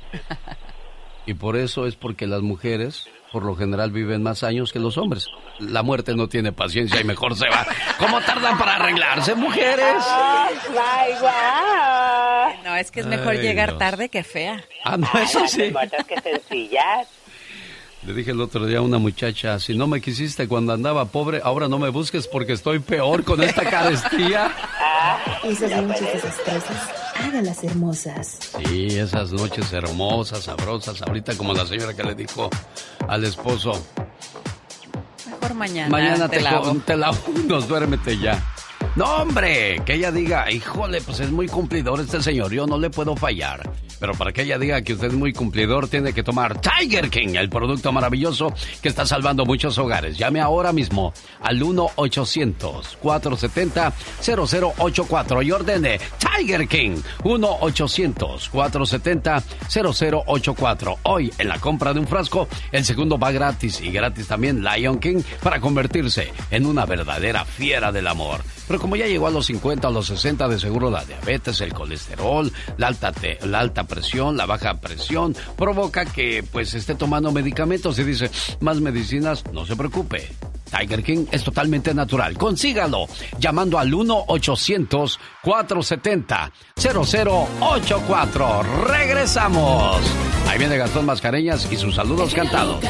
Y por eso es porque las mujeres, por lo general, viven más años que los hombres. La muerte no tiene paciencia y mejor se va. ¿Cómo tardan para arreglarse, mujeres? Ay, wow. No, es que es mejor Ay, llegar Dios. tarde que fea. Ah, no, eso sí. Muertas que sencillas. Le dije el otro día a una muchacha, si no me quisiste cuando andaba pobre, ahora no me busques porque estoy peor con esta carestía. Esas noches desastrosas, hágalas hermosas. Sí, esas noches hermosas, sabrosas, ahorita como la señora que le dijo al esposo, Mejor mañana. mañana te, te lavo. te lavo unos, duérmete ya. No, hombre, que ella diga, híjole, pues es muy cumplidor este señor, yo no le puedo fallar. Pero para que ella diga que usted es muy cumplidor, tiene que tomar Tiger King, el producto maravilloso que está salvando muchos hogares. Llame ahora mismo al 1-800-470-0084 y ordene Tiger King. 1-800-470-0084. Hoy, en la compra de un frasco, el segundo va gratis y gratis también Lion King para convertirse en una verdadera fiera del amor. Pero como ya llegó a los 50 o los 60, de seguro la diabetes, el colesterol, la alta, la alta presión, la baja presión, provoca que pues esté tomando medicamentos y dice, más medicinas, no se preocupe. Tiger King es totalmente natural. Consígalo llamando al 1-800-470-0084. Regresamos. Ahí viene Gastón Mascareñas y sus saludos cantados.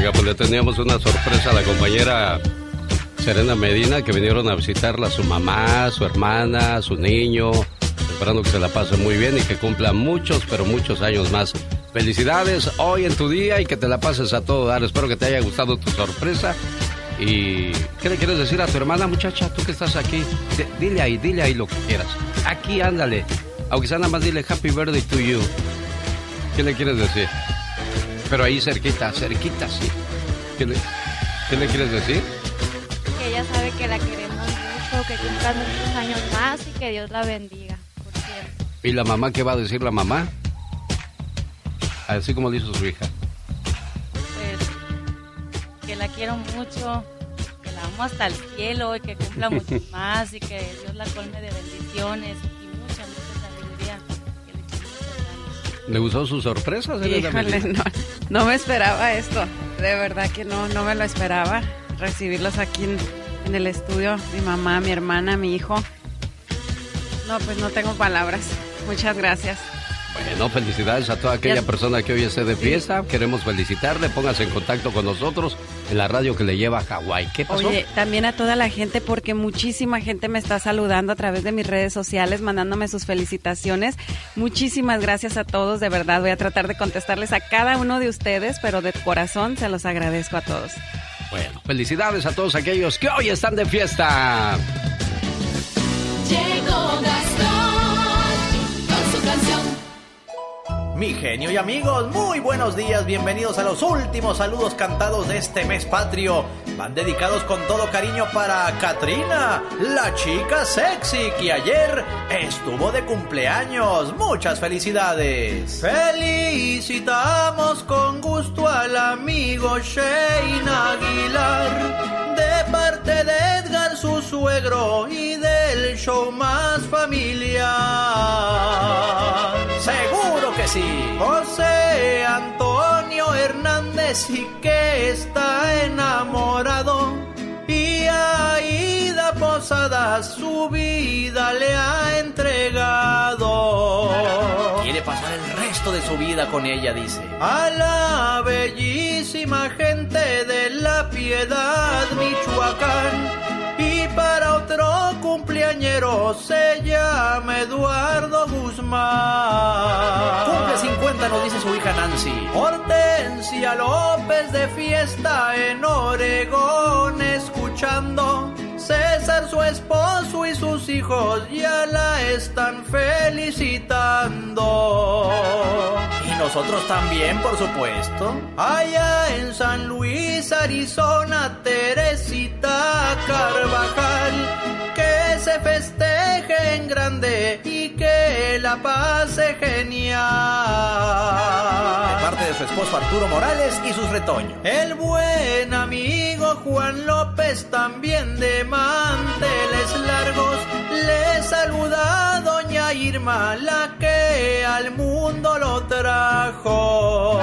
Oiga, pues le teníamos una sorpresa a la compañera Serena Medina que vinieron a visitarla su mamá, su hermana, su niño, esperando que se la pase muy bien y que cumpla muchos, pero muchos años más. Felicidades hoy en tu día y que te la pases a todo dar. Espero que te haya gustado tu sorpresa. ¿Y qué le quieres decir a tu hermana, muchacha? Tú que estás aquí, dile ahí, dile ahí lo que quieras. Aquí, ándale. Aunque sea nada más, dile Happy Birthday to you. ¿Qué le quieres decir? Pero ahí cerquita, cerquita, sí. ¿Qué le, qué le quieres decir? Que ella sabe que la queremos mucho, que cumpla muchos años más y que Dios la bendiga por siempre. ¿Y la mamá qué va a decir la mamá? Así como dice su hija. Pues que la quiero mucho, que la amo hasta el cielo y que cumpla mucho más y que Dios la colme de bendiciones ¿Le gustó su sorpresa? Híjole, no, no me esperaba esto. De verdad que no, no me lo esperaba. Recibirlos aquí en, en el estudio, mi mamá, mi hermana, mi hijo. No, pues no tengo palabras. Muchas gracias. Bueno, felicidades a toda aquella persona que hoy esté de fiesta. Queremos felicitarle. Póngase en contacto con nosotros la radio que le lleva a Hawái. ¿Qué pasó? Oye, también a toda la gente, porque muchísima gente me está saludando a través de mis redes sociales, mandándome sus felicitaciones. Muchísimas gracias a todos, de verdad. Voy a tratar de contestarles a cada uno de ustedes, pero de corazón se los agradezco a todos. Bueno, felicidades a todos aquellos que hoy están de fiesta. Llegó Gastón Mi genio y amigos, muy buenos días, bienvenidos a los últimos saludos cantados de este mes patrio. Van dedicados con todo cariño para Katrina, la chica sexy que ayer estuvo de cumpleaños. Muchas felicidades. Felicitamos con gusto al amigo Shane Aguilar de parte de Edgar, su suegro, y del show más familiar. Seguro que sí. José Antonio Hernández y que está enamorado. Y Aida Posada su vida le ha entregado. Quiere pasar el resto de su vida con ella, dice. A la bellísima gente de la piedad, Michoacán. Para otro cumpleañero se llama Eduardo Guzmán. Cumple 50, nos dice su hija Nancy. Hortensia López de fiesta en Oregón escuchando. César, su esposo y sus hijos ya la están felicitando. Nosotros también, por supuesto. Allá en San Luis, Arizona, Teresita Carvajal. Que se festeje en grande la pase genial. De parte de su esposo Arturo Morales y sus retoños. El buen amigo Juan López también de manteles largos. Le saluda a doña Irma, la que al mundo lo trajo.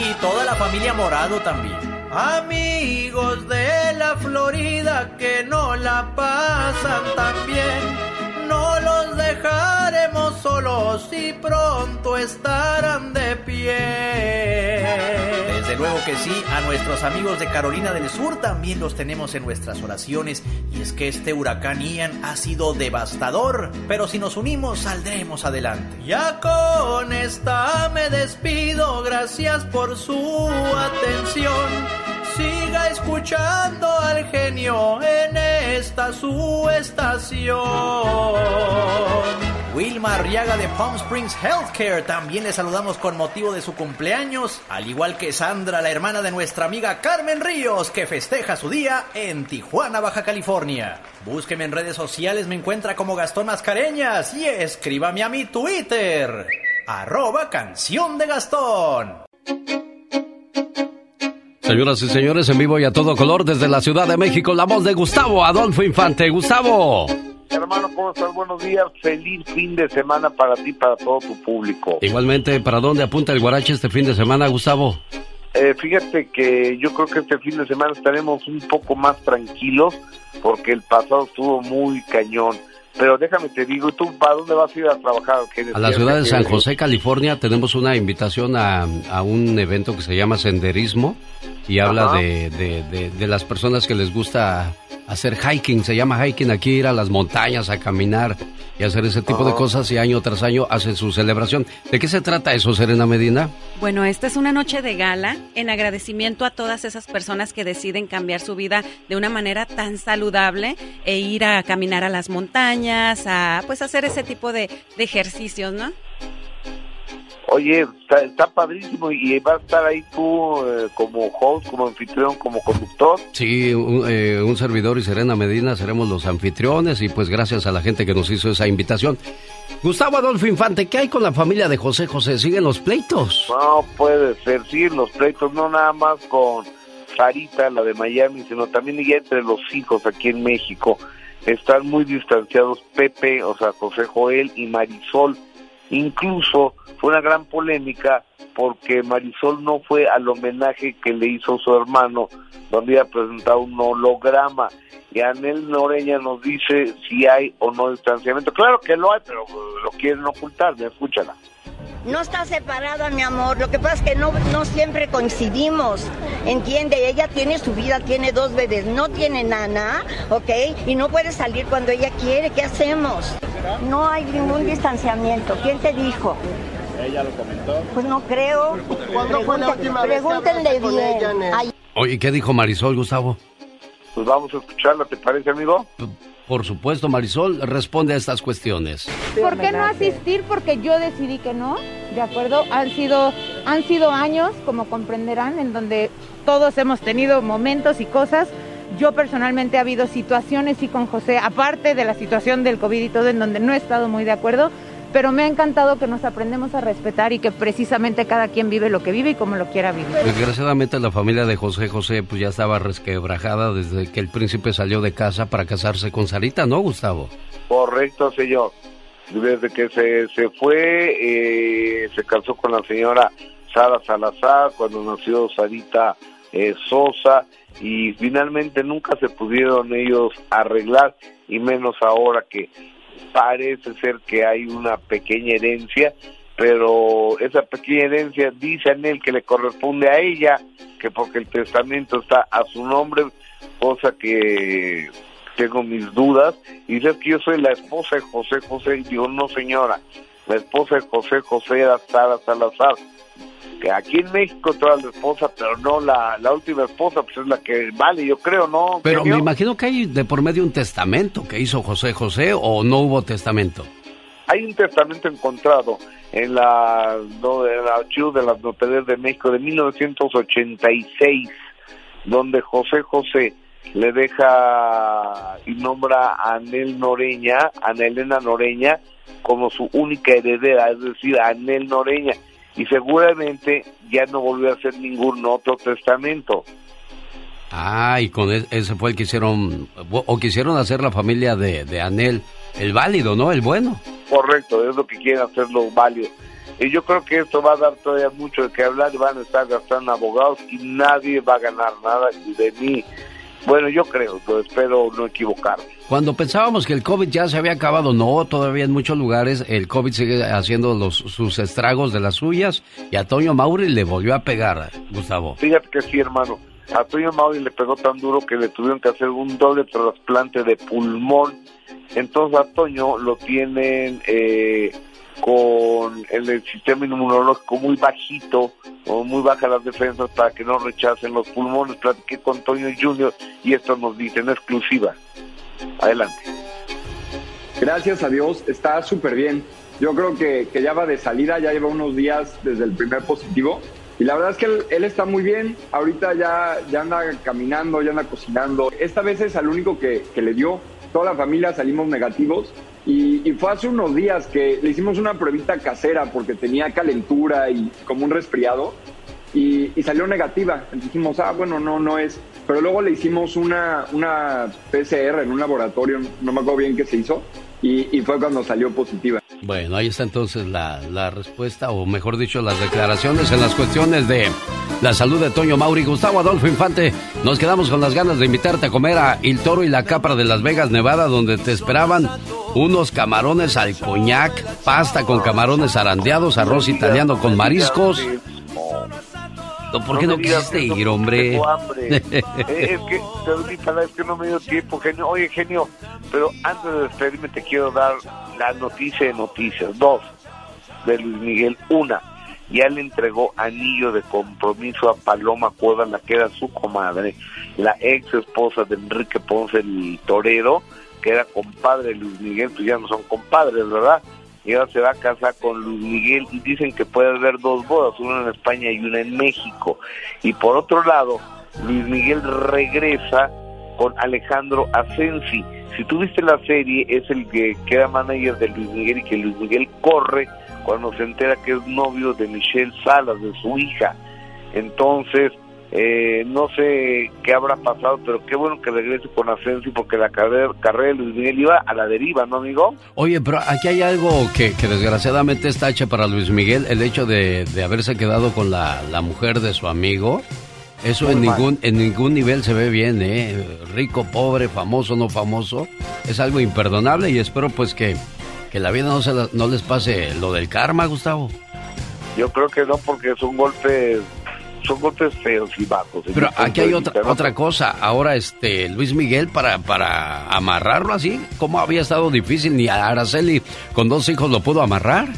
Y toda la familia Morado también. Amigos de la Florida que no la pasan tan bien. No los dejaremos solos y pronto estarán de pie. Desde luego que sí, a nuestros amigos de Carolina del Sur también los tenemos en nuestras oraciones. Y es que este huracán Ian ha sido devastador, pero si nos unimos saldremos adelante. Ya con esta me despido, gracias por su atención. Siga escuchando al genio en esta su estación. Wilma Arriaga de Palm Springs Healthcare también le saludamos con motivo de su cumpleaños, al igual que Sandra, la hermana de nuestra amiga Carmen Ríos, que festeja su día en Tijuana, Baja California. Búsqueme en redes sociales, me encuentra como Gastón Mascareñas y escríbame a mi Twitter, arroba canción de Gastón. Señoras y señores, en vivo y a todo color desde la Ciudad de México, la voz de Gustavo Adolfo Infante. Gustavo. Hermano, ¿cómo estás? Buenos días. Feliz fin de semana para ti y para todo tu público. Igualmente, ¿para dónde apunta el guarache este fin de semana, Gustavo? Eh, fíjate que yo creo que este fin de semana estaremos un poco más tranquilos porque el pasado estuvo muy cañón. Pero déjame te digo, ¿tú para dónde vas a ir a trabajar? A la ciudad de San José, California, tenemos una invitación a, a un evento que se llama Senderismo y habla de, de, de, de, las personas que les gusta hacer hiking, se llama hiking aquí, ir a las montañas a caminar y hacer ese tipo de cosas y año tras año hacen su celebración. ¿De qué se trata eso, Serena Medina? Bueno, esta es una noche de gala en agradecimiento a todas esas personas que deciden cambiar su vida de una manera tan saludable e ir a caminar a las montañas, a pues hacer ese tipo de, de ejercicios, ¿no? Oye, está, padrísimo y va a estar ahí tú eh, como host, como anfitrión, como conductor. Sí, un, eh, un, servidor y Serena Medina seremos los anfitriones y pues gracias a la gente que nos hizo esa invitación. Gustavo Adolfo Infante, ¿qué hay con la familia de José José? ¿Siguen los pleitos? No puede ser, sí, los pleitos, no nada más con Sarita, la de Miami, sino también ya entre los hijos aquí en México. Están muy distanciados Pepe, o sea, José Joel y Marisol. Incluso fue una gran polémica porque Marisol no fue al homenaje que le hizo su hermano, donde había presentado un holograma. Y Anel Noreña nos dice si hay o no distanciamiento. Claro que lo hay, pero lo quieren ocultar, escúchala. No está separada, mi amor. Lo que pasa es que no, no siempre coincidimos. Entiende, ella tiene su vida, tiene dos bebés, no tiene nana, ¿ok? Y no puede salir cuando ella quiere. ¿Qué hacemos? No hay ningún distanciamiento. ¿Quién te dijo? Ella lo comentó. Pues no creo. Pregúntenle bien. Oye, ¿qué dijo Marisol, Gustavo? Pues vamos a escucharla, ¿te parece, amigo? Por supuesto, Marisol, responde a estas cuestiones. ¿Por qué no asistir? Porque yo decidí que no, ¿de acuerdo? Han sido, han sido años, como comprenderán, en donde todos hemos tenido momentos y cosas. Yo personalmente ha habido situaciones y con José, aparte de la situación del COVID y todo, en donde no he estado muy de acuerdo, pero me ha encantado que nos aprendemos a respetar y que precisamente cada quien vive lo que vive y como lo quiera vivir. Desgraciadamente la familia de José José pues ya estaba resquebrajada desde que el príncipe salió de casa para casarse con Sarita, ¿no, Gustavo? Correcto, señor. Desde que se, se fue, eh, se casó con la señora Sara Salazar, cuando nació Sarita eh, Sosa, y finalmente nunca se pudieron ellos arreglar, y menos ahora que parece ser que hay una pequeña herencia, pero esa pequeña herencia dice en él que le corresponde a ella, que porque el testamento está a su nombre, cosa que tengo mis dudas, y dice que yo soy la esposa de José José, y digo, no señora, la esposa de José José era Sara Salazar, que aquí en México toda la esposa, pero no la, la última esposa, pues es la que vale, yo creo, ¿no? Pero me imagino que hay de por medio un testamento que hizo José José o no hubo testamento. Hay un testamento encontrado en la, no, en la archivo de las notarias de México de 1986, donde José José le deja y nombra a Anel Noreña, a Elena Noreña, como su única heredera, es decir, a Anel Noreña y seguramente ya no volvió a hacer ningún otro testamento. Ah, y con ese fue el que hicieron, o quisieron hacer la familia de, de Anel, el válido, ¿no? El bueno. Correcto, es lo que quieren hacerlo válido. Y yo creo que esto va a dar todavía mucho de qué hablar, van a estar gastando abogados y nadie va a ganar nada de mí Bueno, yo creo, espero no equivocarme. Cuando pensábamos que el COVID ya se había acabado, no, todavía en muchos lugares el COVID sigue haciendo los, sus estragos de las suyas y a Toño Mauri le volvió a pegar, Gustavo. Fíjate que sí, hermano. A Toño Mauri le pegó tan duro que le tuvieron que hacer un doble trasplante de pulmón. Entonces a Toño lo tienen eh, con el, sistema inmunológico muy bajito o muy bajas las defensas para que no rechacen los pulmones. Platiqué con Toño Junior y esto nos dice en exclusiva. Adelante. Gracias a Dios, está súper bien. Yo creo que, que, ya va de salida, ya lleva unos días desde el primer positivo. Y la verdad es que él, está muy bien. Ahorita ya, ya anda caminando, ya anda cocinando. Esta vez es al único que, que le dio. Toda la familia salimos negativos. Y, fue hace unos días que le hicimos una pruebita casera porque tenía calentura y como un resfriado. Y, salió negativa. Dijimos, ah, bueno, no, no es. Pero luego le hicimos una, una PCR en un laboratorio, no me acuerdo bien qué se hizo, y, fue cuando salió positiva. Bueno, ahí está entonces la, la, respuesta, o mejor dicho, las declaraciones en las cuestiones de la salud de Toño Mauri. Gustavo Adolfo Infante, nos quedamos con las ganas de invitarte a comer a El Toro y la Capra de Las Vegas, Nevada, donde te esperaban unos camarones al coñac, pasta con camarones arandeados, arroz italiano con mariscos. ¿Por qué no, quisiste ir, hombre? Eh, es que, es que no me dio tiempo, genio. Oye, genio, pero antes de despedirme te quiero dar la noticia de noticias. Dos, de Luis Miguel. Una, ya le entregó anillo de compromiso a Paloma Cueva, la que era su comadre, la ex esposa de Enrique Ponce el Torero, que era compadre de Luis Miguel, pues ya no son compadres, ¿verdad? y ahora se va a casar con Luis Miguel y dicen que puede haber dos bodas, una en España y una en México. Y por otro lado, Luis Miguel regresa con Alejandro Asensi. Si tú viste la serie, es el que queda manager de Luis Miguel y que Luis Miguel corre cuando se entera que es novio de Michelle Salas, de su hija. Entonces, eh, no sé qué habrá pasado, pero qué bueno que regrese con Asensio porque la carrera, carrera de Luis Miguel iba a la deriva, ¿no, amigo? Oye, pero aquí hay algo que, desgraciadamente está hecho para Luis Miguel, el hecho de, haberse quedado con la, mujer de su amigo. Eso en ningún, en ningún nivel se ve bien, ¿eh? Rico, pobre, famoso, no famoso. Es algo imperdonable y espero pues que, que la vida no, se no les pase lo del karma, Gustavo. Yo creo que no, porque es un golpe son golpes feos y bajos. Pero aquí hay otra otra cosa. Ahora, este Luis Miguel, para, para amarrarlo así, ¿cómo había estado difícil? Ni a Araceli con dos hijos lo pudo amarrar.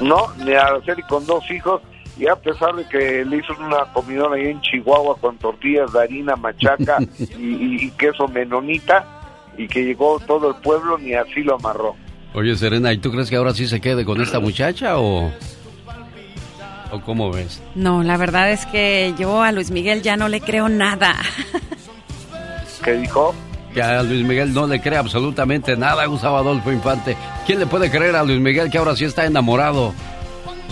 No, ni a Araceli con dos hijos. Y a pesar de que le hizo una comidona ahí en Chihuahua con tortillas de harina, machaca y, queso menonita, y que llegó todo el pueblo, ni así lo amarró. Oye, Serena, ¿y tú crees que ahora sí se quede con esta muchacha o...? ¿O cómo ves? No, la verdad es que yo a Luis Miguel ya no le creo nada. ¿Qué dijo? Que a Luis Miguel no le cree absolutamente nada, Gustavo Adolfo Infante. ¿Quién le puede creer a Luis Miguel que ahora sí está enamorado?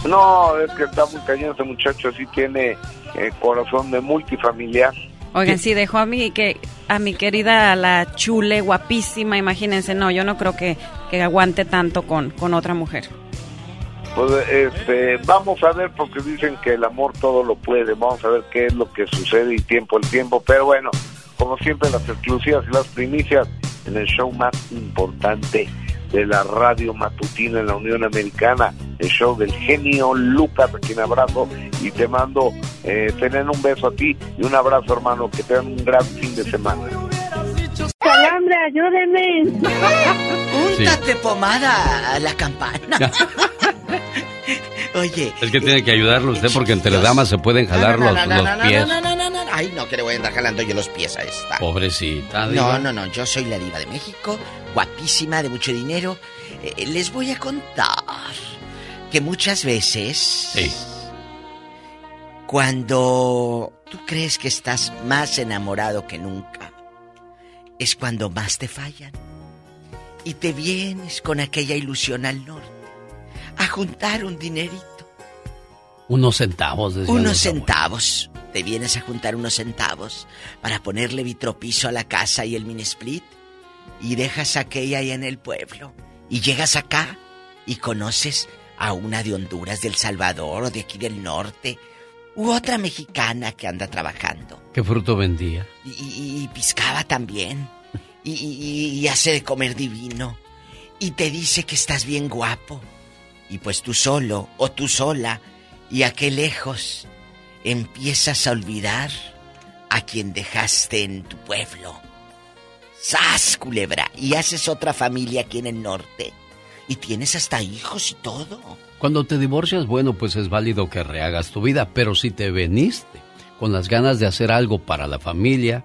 No, es que está muy cañón ese muchacho, sí tiene eh, corazón de multifamiliar. Oigan, sí, dejó a mi, que, a mi querida la chule, guapísima, imagínense, no, yo no creo que, que aguante tanto con, con otra mujer. Pues este, vamos a ver porque dicen que el amor todo lo puede, vamos a ver qué es lo que sucede y tiempo el tiempo, pero bueno, como siempre las exclusivas y las primicias en el show más importante de la radio matutina en la Unión Americana, el show del genio Lucas, a quien abrazo y te mando eh, tener un beso a ti y un abrazo hermano, que tengan un gran fin de semana. Calambre, ayúdeme. Úntate pomada a la campana. Oye. Es que tiene que ayudarlo usted porque entre damas se pueden jalar los, pies. Ay, no, que le voy a andar jalando yo los pies a esta. Pobrecita. No, no, no, yo soy la diva de México, guapísima, de mucho dinero. Eh, les voy a contar que muchas veces... Sí. Cuando tú crees que estás más enamorado que nunca, es cuando más te fallan. Y te vienes con aquella ilusión al norte a juntar un dinerito. Unos centavos. Unos centavos. Te vienes a juntar unos centavos para ponerle vitropiso a la casa y el mini split y dejas aquella ahí en el pueblo y llegas acá y conoces a una de Honduras, del Salvador o de aquí del norte u otra mexicana que anda trabajando. ¿Qué fruto vendía? Y, y- y piscaba también. Y, y- y hace de comer divino. Y te dice que estás bien guapo. Y pues tú solo o tú sola. Y a qué lejos empiezas a olvidar a quien dejaste en tu pueblo. ¡Sas, culebra! Y haces otra familia aquí en el norte. Y tienes hasta hijos y todo. Cuando te divorcias, bueno, pues es válido que rehagas tu vida, pero si te veniste con las ganas de hacer algo para la familia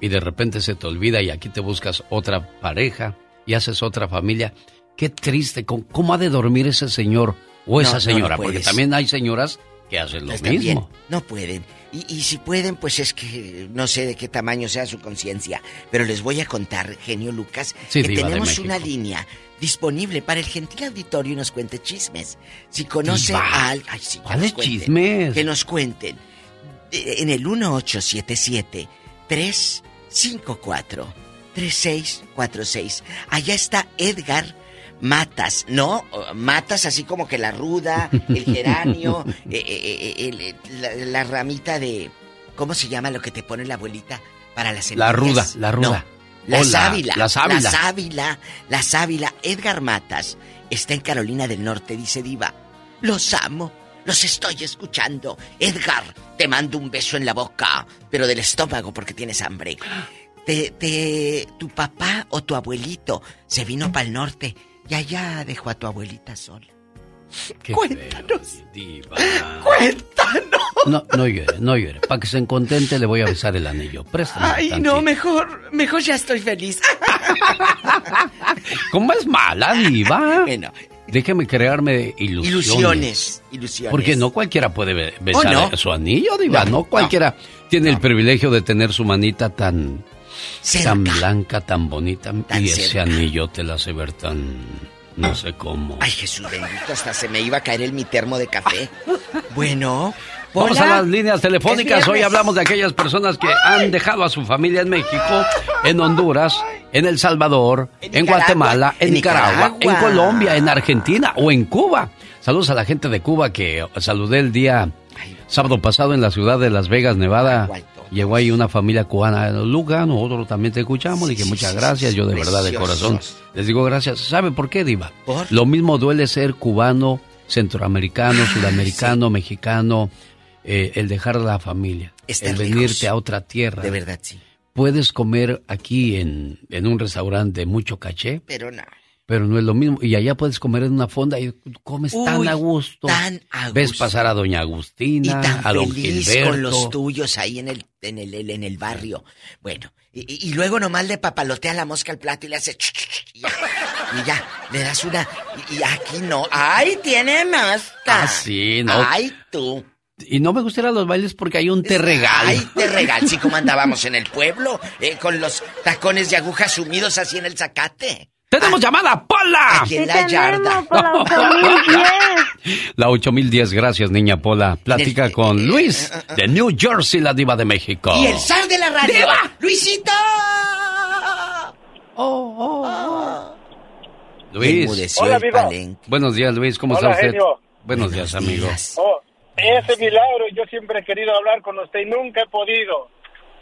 y de repente se te olvida y aquí te buscas otra pareja y haces otra familia, qué triste, ¿cómo, ha de dormir ese señor o esa no, no señora? Porque también hay señoras que hacen lo mismo. también, no pueden. Y, y si pueden, pues es que no sé de qué tamaño sea su conciencia. Pero les voy a contar, genio Lucas, Sí, que tenemos una línea disponible para el gentil auditorio y nos cuente chismes. Si conoce Diva, a alguien... Ay, sí, ¿cuáles chismes? Que nos cuenten. En el 1877-354-3646. Allá está Edgar Matas, ¿no? Matas así como que la ruda, el geranio, eh, eh, eh, el- la, la ramita de... ¿Cómo se llama lo que te pone la abuelita para las La ruda, semillas? la ruda. No, la O la- sábila. la sábila. La sábila. La sábila. Edgar Matas está en Carolina del Norte, dice Diva. Los amo. Los estoy escuchando. Edgar, te mando un beso en la boca, pero del estómago porque tienes hambre. Te, te, tu papá o tu abuelito se vino para el norte y allá dejó a tu abuelita sola. Qué Cuéntanos. Diva. Cuéntanos. No, no llore, no llore. Para que se contente le voy a besar el anillo. Préstame. Ay, tantito. no, mejor, mejor ya estoy feliz. ¿Cómo es mala, diva? Bueno. Déjeme crearme ilusiones. Ilusiones, ilusiones. Porque no cualquiera puede be- besar Oh, no. su anillo, diva. No, No, cualquiera tiene el privilegio de tener su manita tan... Cerca. Tan blanca, tan bonita. Tan y ese anillo te la hace ver tan... No sé cómo. Ay, Jesús bendito, hasta se me iba a caer en mi termo de café. Bueno, Vamos a las líneas telefónicas. Hoy hablamos de aquellas personas que han dejado a su familia en México, en Honduras, en El Salvador, en, Guatemala, en en Nicaragua, Nicaragua. en Colombia, en Argentina o en Cuba. Saludos a la gente de Cuba que saludé el día sábado pasado en la ciudad de Las Vegas, Nevada. Llegó ahí una familia cubana, Luca, nosotros también te escuchamos, y que muchas gracias, yo de verdad de corazón les digo gracias. ¿Sabe por qué, Diva? ¿Por? Lo mismo duele ser cubano, centroamericano, sudamericano, mexicano, eh, el dejar la familia, Estar el venirte lejos. a otra tierra. De verdad, sí. Puedes comer aquí en, en un restaurante de mucho caché, Pero no. Pero no es lo mismo. Y allá puedes comer en una fonda y comes tan a gusto. tan a Ves gusto. pasar a Doña Y Agustina, tan a Don feliz Gilberto. con los tuyos ahí en el, en el, en el barrio. Bueno, y, y- y luego nomás le papalotea la mosca al plato y le hace... y, ya, y ya, le das una... Y, y aquí no. ¡Ay, tiene mosca! Ah, sí, no. ¡Ay, tú! Y no me gusta ir a los bailes porque hay un te regalo. ¡Ay, te regal! Sí, como andábamos en el pueblo, eh, con los tacones de aguja sumidos así en el zacate. ¡Tenemos llamada, Pola! Aquí en la yarda. por la 8010. La 8010, gracias, niña Pola. Platica con Luis, de New Jersey, la diva de México. Y el zar de la radio. ¡Luisito! Luis. Enmudeció Hola, el Viva. palenque. Buenos días, Luis, ¿cómo Hola, está usted? genio. Buenos días, amigo. Oh, ese milagro, yo siempre he querido hablar con usted y nunca he podido.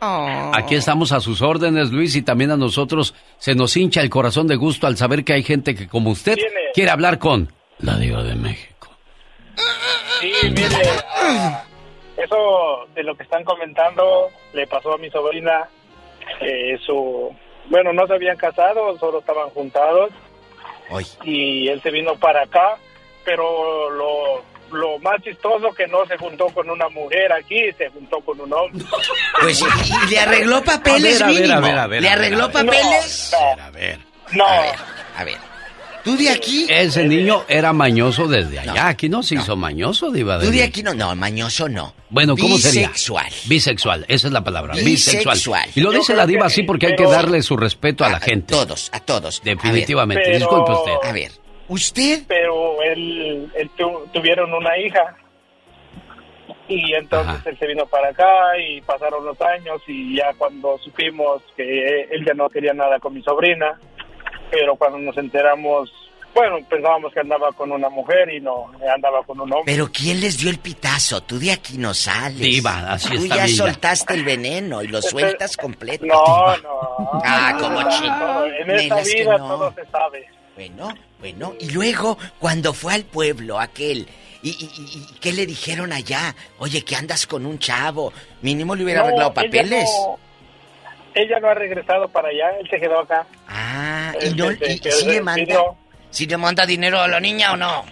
Aquí estamos a sus órdenes, Luis, y también a nosotros se nos hincha el corazón de gusto al saber que hay gente que, como usted, Tiene. quiere hablar con la diva de México. Sí, mire, eso de lo que están comentando le pasó a mi sobrina. eh, su, bueno, no se habían casado, solo estaban juntados. Y él se vino para acá, pero lo, lo más chistoso que no se juntó con una mujer aquí, se juntó con un hombre. Pues, ¿y, y le arregló papeles A ver, a ver, mínimo? a ver, a ver, ¿Le ver, arregló a ver. papeles? A ver. No. A ver, a ver. ¿Tú de aquí? Ese niño era mañoso desde allá. Aquí no se hizo mañoso, diva de ¿Tú de aquí no? No, mañoso no. Bueno, ¿cómo sería? Bisexual. Bisexual, esa es la palabra. Bisexual. Bisexual. Y lo Yo dice la diva así sí, porque hay que darle su respeto a la gente. A todos, a todos. Definitivamente. Pero- Disculpe usted. A ver, ¿usted? Pero él, él tu- tuvieron una hija. Y entonces él se vino para acá y pasaron los años y ya cuando supimos que él ya no quería nada con mi sobrina, pero cuando nos enteramos Bueno, pensábamos que andaba con una mujer y no, andaba con un hombre. Pero ¿quién les dio el pitazo? Tú de aquí no sales. Diva, así Tú está ya ya. soltaste el veneno y lo sueltas completo. No, no. Ah, como No, chico. En esta vida no. todo se sabe. Bueno, bueno. Y luego, cuando fue al pueblo aquel, ¿y, y, y- y qué le dijeron allá? Oye, que andas con un chavo. Mínimo le hubiera No, arreglado ella papeles. no- Ella no ha regresado para allá, él se quedó acá. Ah, y no, sí le manda. ¿Sí le manda dinero a la niña o no?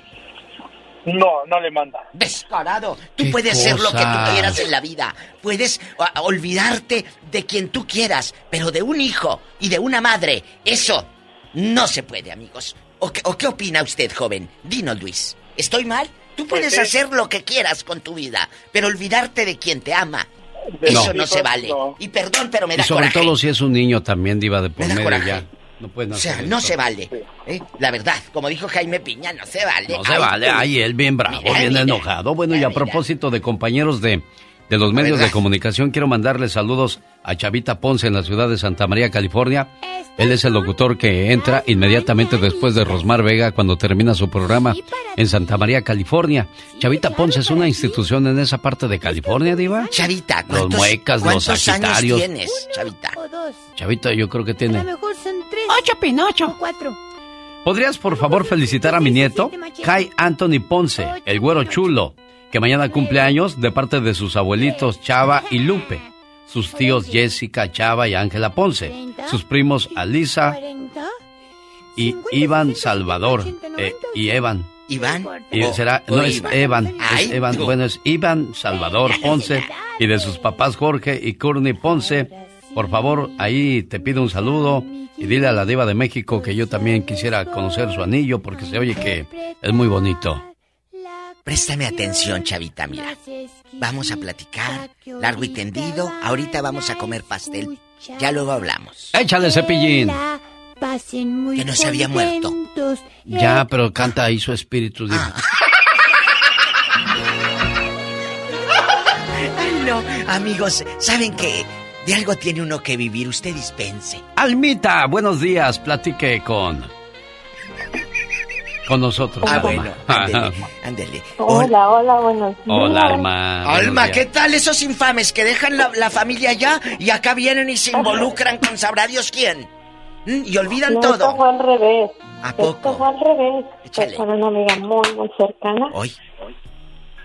No, no le manda. Descarado. Tú ¿Qué puedes ser lo que tú quieras en la vida. Puedes a- a olvidarte de quien tú quieras, pero de un hijo y de una madre, eso no se puede, amigos. ¿O qué, o qué opina usted, joven? Dinos, Luis. ¿Estoy mal? Tú Pues puedes hacer lo que quieras con tu vida, pero olvidarte de quien te ama. Eso no, No. se vale. Y perdón, pero me Y da sobre coraje. todo si es un niño también, Diva, de por Me medio ya. No pueden O hacer sea, no esto. se vale. ¿eh? La verdad, como dijo Jaime Piña, no se vale. No se Ay, vale. tú. Ay, él bien bravo, Mira, bien mira. enojado. Bueno, y a propósito de compañeros de, de los medios de comunicación, quiero mandarle saludos a Chavita Ponce en la ciudad de Santa María, California. Él es el locutor que entra inmediatamente después de Rosmar Vega cuando termina su programa en Santa María, California. Chavita Ponce es una institución en esa parte de California, Diva. Chavita, Los ¿cuántos, muecas, los cuántos años sagitarios. tienes, Chavita? Chavita, yo creo que tiene. mejor son tres. Ocho, Pinocho. Cuatro. ¿Podrías por favor felicitar a mi nieto, Kai Anthony Ponce, el güero chulo, que mañana cumple años de parte de sus abuelitos Chava y Lupe, sus tíos Jessica, Chava y Ángela Ponce, sus primos Alisa y Iván Salvador eh, y Evan. ¿Iván? Y será, no es Iván. Evan, es Evan, bueno, es Iván Salvador Ponce y de sus papás Jorge y Courtney Ponce. Por favor, ahí te pido un saludo y dile a la diva de México que yo también quisiera conocer su anillo porque se oye que es muy bonito. Préstame atención, Chavita, mira. Vamos a platicar, largo y tendido. Ahorita vamos a comer pastel. Ya luego hablamos. Échale cepillín. Pasen muy Que no se había muerto. Ya, pero canta ahí su espíritu. no, amigos, ¿saben qué? De algo tiene uno que vivir, usted dispense. Almita, buenos días, platique con... Con nosotros. Ah, Alma. bueno, ándele, ándele. Hola, hola, buenos días. Hola, Alma. Alma. ¿qué tal esos infames que dejan la, la familia allá y acá vienen y se involucran con sabrá Dios quién? ¿Mm? Y olvidan No, todo. Esto fue al revés. ¿A Esto poco? fue al revés. Échale. Fue con una amiga muy, muy cercana. Hoy.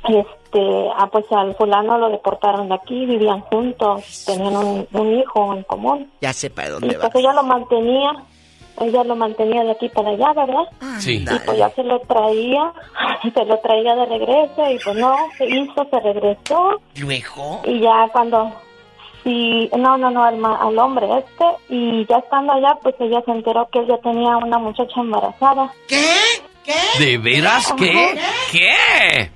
Este, ah, pues al fulano lo deportaron de aquí, vivían juntos, tenían un, un hijo en común. Ya sepa de Y dónde va. pues ella lo mantenía, ella lo mantenía de aquí para allá, ¿verdad? Sí. Y pues ya se lo traía, se lo traía de regreso y pues no, se hizo, se regresó. Luego. Y ya cuando, sí, no, no, no, al, ma- al hombre este, y ya estando allá, pues ella se enteró que él ya tenía una muchacha embarazada. ¿Qué? ¿De veras qué? ¿Qué?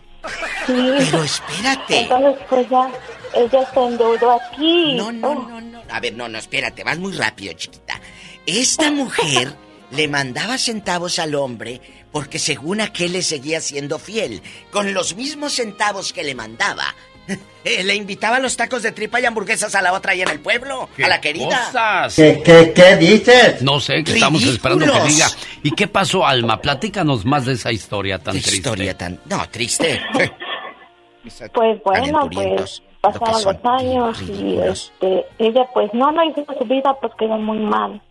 Sí. Pero espérate. Entonces, pues ya, ella se endeudó aquí. No, no, no, no. A ver, no, no, espérate, vas muy rápido, chiquita. Esta mujer le mandaba centavos al hombre porque según aquel le seguía siendo fiel. Con los mismos centavos que le mandaba. eh, le invitaba a los tacos de tripa y hamburguesas a la otra allá en el pueblo, a la querida. Cosas. ¿Qué- qué- qué dices? No sé, que estamos esperando que diga. ¿Y qué pasó, Alma? Platícanos más de esa historia tan ¿Qué triste. historia tan... No, triste. Pues bueno, pues pasaron los años y este, ella pues no, no hizo su vida, pues quedó muy mal.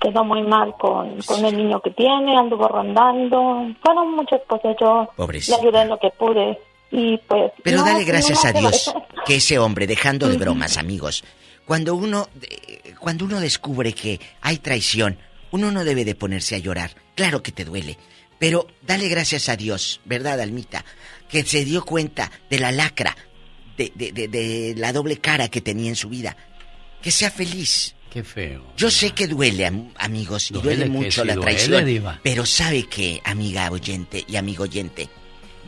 Quedó muy mal con, con el niño que tiene, anduvo rondando. Fueron muchas cosas, yo Pobrecita. le ayudé en lo que pude. Y pues. Pero no, dale gracias no, a Dios que ese hombre, dejando de bromas, amigos, cuando uno, eh, cuando uno descubre que hay traición, uno no debe de ponerse a llorar. Claro que te duele, pero dale gracias a Dios, ¿verdad, Almita? Que se dio cuenta de la lacra, de, de- de- de la doble cara que tenía en su vida. Que sea feliz. Qué feo. Yo sé que duele, am- amigos, y Duele mucho la duele, traición. diva. Pero sabe que, amiga oyente y amigo oyente,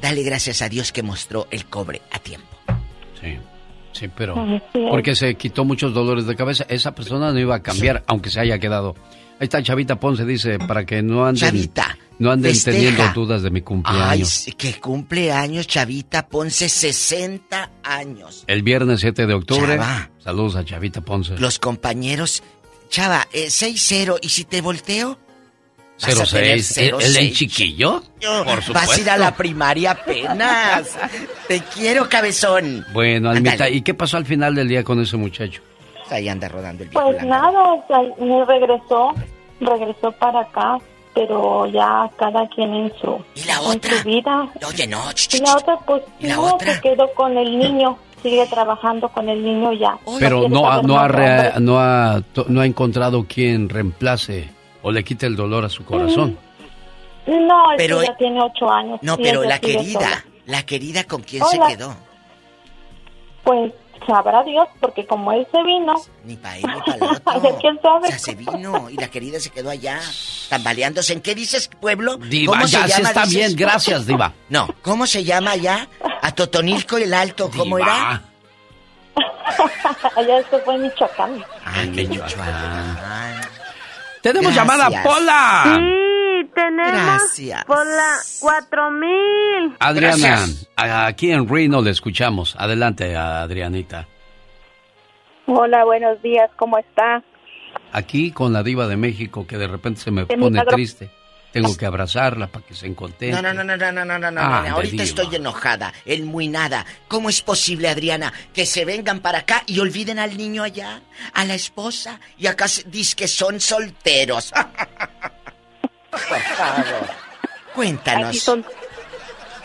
dale gracias a Dios que mostró el cobre a tiempo. Sí, sí, pero... Porque se quitó muchos dolores de cabeza. Esa persona no iba a cambiar, aunque se haya quedado. Ahí está Chavita Ponce, dice, para que no anden... Chavita, No anden festeja. teniendo dudas de mi Ay, cumpleaños. sí, que cumpleaños, Chavita Ponce, 60 años. El viernes 7 de octubre. Chava. Saludos a Chavita Ponce. Los compañeros, Chava, eh, 6-0, ¿y si te volteo? Vas a tener 06. ¿El, el 06. chiquillo? Por supuesto. Vas a ir a la primaria apenas. Te quiero, cabezón. Bueno, Almita. ¿y qué pasó al final del día con ese muchacho? Ahí anda rodando el Pues nada, o sea, me regresó, regresó para acá, pero ya cada quien en su, en su vida. Oye, no. ch, Y la otra, pues, ¿Y la no, otra? se quedó con el niño, sigue trabajando con el niño ya. Pero quiere no ha, saber no, ha rea- no, ha, no ha encontrado quien reemplace o le quite el dolor a su corazón. No, el Pero- ya tiene ocho años. No, pero la querida, sola. la querida con quién Hola. se quedó. Pues sabrá Dios, porque como él se vino, Ni para él ni para el otro. a ver quién sabe. O sea, se vino y la querida se quedó allá, tambaleándose. ¿En qué dices, pueblo? Diva, ¿Cómo ya se se llama, está dices? bien, gracias, Diva. No, ¿cómo se llama allá? A Totonilco el Alto, ¿cómo era? allá se fue en Michoacán. Ah, qué Michoacán. Tenemos llamada, Pola tenemos Gracias. por la 4000. Adriana, aquí en Reno le escuchamos. Adelante, Adrianita. Hola, buenos días, ¿cómo está? Aquí con la diva de México que de repente se me pone triste. Tengo que abrazarla para que se contente. No, no, no, no, no, no, no, no. Ah, ahorita estoy enojada, el muy nada. ¿Cómo es posible, Adriana, que se vengan para acá y olviden al niño allá, a la esposa, y acá dice que son solteros? Por favor, Así cuéntanos. son,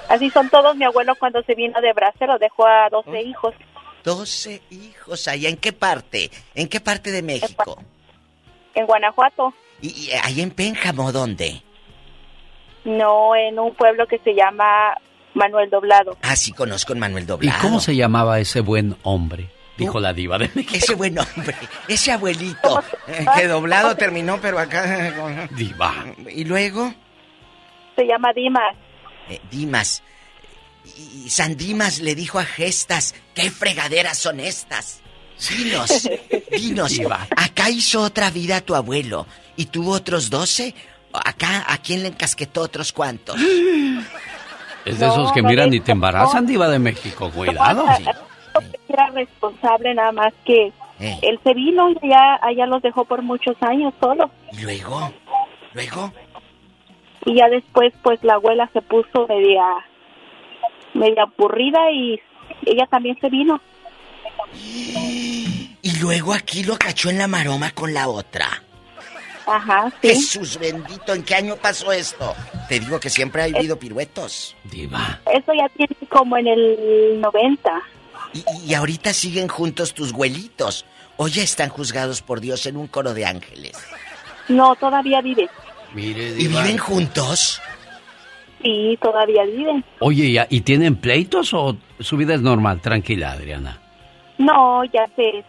así son todos. Mi abuelo cuando se vino de Bracero dejó a 12 hijos 12 hijos allá, ¿en qué parte? ¿En qué parte de México? en Guanajuato, ¿Y, y ahí en Pénjamo dónde? no en un pueblo que se llama Manuel Doblado. Ah, sí, conozco a Manuel ¿Y Doblado. cómo se llamaba ese buen hombre? Dijo la diva de México. Ese buen hombre, ese abuelito, eh, que doblado terminó, pero acá... Diva. ¿Y luego? Se llama Dimas. Eh, Dimas. Y San Dimas le dijo a Gestas, ¿qué fregaderas son estas? Dinos, dinos, Diva. acá hizo otra vida tu abuelo y tuvo otros doce. Acá, ¿a quién le encasquetó otros cuantos? Es de esos que No, miran y te embarazan, diva de México. Cuidado. Era responsable nada más que Eh. él se vino y allá, allá los dejó por muchos años solo. ¿Y luego? ¿Luego? Y ya después, pues la abuela se puso media, media aburrida y ella también se vino. Y luego aquí lo cachó en la maroma con la otra. Ajá, sí. Jesús bendito, ¿en qué año pasó esto? Te digo que siempre ha habido piruetos. Diva. Eso ya tiene como en el 90. Y, y ahorita siguen juntos tus güelitos. O ya están juzgados por Dios en un coro de ángeles. No, todavía vive. Mire, ¿Y viven juntos? Sí, todavía viven. Oye, ¿y- ¿y tienen pleitos o su vida es normal? Tranquila, Adriana. No, ya sé.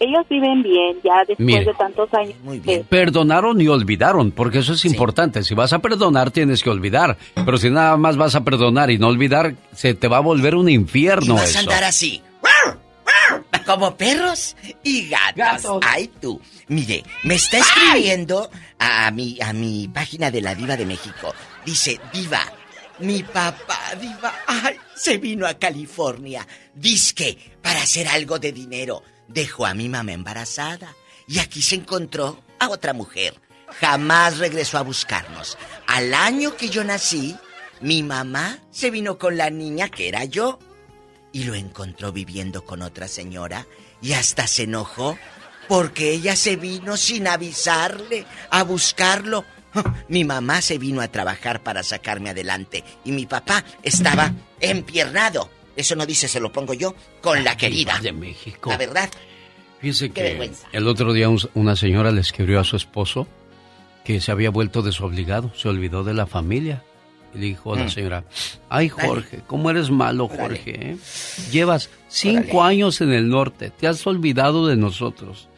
Ellos viven bien ya después Mire. de tantos años. Muy bien. Perdonaron y olvidaron, porque eso es importante. Si vas a perdonar, tienes que olvidar. Pero si nada más vas a perdonar y no olvidar, se te va a volver un Y infierno vas eso. a andar así. Como perros y gatos. Ay, tú. Mire, me está escribiendo a mi, a mi página de la Diva de México. Dice, Diva, mi papá, Diva, se vino a California. Disque, para hacer algo de dinero. Dejó a mi mamá embarazada. Y aquí se encontró a otra mujer. Jamás regresó a buscarnos. Al año que yo nací, mi mamá se vino con la niña que era yo y lo encontró viviendo con otra señora y hasta se enojó porque ella se vino sin avisarle a buscarlo. Mi mamá se vino a trabajar para sacarme adelante y mi papá estaba empiernado. Eso no dice, se lo pongo yo, con la querida. de México. La verdad. Fíjese Qué que vergüenza. el otro día un- una señora le escribió a su esposo que se había vuelto desobligado, se olvidó de la familia. Y le dijo a la Mm. señora, ay Jorge, ¿cómo eres malo. Jorge? eh? Llevas cinco años en el norte, te has olvidado de nosotros.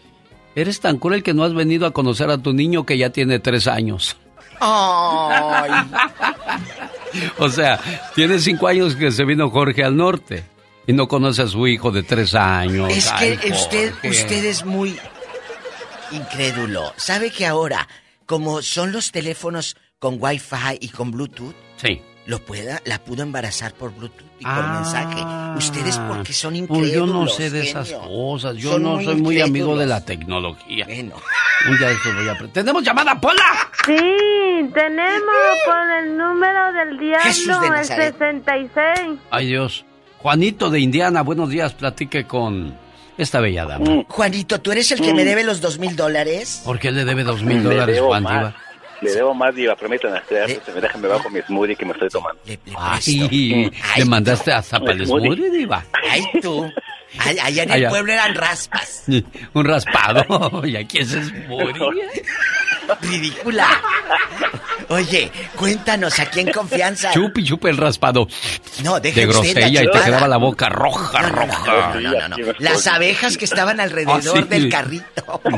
Eres tan cruel que no has venido a conocer a tu niño que ya tiene tres años. Ay. O sea, tiene cinco años que se vino Jorge al norte y no conoce a su hijo de tres años. Es Ay, que usted, Jorge. usted es muy incrédulo. ¿Sabe que ahora, como son los teléfonos con Wi-Fi y con Bluetooth, Sí. Lo pueda, la pudo embarazar por Bluetooth y por Ah, mensaje? Ustedes porque son incrédulos. Pues yo no sé de esas cosas. Yo Son no muy soy muy amigo de la tecnología. Bueno, Un día estos voy a... ¿Tenemos llamada, Pola? Sí, tenemos por el número del Jesús de diablo, el Nazaret. 66. Ay, Dios. Juanito de Indiana, buenos días. Platique con esta bella dama. Juanito, ¿tú eres el que me debe los dos mil dólares? ¿Por qué le debe dos mil dólares, Juan más. Diva? Le debo más, Diva, permítanme. Déjenme bajo mi smoothie que me estoy tomando. Ay, ¿le mandaste a Zapal Smoothie. Smoothie, Diva? Ay, tú. Allá en el Allá. pueblo eran raspas. Un raspado. Y aquí es Smoothie. Ridícula. Oye, cuéntanos, aquí en confianza. Chupi, chupi el raspado. No, deje De la grosella y te quedaba la boca roja, roja. No, no, no, no. Las abejas que estaban alrededor Ah, sí. del carrito.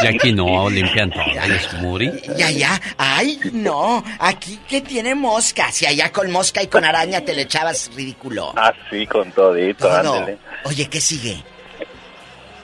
Y aquí no, limpian todo el smoothie. Y allá, ay, no, aquí que tiene mosca. Si allá con mosca y con araña te le echabas ridículo. Así con todito, Todo. ándele. Oye, ¿qué sigue?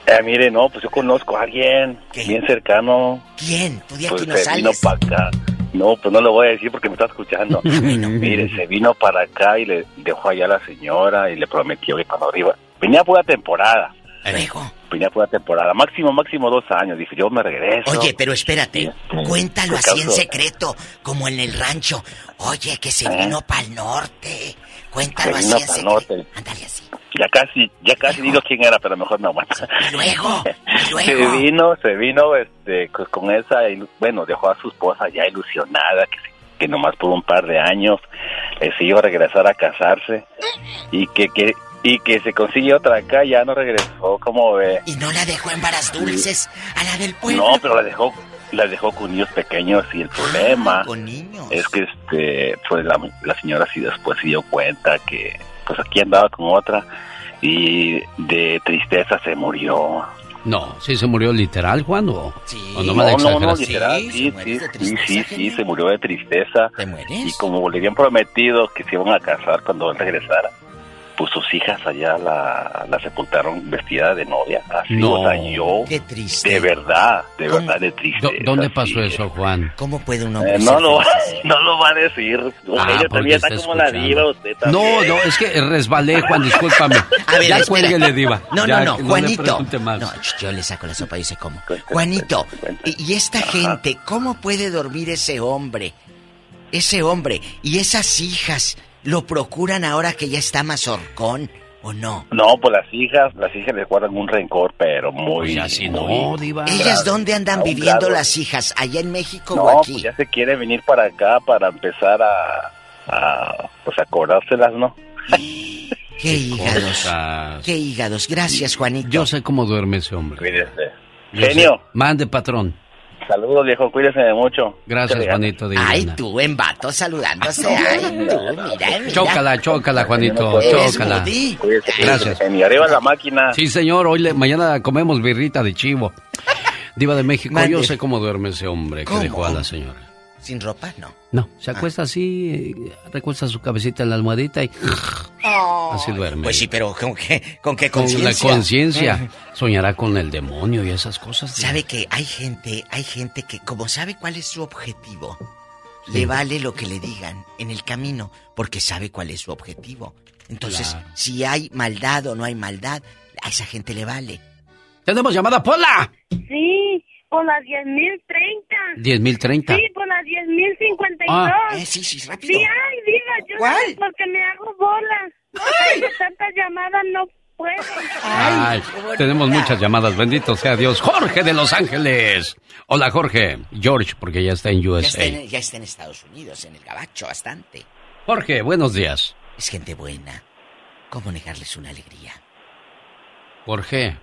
Eh, mire, no, pues yo conozco a alguien bien cercano. ¿Quién? Tú de Pues no se vino sales. para acá. No, pues no lo voy a decir porque me está escuchando. Mire, se vino para acá y le dejó allá a la señora y le prometió que cuando arriba... Venía por la temporada. Luego. Venía por la temporada. Máximo, máximo dos años. Dije, yo me regreso. Oye, pero espérate, cuéntalo ¿qué así en secreto, como en el rancho. Oye, que se ¿Eh? vino para el norte. Cuéntalo Se así en secreto. norte. Ya casi, ya casi digo quién era, pero mejor no aguanta. luego, Se vino, se vino, este, con, con esa, bueno, dejó a su esposa ya ilusionada, que, se- que nomás por un par de años se iba a regresar a casarse y que, que, y que se consigue otra acá, ya no regresó, como ve. Y no la dejó en varas dulces a la del pueblo. No, pero la dejó, la dejó con niños pequeños y el problema Ah, con niños. es que este, pues la, la señora sí después se dio cuenta que pues aquí andaba con otra y de tristeza se murió. No, sí se murió literal, Juan, o, o no me no, literal, sí, sí, sí, sí, sí, se murió de tristeza. Y como le habían prometido que se iban a casar cuando él regresara, pues sus hijas allá la, la sepultaron vestida de novia. Así, No. o sea, yo, Qué triste. de verdad, de verdad, de tristeza. ¿Dó- ¿Dónde pasó eso, Juan? ¿Cómo puede un Eh, no, lo, va- no lo va a decir. Ah, Ella porque también está, está como la escuchando. diva, usted también. No, no, es que resbalé, Juan, discúlpame. A ver, ya cuélguele, diva. No, Ya, no, no, Juanito. más. No, yo le saco la sopa y sé cómo. Juanito, y, y esta gente, ¿cómo puede dormir ese hombre? Ese hombre y esas hijas, ¿lo procuran ahora que ya está mazorcón o no? No, pues las hijas, las hijas le guardan un rencor, pero muy... Pues así no, muy diva. ¿Ellas dónde andan viviendo grado. las hijas? ¿Allá en México No, o aquí? pues ya se quiere venir para acá para empezar a, a pues a cobrárselas, ¿no? ¿Qué hígados? Cosas. ¿Qué hígados? Gracias, Juanito. Yo sé cómo duerme ese hombre. Cuídese. Genio. sé. Mande, patrón. Saludos, viejo, cuídese mucho. Gracias, Qué Juanito de Ay, tú en vato saludándose. Ay, tú, mira, mira. Chócala, chócala, Juanito, chócala. Cuídese, Gracias. genio. Arriba la máquina. Sí, señor, hoy le- mañana comemos birrita de chivo. Diva de México, Mande. yo sé cómo duerme ese hombre que ¿Cómo? dejó a la señora. ¿Sin ropa? No. No, se acuesta así, eh, recuesta su cabecita en la almohadita y así duerme. Pues sí, pero ¿con qué, con qué con la conciencia? conciencia. Soñará con el demonio y esas cosas. Sabe que hay gente, hay gente que como sabe cuál es su objetivo, le vale lo que le digan en el camino, porque sabe cuál es su objetivo. Entonces, Claro. si hay maldad o no hay maldad, a esa gente le vale. ¡Tenemos llamada, Pola! Sí, por las 10.030. 10.030. Sí, por las 10.052. Ah. Eh, sí, sí, rápido. Sí, ay, diva, yo ¿Cuál? no sé porque me hago bola. Ay, de tantas llamadas no puedo. Ay, tenemos muchas llamadas, bendito sea Dios. Jorge de Los Ángeles. Hola, Jorge. George, porque ya está en Ya USA. está, en, ya está en Estados Unidos, en el gabacho, bastante. Jorge, buenos días. Es gente buena. ¿Cómo negarles una alegría? Jorge,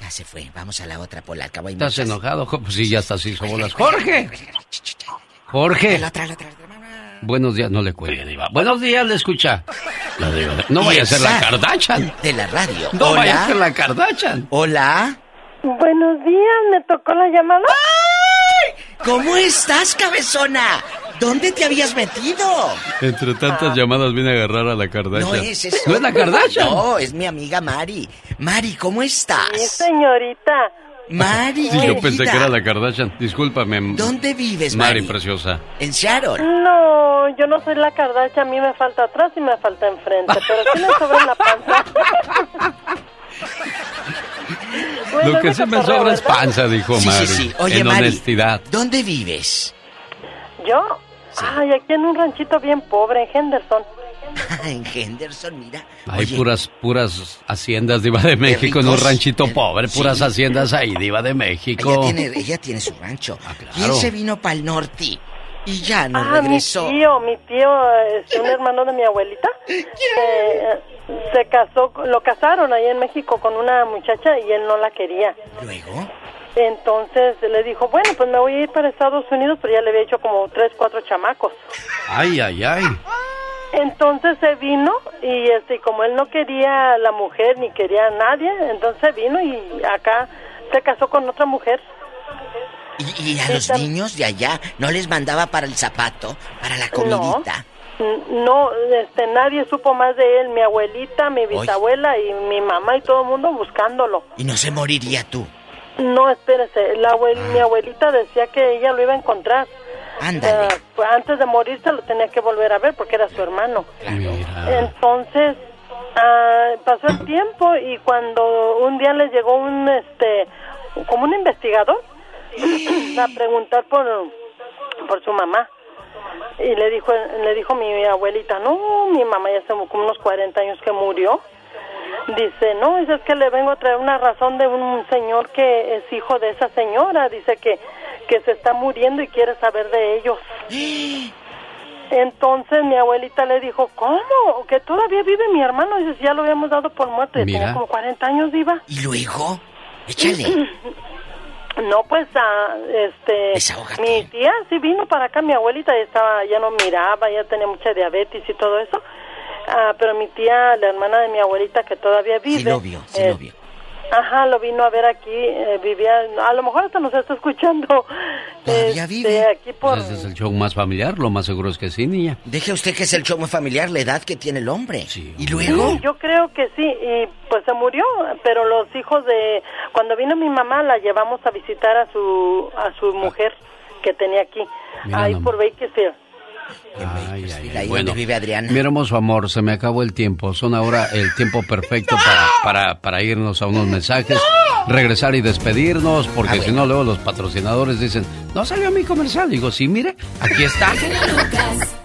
Ya se fue, vamos a la otra por la cabo hay ¿estás muchas. enojado? Pues sí, ya estás hizo bolas. Jorge. Jorge. La otra, la otra, la otra. Buenos días, no le cuelgue, Diva. Buenos días, le escucha. La Diva de- No vaya a ser la Kardashian. De la radio. No Hola. vaya a ser la Kardashian. Hola. Buenos días, me tocó la llamada. ¿Cómo estás, cabezona? ¿Dónde te habías metido? Entre tantas llamadas viene a agarrar a la Kardashian. No es, es... ¿No es la Kardashian? No, es mi amiga Mari. Mari, ¿cómo Sí, estás? señorita. Mari, Sí, yo pensé que era la Kardashian. Discúlpame. ¿Dónde vives, Mari, Mari? preciosa. En Seattle. No, yo no soy la Kardashian, a mí me falta atrás y me falta enfrente, pero sí me sobra la panza. Lo que se me sobra es panza, dijo Sí, Mari. sí, sí. Oye, en Mari, honestidad. ¿dónde vives? ¿Yo? Ay, aquí en un ranchito bien pobre, en Henderson. en Henderson, mira. Hay puras, puras haciendas diva de México en un ranchito pobre, puras sí. haciendas ahí, diva de México. Ella tiene, ella tiene su rancho. ¿Quién claro. se vino para el norte? Y ya no ah, regresó. mi tío, mi tío, este, un hermano de mi abuelita, eh, se casó, lo casaron ahí en México con una muchacha y él no la quería. ¿Luego? Entonces le dijo, bueno, pues me voy a ir para Estados Unidos, pero ya le había hecho como tres, cuatro chamacos. Ay, ay, ay. Entonces se vino y este, como él no quería a la mujer ni quería a nadie, entonces se vino y acá se casó con otra mujer. ¿Y, y a los niños de allá no les mandaba para el zapato, para la comidita? No, este, nadie supo más de él, mi abuelita, mi bisabuela y mi mamá y todo el mundo buscándolo. ¿Y no se moriría tú? No, espérese, la abuel- mi abuelita decía que ella lo iba a encontrar. Ándale. Eh, pues antes de morirse lo tenía que volver a ver porque era su hermano. Entonces, ah, pasó el tiempo y cuando un día le llegó un, este, como un investigador a preguntar por, por su mamá. Y le dijo, le dijo mi abuelita, no, mi mamá ya hace como unos 40 años que murió. Dice, no, dice, es que le vengo a traer una razón de un señor que es hijo de esa señora. Dice que, que se está muriendo y quiere saber de ellos. Entonces mi abuelita le dijo, ¿cómo? ¿Que todavía vive mi hermano? Dice, "Si ya lo habíamos dado por muerto. Ya Mira. tenía como 40 años, viva. ¿Y luego? Échale. No, pues, ah, este, mi tía sí vino para acá, mi abuelita ya estaba, ya no miraba, ya tenía mucha diabetes y todo eso, Ah, pero mi tía, la hermana de mi abuelita que todavía vive, Sí lo vio, sí eh, lo vio. ajá, lo vino a ver aquí, eh, vivía, a lo mejor hasta nos está escuchando, Todavía este, vive. aquí por, Ese es el show más familiar, lo más seguro es que sí, niña. Deje usted que es el show muy familiar, la edad que tiene el hombre. ¿Y Sí, luego? yo creo que sí, y pues se murió, pero los hijos de, cuando vino mi mamá la llevamos a visitar a su, a su mujer que tenía aquí, Mira ahí nomás. por Bakersfield. Ay, ay, ahí ay. donde Bueno, vive Adriana. mi hermoso amor, se me acabó el tiempo. Son ahora el tiempo perfecto para, para, para irnos a unos mensajes, regresar y despedirnos, porque si no, luego los patrocinadores dicen, no salió mi comercial. Digo, sí, mire, aquí está. Lucas.